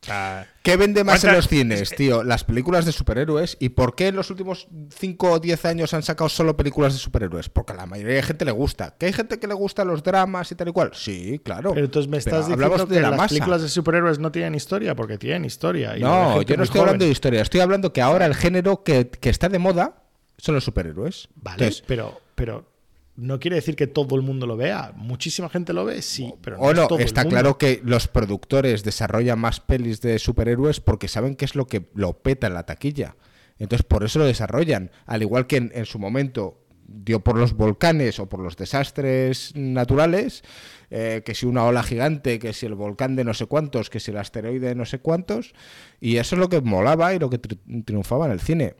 O sea, ¿Qué vende más en ¿Cuántas- los cines, tío? Las películas de superhéroes. ¿Y por qué en los últimos 5 o 10 años han sacado solo películas de superhéroes? Porque a la mayoría de gente le gusta. ¿Que hay gente que le gusta los dramas y tal y cual? Sí, claro. Pero entonces me estás diciendo de que la las masa. películas de superhéroes no tienen historia, porque tienen historia. y No, yo no estoy hablando de historia. Estoy hablando que ahora el género que, que está de moda son los superhéroes. Vale, Entonces, pero, pero no quiere decir que todo el mundo lo vea. Muchísima gente lo ve, sí, pero no o es no, el está mundo. claro que los productores desarrollan más pelis de superhéroes porque saben que es lo que lo peta en la taquilla. Entonces, por eso lo desarrollan. Al igual que en, en su momento dio por los volcanes o por los desastres naturales, eh, que si una ola gigante, que si el volcán de no sé cuántos, que si el asteroide de no sé cuántos, y eso es lo que molaba y lo que tri- triunfaba en el cine.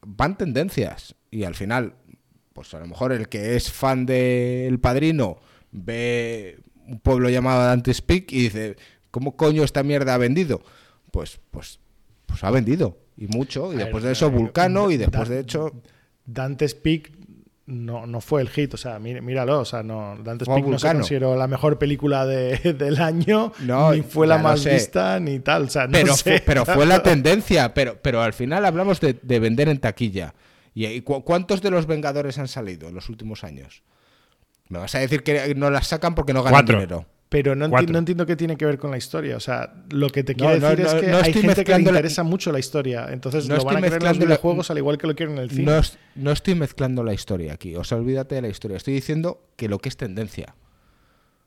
Van tendencias y al final, pues a lo mejor el que es fan de El Padrino ve un pueblo llamado Dante's Peak y dice, ¿cómo coño esta mierda ha vendido? Pues, pues, pues ha vendido y mucho y A después ver, de eso Vulcano y después de hecho Dante's Peak no, no fue el hit, o sea, mí- míralo, o sea, no, Dante's Peak no se Vulcano. consideró la mejor película de- del año, No, ni fue la más sé. vista, ni tal, o sea, no pero, sé. fue, pero fue la tendencia, pero, pero al final hablamos de, de vender en taquilla. ¿Y, y cu- cuántos de los Vengadores han salido en los últimos años? Me vas a decir que no las sacan porque no ganan Cuatro. dinero. Pero no, enti- Cuatro. no entiendo qué tiene que ver con la historia. O sea, lo que te quiero no, decir no, es que no hay gente que le la- interesa mucho la historia. Entonces No lo van a querer en los la- videojuegos al igual que lo quieren en el cine. No, es- no estoy mezclando la historia aquí, o sea, olvídate de la historia. Estoy diciendo que lo que es tendencia.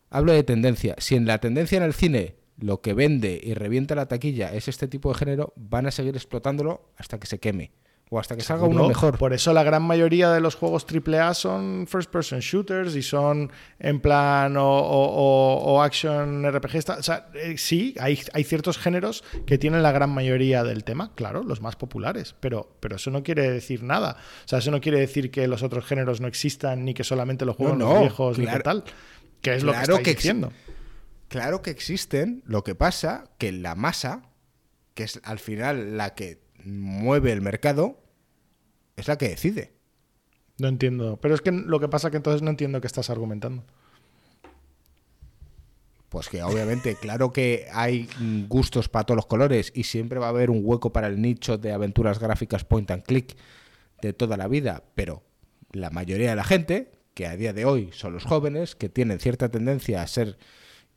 Hablo de tendencia. Si en la tendencia en el cine lo que vende y revienta la taquilla es este tipo de género, van a seguir explotándolo hasta que se queme. O hasta que salga uno mejor. Por eso la gran mayoría de los juegos AAA son first person shooters y son en plan o, o- action RPG. Está- O sea, eh, sí, hay, hay ciertos géneros que tienen la gran mayoría del tema, claro, los más populares, pero, pero eso no quiere decir nada. O sea, eso no quiere decir que los otros géneros no existan ni que solamente los juegan No, viejos ni claro. que tal. Que es lo que que diciendo. Claro que existen, lo que pasa que la masa, que es al final la que mueve el mercado, es la que decide. No entiendo. Pero es que lo que pasa que entonces no entiendo qué estás argumentando. Pues que obviamente, claro que hay gustos para todos los colores y siempre va a haber un hueco para el nicho de aventuras gráficas point and click de toda la vida, pero la mayoría de la gente que a día de hoy son los jóvenes, que tienen cierta tendencia a ser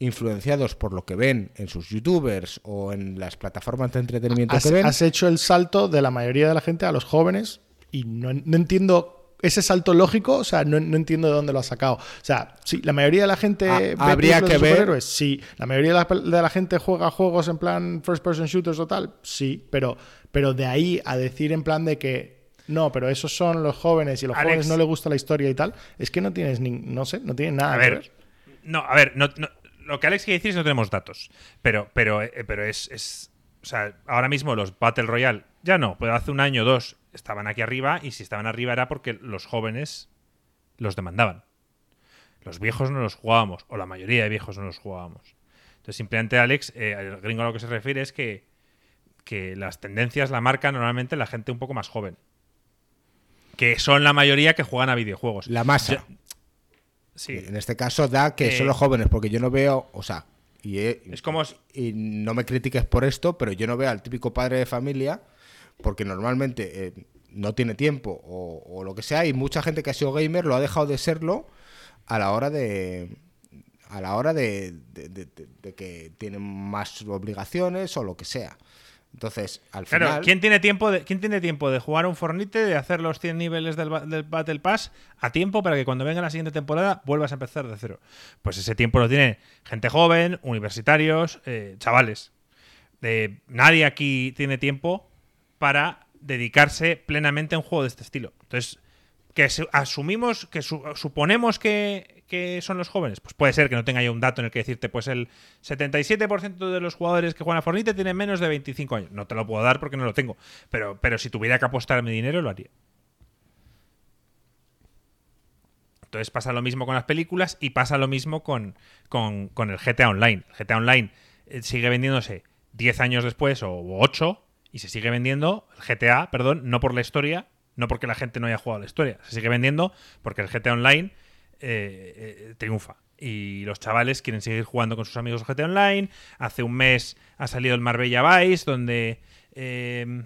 influenciados por lo que ven en sus youtubers o en las plataformas de entretenimiento has, que ven. has hecho el salto de la mayoría de la gente a los jóvenes y no, no entiendo ese salto lógico, o sea, no, no entiendo de dónde lo has sacado. O sea, sí, la mayoría de la gente Ah, ve habría que de ver- superhéroes, sí. La mayoría de la, de la gente juega juegos en plan first person shooters o tal, sí. Pero, pero de ahí a decir en plan de que no, pero esos son los jóvenes y a los Alex. jóvenes no les gusta la historia y tal, es que no tienes ni, no sé, no tiene nada A que ver, no, a ver, no, no- lo que Alex quiere decir es que no tenemos datos. Pero, pero, eh, pero es, es- O sea, ahora mismo los Battle Royale, ya no, pero hace un año o dos estaban aquí arriba y si estaban arriba era porque los jóvenes los demandaban. Los viejos no los jugábamos, o la mayoría de viejos no los jugábamos. Entonces, simplemente Alex, eh, el gringo a lo que se refiere es que, que las tendencias la marca normalmente la gente un poco más joven. Que son la mayoría que juegan a videojuegos. La masa. Sí. En este caso da que Eh, son los jóvenes, porque yo no veo, o sea, y, Es como y no me critiques por esto, pero yo no veo al típico padre de familia, porque normalmente eh, no tiene tiempo o, o lo que sea, y mucha gente que ha sido gamer lo ha dejado de serlo a la hora de a la hora de, de- de- de- de que tienen más obligaciones o lo que sea. Entonces, al Claro, final... ¿quién tiene tiempo de, quién tiene tiempo de jugar un Fornite, de hacer los 100 niveles del, ba- del Battle Pass a tiempo para que cuando venga la siguiente temporada vuelvas a empezar de cero? Pues ese tiempo lo tiene gente joven, universitarios, eh, chavales. Eh, nadie aquí tiene tiempo para dedicarse plenamente a un juego de este estilo. Entonces, que su- asumimos, que su- suponemos que, que son los jóvenes, pues puede ser que no tenga yo un dato en el que decirte, pues el 77% de los jugadores que juegan a Fortnite tienen menos de 25 años. No te lo puedo dar porque no lo tengo, pero, pero si tuviera que apostar mi dinero, lo haría. Entonces pasa lo mismo con las películas y pasa lo mismo con, con, con el GTA Online. El GTA Online eh, sigue vendiéndose 10 años después o 8 y se sigue vendiendo el GTA, perdón, no por la historia, no porque la gente no haya jugado la historia, se sigue vendiendo porque el GTA Online eh, eh, triunfa. Y los chavales quieren seguir jugando con sus amigos GTA Online. Hace un mes ha salido el Marbella Vice, donde eh,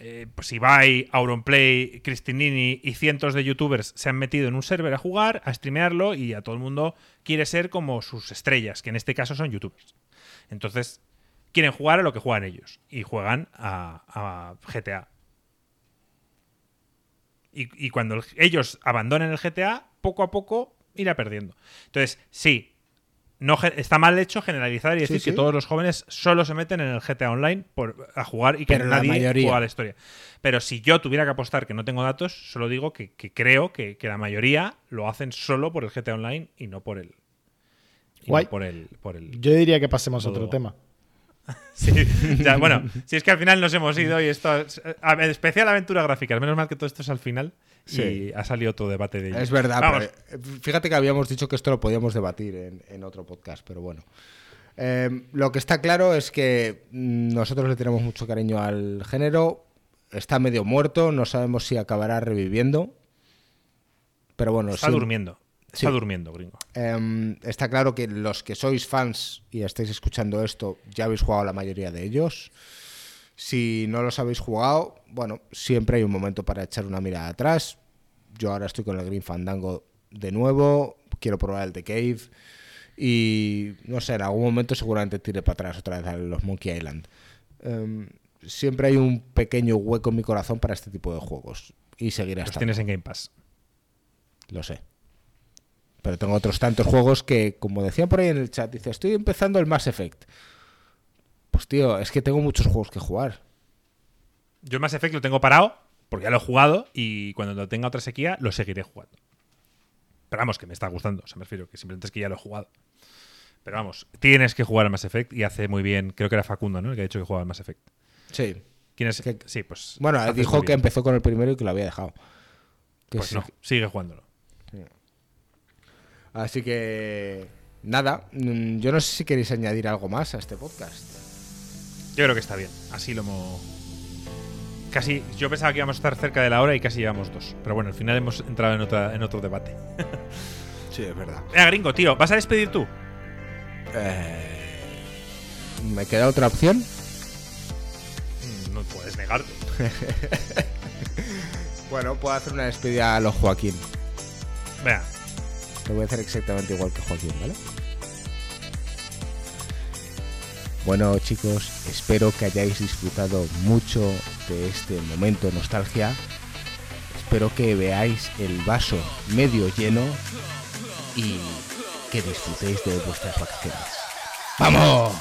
eh, pues Ibai, Auronplay, Cristinini y cientos de youtubers se han metido en un server a jugar, a streamearlo y a todo el mundo quiere ser como sus estrellas, que en este caso son youtubers. Entonces, quieren jugar a lo que juegan ellos y juegan a, GTA. Y, cuando el- ellos abandonen el GTA, poco a poco irá perdiendo. Entonces, sí, no está mal hecho generalizar y decir sí. que todos los jóvenes solo se meten en el GTA Online por, a jugar y que Pero nadie mayoría. juega a la historia. Pero si yo tuviera que apostar que no tengo datos, solo digo que, que creo que, que la mayoría lo hacen solo por el GTA Online y no por el. y no Guay. por el. Por el Yo diría que pasemos a otro tema. Sí, ya, bueno, si es que al final nos hemos ido y esto es a ver, especial aventura gráfica. Menos mal que todo esto es al final Sí. y ha salido otro debate de ello. Es verdad, Vamos, pero, eh, fíjate que habíamos dicho que esto lo podíamos debatir en, en otro podcast, pero bueno. Eh, lo que está claro es que mm, nosotros le tenemos mucho cariño al género. Está medio muerto, no sabemos si acabará reviviendo. Pero bueno, está sí, durmiendo. Está Sí. durmiendo, gringo. eh, está claro que los que sois fans y estáis escuchando esto, ya habéis jugado la mayoría de ellos. Si no los habéis jugado, bueno, siempre hay un momento para echar una mirada atrás. Yo ahora estoy con el Green Fandango de nuevo, quiero probar el The Cave y no sé, en algún momento seguramente tire para atrás otra vez a los Monkey Island. Em, siempre hay un pequeño hueco en mi corazón para este tipo de juegos y seguirá Los tienes en Game Pass. Lo sé. Pero tengo otros tantos juegos que, como decían por ahí en el chat, dice, estoy empezando el Mass Effect. Pues tío, es que tengo muchos juegos que jugar. Yo el Mass Effect lo tengo parado porque ya lo he jugado y cuando lo tenga otra sequía lo seguiré jugando. Pero vamos, que me está gustando. O sea, me refiero que simplemente es que ya lo he jugado. Pero vamos, tienes que jugar al Mass Effect y hace muy bien. Creo que era Facundo, ¿no? El que ha dicho que jugaba al Mass Effect. Sí. ¿Quién es? Que- Sí, pues. Bueno, dijo que empezó con el primero y que lo había dejado. Que Pues sí no, sigue jugándolo. Así que, nada, mm, yo no sé si queréis añadir algo más a este podcast. Yo creo que está bien. Así lo hemos. Casi. Yo pensaba que íbamos a estar cerca de la hora y casi llevamos dos. Pero bueno, al final hemos entrado en, otra, en otro debate. Sí, es verdad. Venga, gringo, tío, ¿vas a despedir tú? Eh, ¿Me queda otra opción? Mm, No puedes negarte. Bueno, puedo hacer una despedida a los Joaquín. Venga, Lo voy a hacer exactamente igual que Joaquín, ¿vale? Bueno chicos, espero que hayáis disfrutado mucho de este momento nostalgia. Espero que veáis el vaso medio lleno y que disfrutéis de vuestras vacaciones. ¡Vamos!